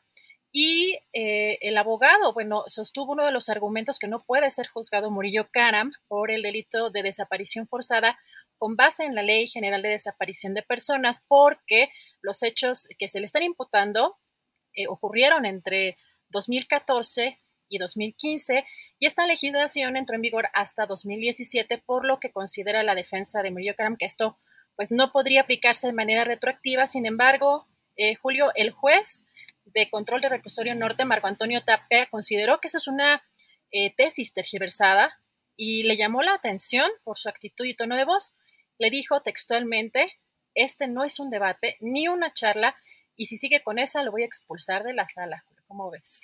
Y eh, el abogado, bueno, sostuvo uno de los argumentos que no puede ser juzgado Murillo Karam por el delito de desaparición forzada con base en la Ley General de Desaparición de Personas, porque los hechos que se le están imputando eh, ocurrieron entre 2014 y 2015 y esta legislación entró en vigor hasta 2017, por lo que considera la defensa de Murillo Karam que esto pues no podría aplicarse de manera retroactiva. Sin embargo, eh, Julio, el juez de control de reclusorio norte, Marco Antonio Tapia, consideró que eso es una eh, tesis tergiversada y le llamó la atención por su actitud y tono de voz. Le dijo textualmente, este no es un debate ni una charla y si sigue con esa lo voy a expulsar de la sala. ¿Cómo ves?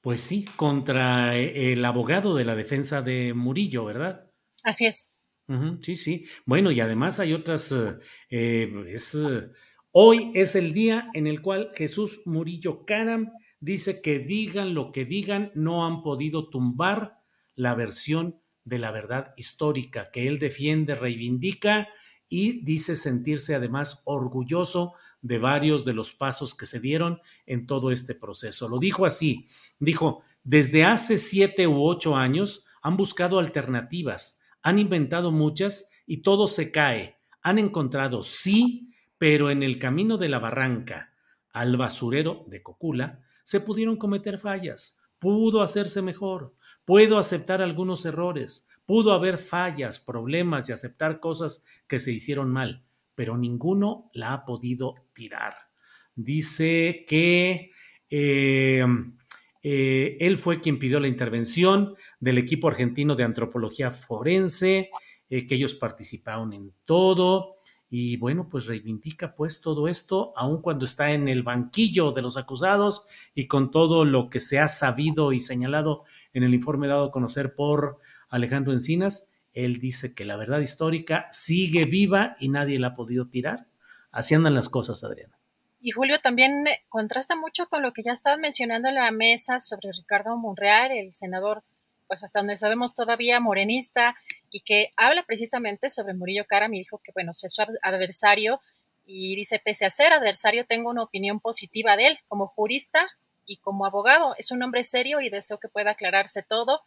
Pues sí, contra eh, el abogado de la defensa de Murillo, ¿verdad? Así es. sí, sí. Bueno, y además hay otras, eh, es, hoy es el día en el cual Jesús Murillo Caram dice que digan lo que digan, no han podido tumbar la versión de la verdad histórica que él defiende, reivindica y dice sentirse además orgulloso de varios de los pasos que se dieron en todo este proceso. Lo dijo así, dijo, desde hace siete u ocho años han buscado alternativas, han inventado muchas y todo se cae. Han encontrado sí, pero en el camino de la barranca al basurero de Cocula se pudieron cometer fallas, pudo hacerse mejor, Puedo aceptar algunos errores, pudo haber fallas, problemas y aceptar cosas que se hicieron mal, pero ninguno la ha podido tirar. Dice que eh, eh, él fue quien pidió la intervención del equipo argentino de antropología forense, eh, que ellos participaron en todo. Y bueno, pues reivindica pues todo esto, aun cuando está en el banquillo de los acusados y con todo lo que se ha sabido y señalado en el informe dado a conocer por Alejandro Encinas, él dice que la verdad histórica sigue viva y nadie la ha podido tirar. Así andan las cosas, Adriana. Y Julio también eh, contrasta mucho con lo que ya estaban mencionando en la mesa sobre Ricardo Monreal, el senador pues hasta donde sabemos todavía morenista y que habla precisamente sobre Murillo Karam y dijo que, bueno, es su adversario y dice, pese a ser adversario, tengo una opinión positiva de él como jurista y como abogado. Es un hombre serio y deseo que pueda aclararse todo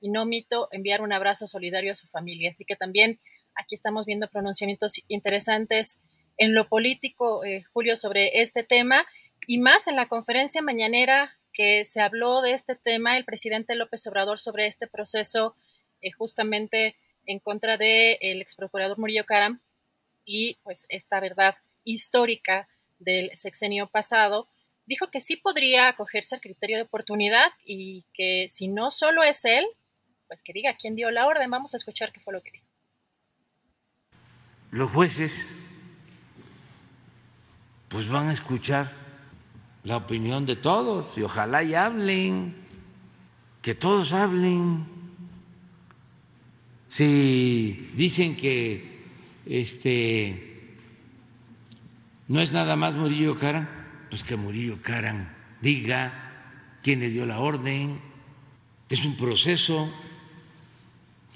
y no omito enviar un abrazo solidario a su familia. Así que también aquí estamos viendo pronunciamientos interesantes en lo político, eh, Julio, sobre este tema y más en la conferencia mañanera que se habló de este tema, el presidente López Obrador sobre este proceso eh, justamente en contra del el ex procurador Murillo Caram y pues esta verdad histórica del sexenio pasado, dijo que sí podría acogerse al criterio de oportunidad y que si no solo es él, pues que diga quién dio la orden. Vamos a escuchar qué fue lo que dijo. Los jueces pues van a escuchar la opinión de todos y ojalá y hablen, que todos hablen. Si dicen que este no es nada más Murillo Caran, pues que Murillo Caran diga quién le dio la orden. Es un proceso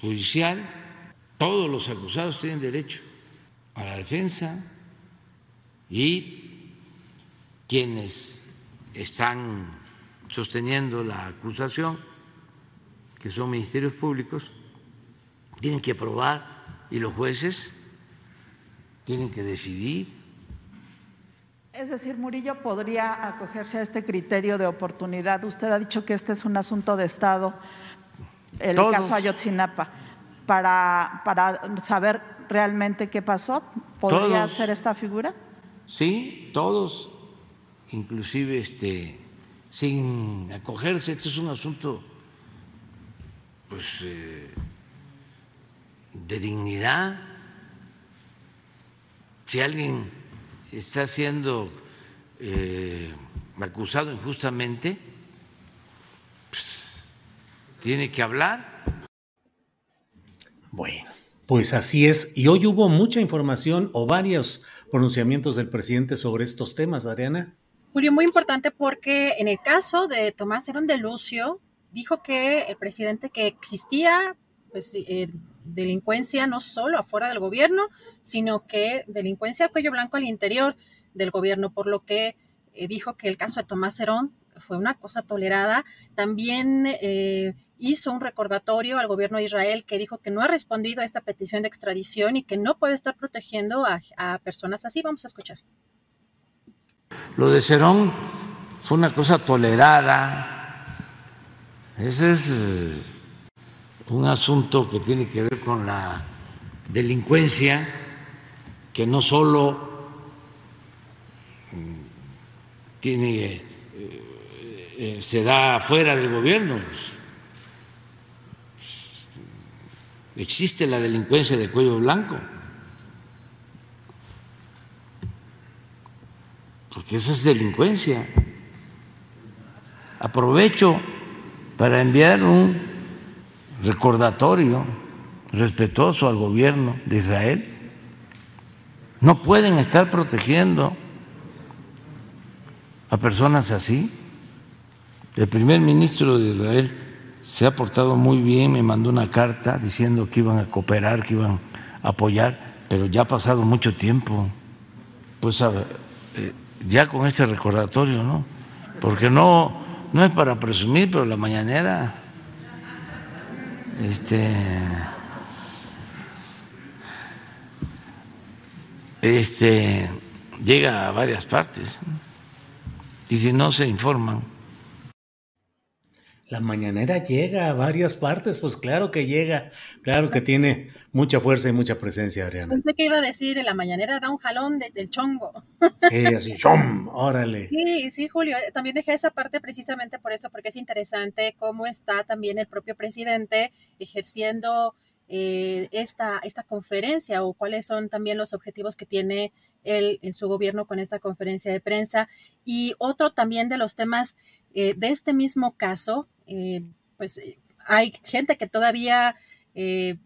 judicial, todos los acusados tienen derecho a la defensa y quienes están sosteniendo la acusación, que son ministerios públicos, tienen que probar y los jueces tienen que decidir. Es decir, Murillo podría acogerse a este criterio de oportunidad. Usted ha dicho que este es un asunto de Estado, el caso Ayotzinapa, para, para saber realmente qué pasó. ¿Podría ser esta figura? Sí, todos, inclusive este, sin acogerse. Este es un asunto pues, eh, de dignidad. Si alguien está siendo eh, acusado injustamente, pues, tiene que hablar. Bueno, pues así es. Y hoy hubo mucha información o varios pronunciamientos del presidente sobre estos temas, Adriana. Julio, muy importante porque en el caso de Tomás Herón de Lucio, dijo que el presidente que existía pues, eh, delincuencia no solo afuera del gobierno, sino que delincuencia a cuello blanco al interior del gobierno, por lo que eh, dijo que el caso de Tomás Herón fue una cosa tolerada. También eh, hizo un recordatorio al gobierno de Israel que dijo que no ha respondido a esta petición de extradición y que no puede estar protegiendo a, personas así. Vamos a escuchar. Lo de Cerón fue una cosa tolerada. Ese es eh, un asunto que tiene que ver con la delincuencia, que no solo mm, tiene, eh, se da fuera del gobierno, existe la delincuencia de cuello blanco. Porque esa es delincuencia. Aprovecho para enviar un recordatorio respetuoso al gobierno de Israel. No pueden estar protegiendo a personas así. El primer ministro de Israel se ha portado muy bien, me mandó una carta diciendo que iban a cooperar, que iban a apoyar, pero ya ha pasado mucho tiempo. Pues eh, ya con este recordatorio, ¿no? Porque no, no es para presumir, pero la mañanera este, este llega a varias partes. Y si no se informan, la mañanera llega a varias partes, pues claro que llega, claro que tiene mucha fuerza y mucha presencia, Adriana. Pensé que iba a decir, la mañanera da un jalón del chongo. Sí, así, chom, órale. Sí, sí, Julio, eh, también dejé esa parte precisamente por eso, porque es interesante cómo está también el propio presidente ejerciendo eh, esta, esta conferencia o cuáles son también los objetivos que tiene él en su gobierno con esta conferencia de prensa. Y otro también de los temas eh, de este mismo caso, eh, pues hay gente que todavía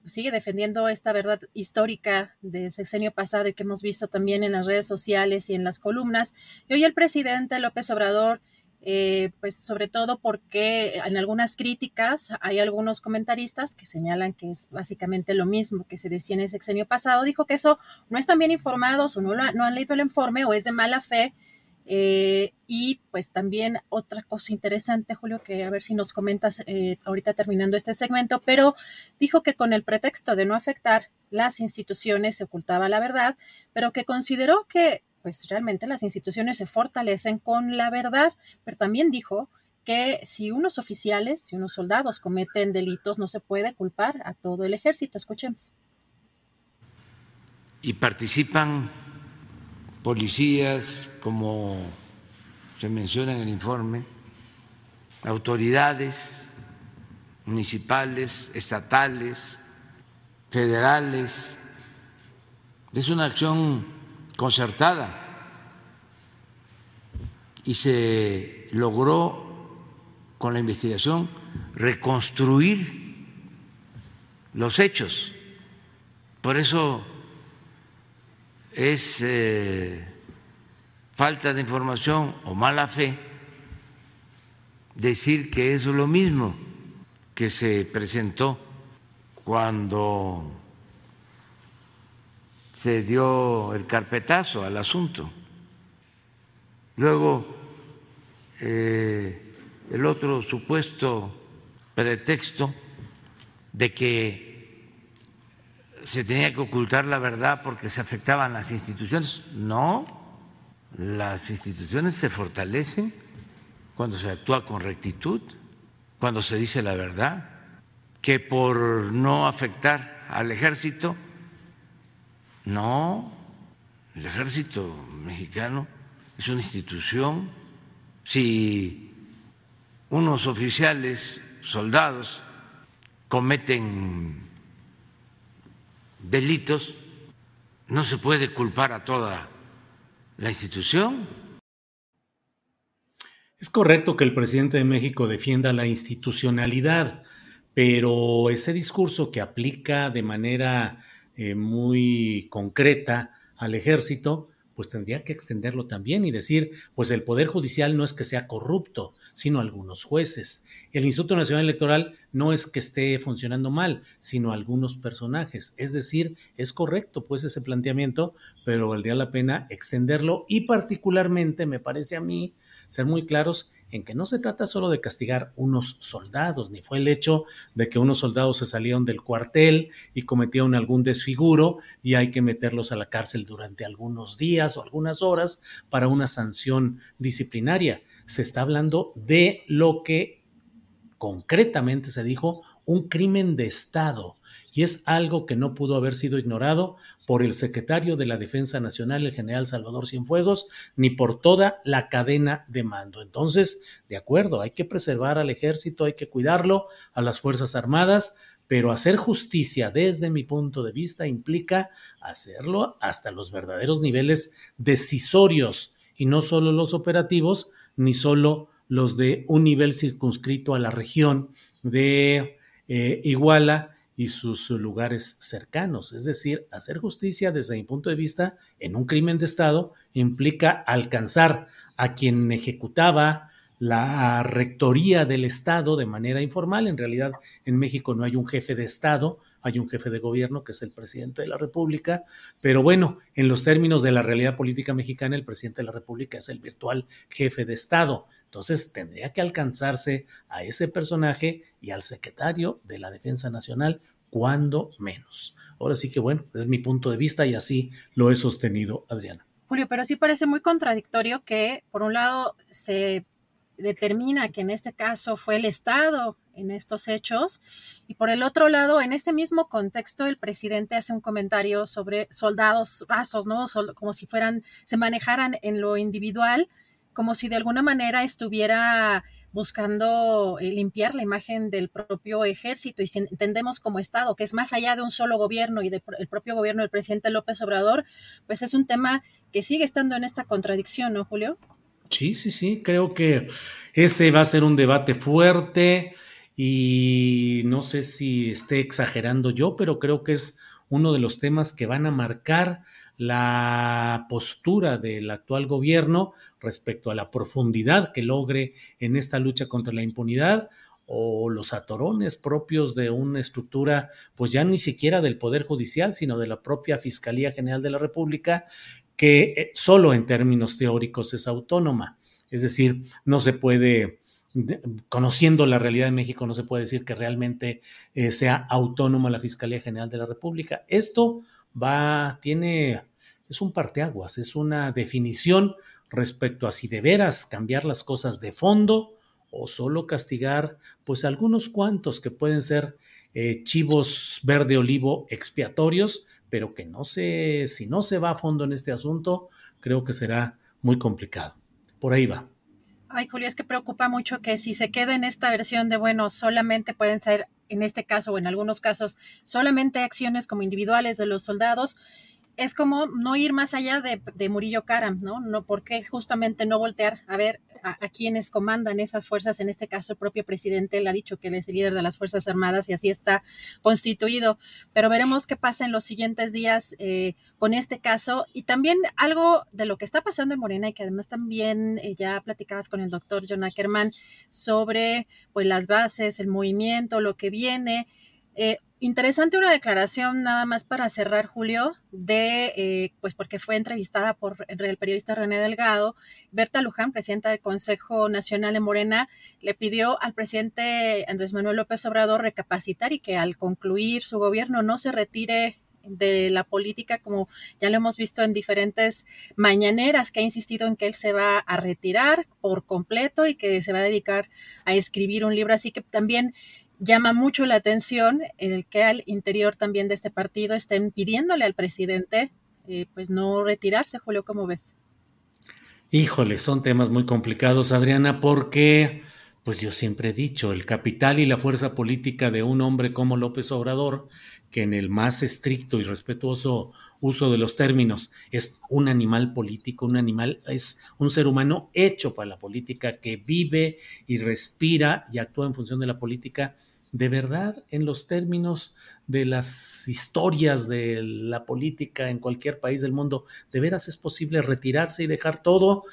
sigue defendiendo esta verdad histórica del sexenio pasado y que hemos visto también en las redes sociales y en las columnas. Y hoy el presidente López Obrador eh, pues sobre todo porque en algunas críticas hay algunos comentaristas que señalan que es básicamente lo mismo que se decía en el sexenio pasado. Dijo que eso no están bien informados o no, no han leído el informe o es de mala fe. Eh, y pues también otra cosa interesante, Julio, que a ver si nos comentas eh, ahorita terminando este segmento, pero dijo que con el pretexto de no afectar las instituciones se ocultaba la verdad, pero que consideró que pues realmente las instituciones se fortalecen con la verdad, pero también dijo que si unos oficiales, si unos soldados cometen delitos, no se puede culpar a todo el ejército. Escuchemos. Y participan policías, como se menciona en el informe, autoridades municipales, estatales, federales. Es una acción concertada y se logró con la investigación reconstruir los hechos. Por eso es eh, falta de información o mala fe decir que es lo mismo que se presentó cuando se dio el carpetazo al asunto. Luego, eh, el otro supuesto pretexto de que se tenía que ocultar la verdad porque se afectaban las instituciones. No, las instituciones se fortalecen cuando se actúa con rectitud, cuando se dice la verdad, que por no afectar al ejército no, el ejército mexicano es una institución. Si unos oficiales, soldados, cometen delitos, no se puede culpar a toda la institución. Es correcto que el presidente de México defienda la institucionalidad, pero ese discurso que aplica de manera eh, muy concreta al ejército, pues tendría que extenderlo también y decir, pues el Poder Judicial no es que sea corrupto, sino algunos jueces. El Instituto Nacional Electoral no es que esté funcionando mal, sino algunos personajes. Es decir, es correcto pues ese planteamiento, pero valdría la pena extenderlo y particularmente, me parece a mí, ser muy claros en que no se trata solo de castigar unos soldados, ni fue el hecho de que unos soldados se salieron del cuartel y cometieron algún desfiguro y hay que meterlos a la cárcel durante algunos días o algunas horas para una sanción disciplinaria. Se está hablando de lo que concretamente se dijo un crimen de Estado y es algo que no pudo haber sido ignorado por el secretario de la Defensa Nacional, el general Salvador Cienfuegos, ni por toda la cadena de mando. Entonces, de acuerdo, hay que preservar al ejército, hay que cuidarlo, a las Fuerzas Armadas, pero hacer justicia desde mi punto de vista implica hacerlo hasta los verdaderos niveles decisorios y no solo los operativos, ni solo los de un nivel circunscrito a la región de eh, Iguala y sus lugares cercanos. Es decir, hacer justicia desde mi punto de vista en un crimen de Estado implica alcanzar a quien ejecutaba la rectoría del Estado de manera informal. En realidad, en México no hay un jefe de Estado, hay un jefe de gobierno que es el presidente de la República, pero bueno, en los términos de la realidad política mexicana, el presidente de la República es el virtual jefe de Estado. Entonces, tendría que alcanzarse a ese personaje y al secretario de la Defensa Nacional, cuando menos. Ahora sí que bueno, es mi punto de vista y así lo he sostenido, Adriana. Julio, pero sí parece muy contradictorio que, por un lado, se determina que en este caso fue el Estado en estos hechos. Y por el otro lado, en este mismo contexto, el presidente hace un comentario sobre soldados rasos, ¿no? Como si fueran, se manejaran en lo individual, como si de alguna manera estuviera buscando eh, limpiar la imagen del propio ejército y si entendemos como Estado, que es más allá de un solo gobierno y del propio gobierno del presidente López Obrador, pues es un tema que sigue estando en esta contradicción, ¿no, Julio? Sí, sí, sí, creo que ese va a ser un debate fuerte y no sé si esté exagerando yo, pero creo que es uno de los temas que van a marcar la postura del actual gobierno respecto a la profundidad que logre en esta lucha contra la impunidad o los atorones propios de una estructura, pues ya ni siquiera del Poder Judicial, sino de la propia Fiscalía General de la República, que eh, solo en términos teóricos es autónoma. Es decir, no se puede, conociendo la realidad de México, no se puede decir que realmente eh, sea autónoma la Fiscalía General de la República. Esto va, tiene, es un parteaguas, es una definición respecto a si de veras cambiar las cosas de fondo o solo castigar, pues algunos cuantos que pueden ser eh, chivos verde olivo expiatorios, pero que no se, si no se va a fondo en este asunto, creo que será muy complicado. Por ahí va. Ay, Julio, es que preocupa mucho que si se queda en esta versión de, bueno, solamente pueden ser, en este caso o en algunos casos, solamente acciones como individuales de los soldados, es como no ir más allá de, Murillo Karam, ¿no? No, porque justamente no voltear a ver a, quienes comandan esas fuerzas, en este caso el propio presidente, él ha dicho que él es el líder de las Fuerzas Armadas y así está constituido, pero veremos qué pasa en los siguientes días eh, con este caso y también algo de lo que está pasando en Morena y que además también eh, ya platicabas con el doctor John Ackerman sobre pues las bases, el movimiento, lo que viene. Eh, Interesante una declaración nada más para cerrar, Julio, de, eh, pues porque fue entrevistada por el periodista René Delgado. Berta Luján, presidenta del Consejo Nacional de Morena, le pidió al presidente Andrés Manuel López Obrador recapacitar y que al concluir su gobierno no se retire de la política, como ya lo hemos visto en diferentes mañaneras, que ha insistido en que él se va a retirar por completo y que se va a dedicar a escribir un libro. Así que también llama mucho la atención el que al interior también de este partido estén pidiéndole al presidente eh, pues no retirarse, Julio, ¿cómo ves? Híjole, son temas muy complicados, Adriana, porque pues yo siempre he dicho, el capital y la fuerza política de un hombre como López Obrador, que en el más estricto y respetuoso uso de los términos es un animal político, un animal, es un ser humano hecho para la política, que vive y respira y actúa en función de la política, de verdad en los términos de las historias de la política en cualquier país del mundo, de veras es posible retirarse y dejar todo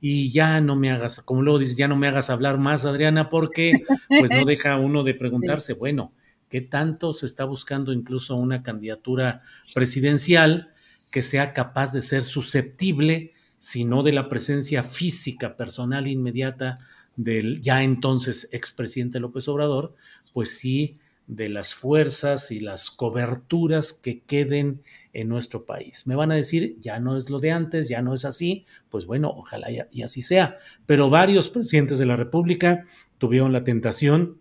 y ya no me hagas, como luego dices, ya no me hagas hablar más, Adriana, porque pues no deja uno de preguntarse, bueno, ¿qué tanto se está buscando incluso una candidatura presidencial que sea capaz de ser susceptible, si no de la presencia física, personal inmediata del ya entonces expresidente López Obrador, pues sí, de las fuerzas y las coberturas que queden en nuestro país. Me van a decir, ya no es lo de antes, ya no es así, pues bueno, ojalá y, así sea. Pero varios presidentes de la República tuvieron la tentación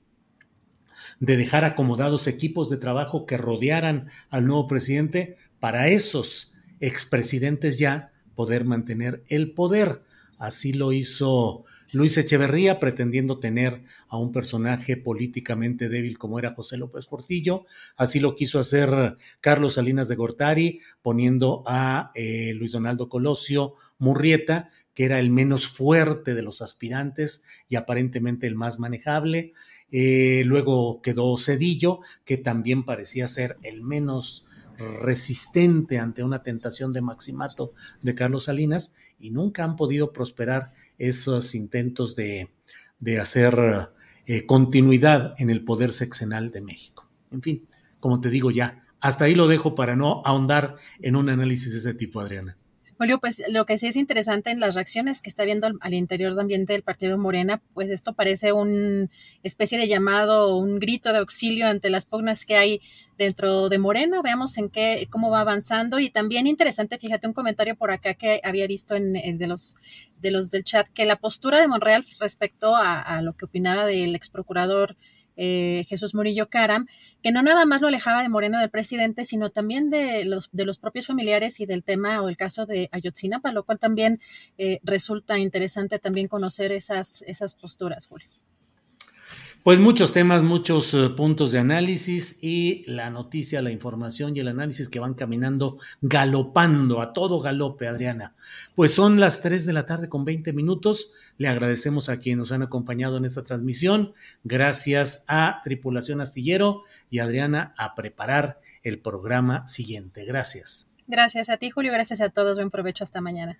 de dejar acomodados equipos de trabajo que rodearan al nuevo presidente para esos expresidentes ya poder mantener el poder. Así lo hizo Luis Echeverría pretendiendo tener a un personaje políticamente débil como era José López Portillo. Así lo quiso hacer Carlos Salinas de Gortari, poniendo a eh, Luis Donaldo Colosio Murrieta, que era el menos fuerte de los aspirantes y aparentemente el más manejable. Eh, luego quedó Cedillo, que también parecía ser el menos resistente ante una tentación de maximato de Carlos Salinas y nunca han podido prosperar esos intentos de, hacer eh, continuidad en el poder sexenal de México. En fin, como te digo ya, hasta ahí lo dejo para no ahondar en un análisis de ese tipo, Adriana. Julio, pues lo que sí es interesante en las reacciones que está viendo al, interior de ambiente del partido Morena, pues esto parece una especie de llamado, un grito de auxilio ante las pugnas que hay dentro de Morena. Veamos en qué, cómo va avanzando. Y también interesante, fíjate, un comentario por acá que había visto en, de los de los del chat, que la postura de Monreal respecto a, a lo que opinaba del ex procurador eh, Jesús Murillo Caram, que no nada más lo alejaba de Moreno del presidente, sino también de los, de los propios familiares y del tema o el caso de Ayotzinapa, lo cual también eh, resulta interesante también conocer esas, esas posturas, Julio. Pues muchos temas, muchos eh, puntos de análisis y la noticia, la información y el análisis que van caminando galopando a todo galope, Adriana. Pues son las 3 de la tarde con 20 minutos. Le agradecemos a quienes nos han acompañado en esta transmisión. Gracias a Tripulación Astillero y Adriana a preparar el programa siguiente. Gracias. Gracias a ti, Julio. Gracias a todos. Buen provecho hasta mañana.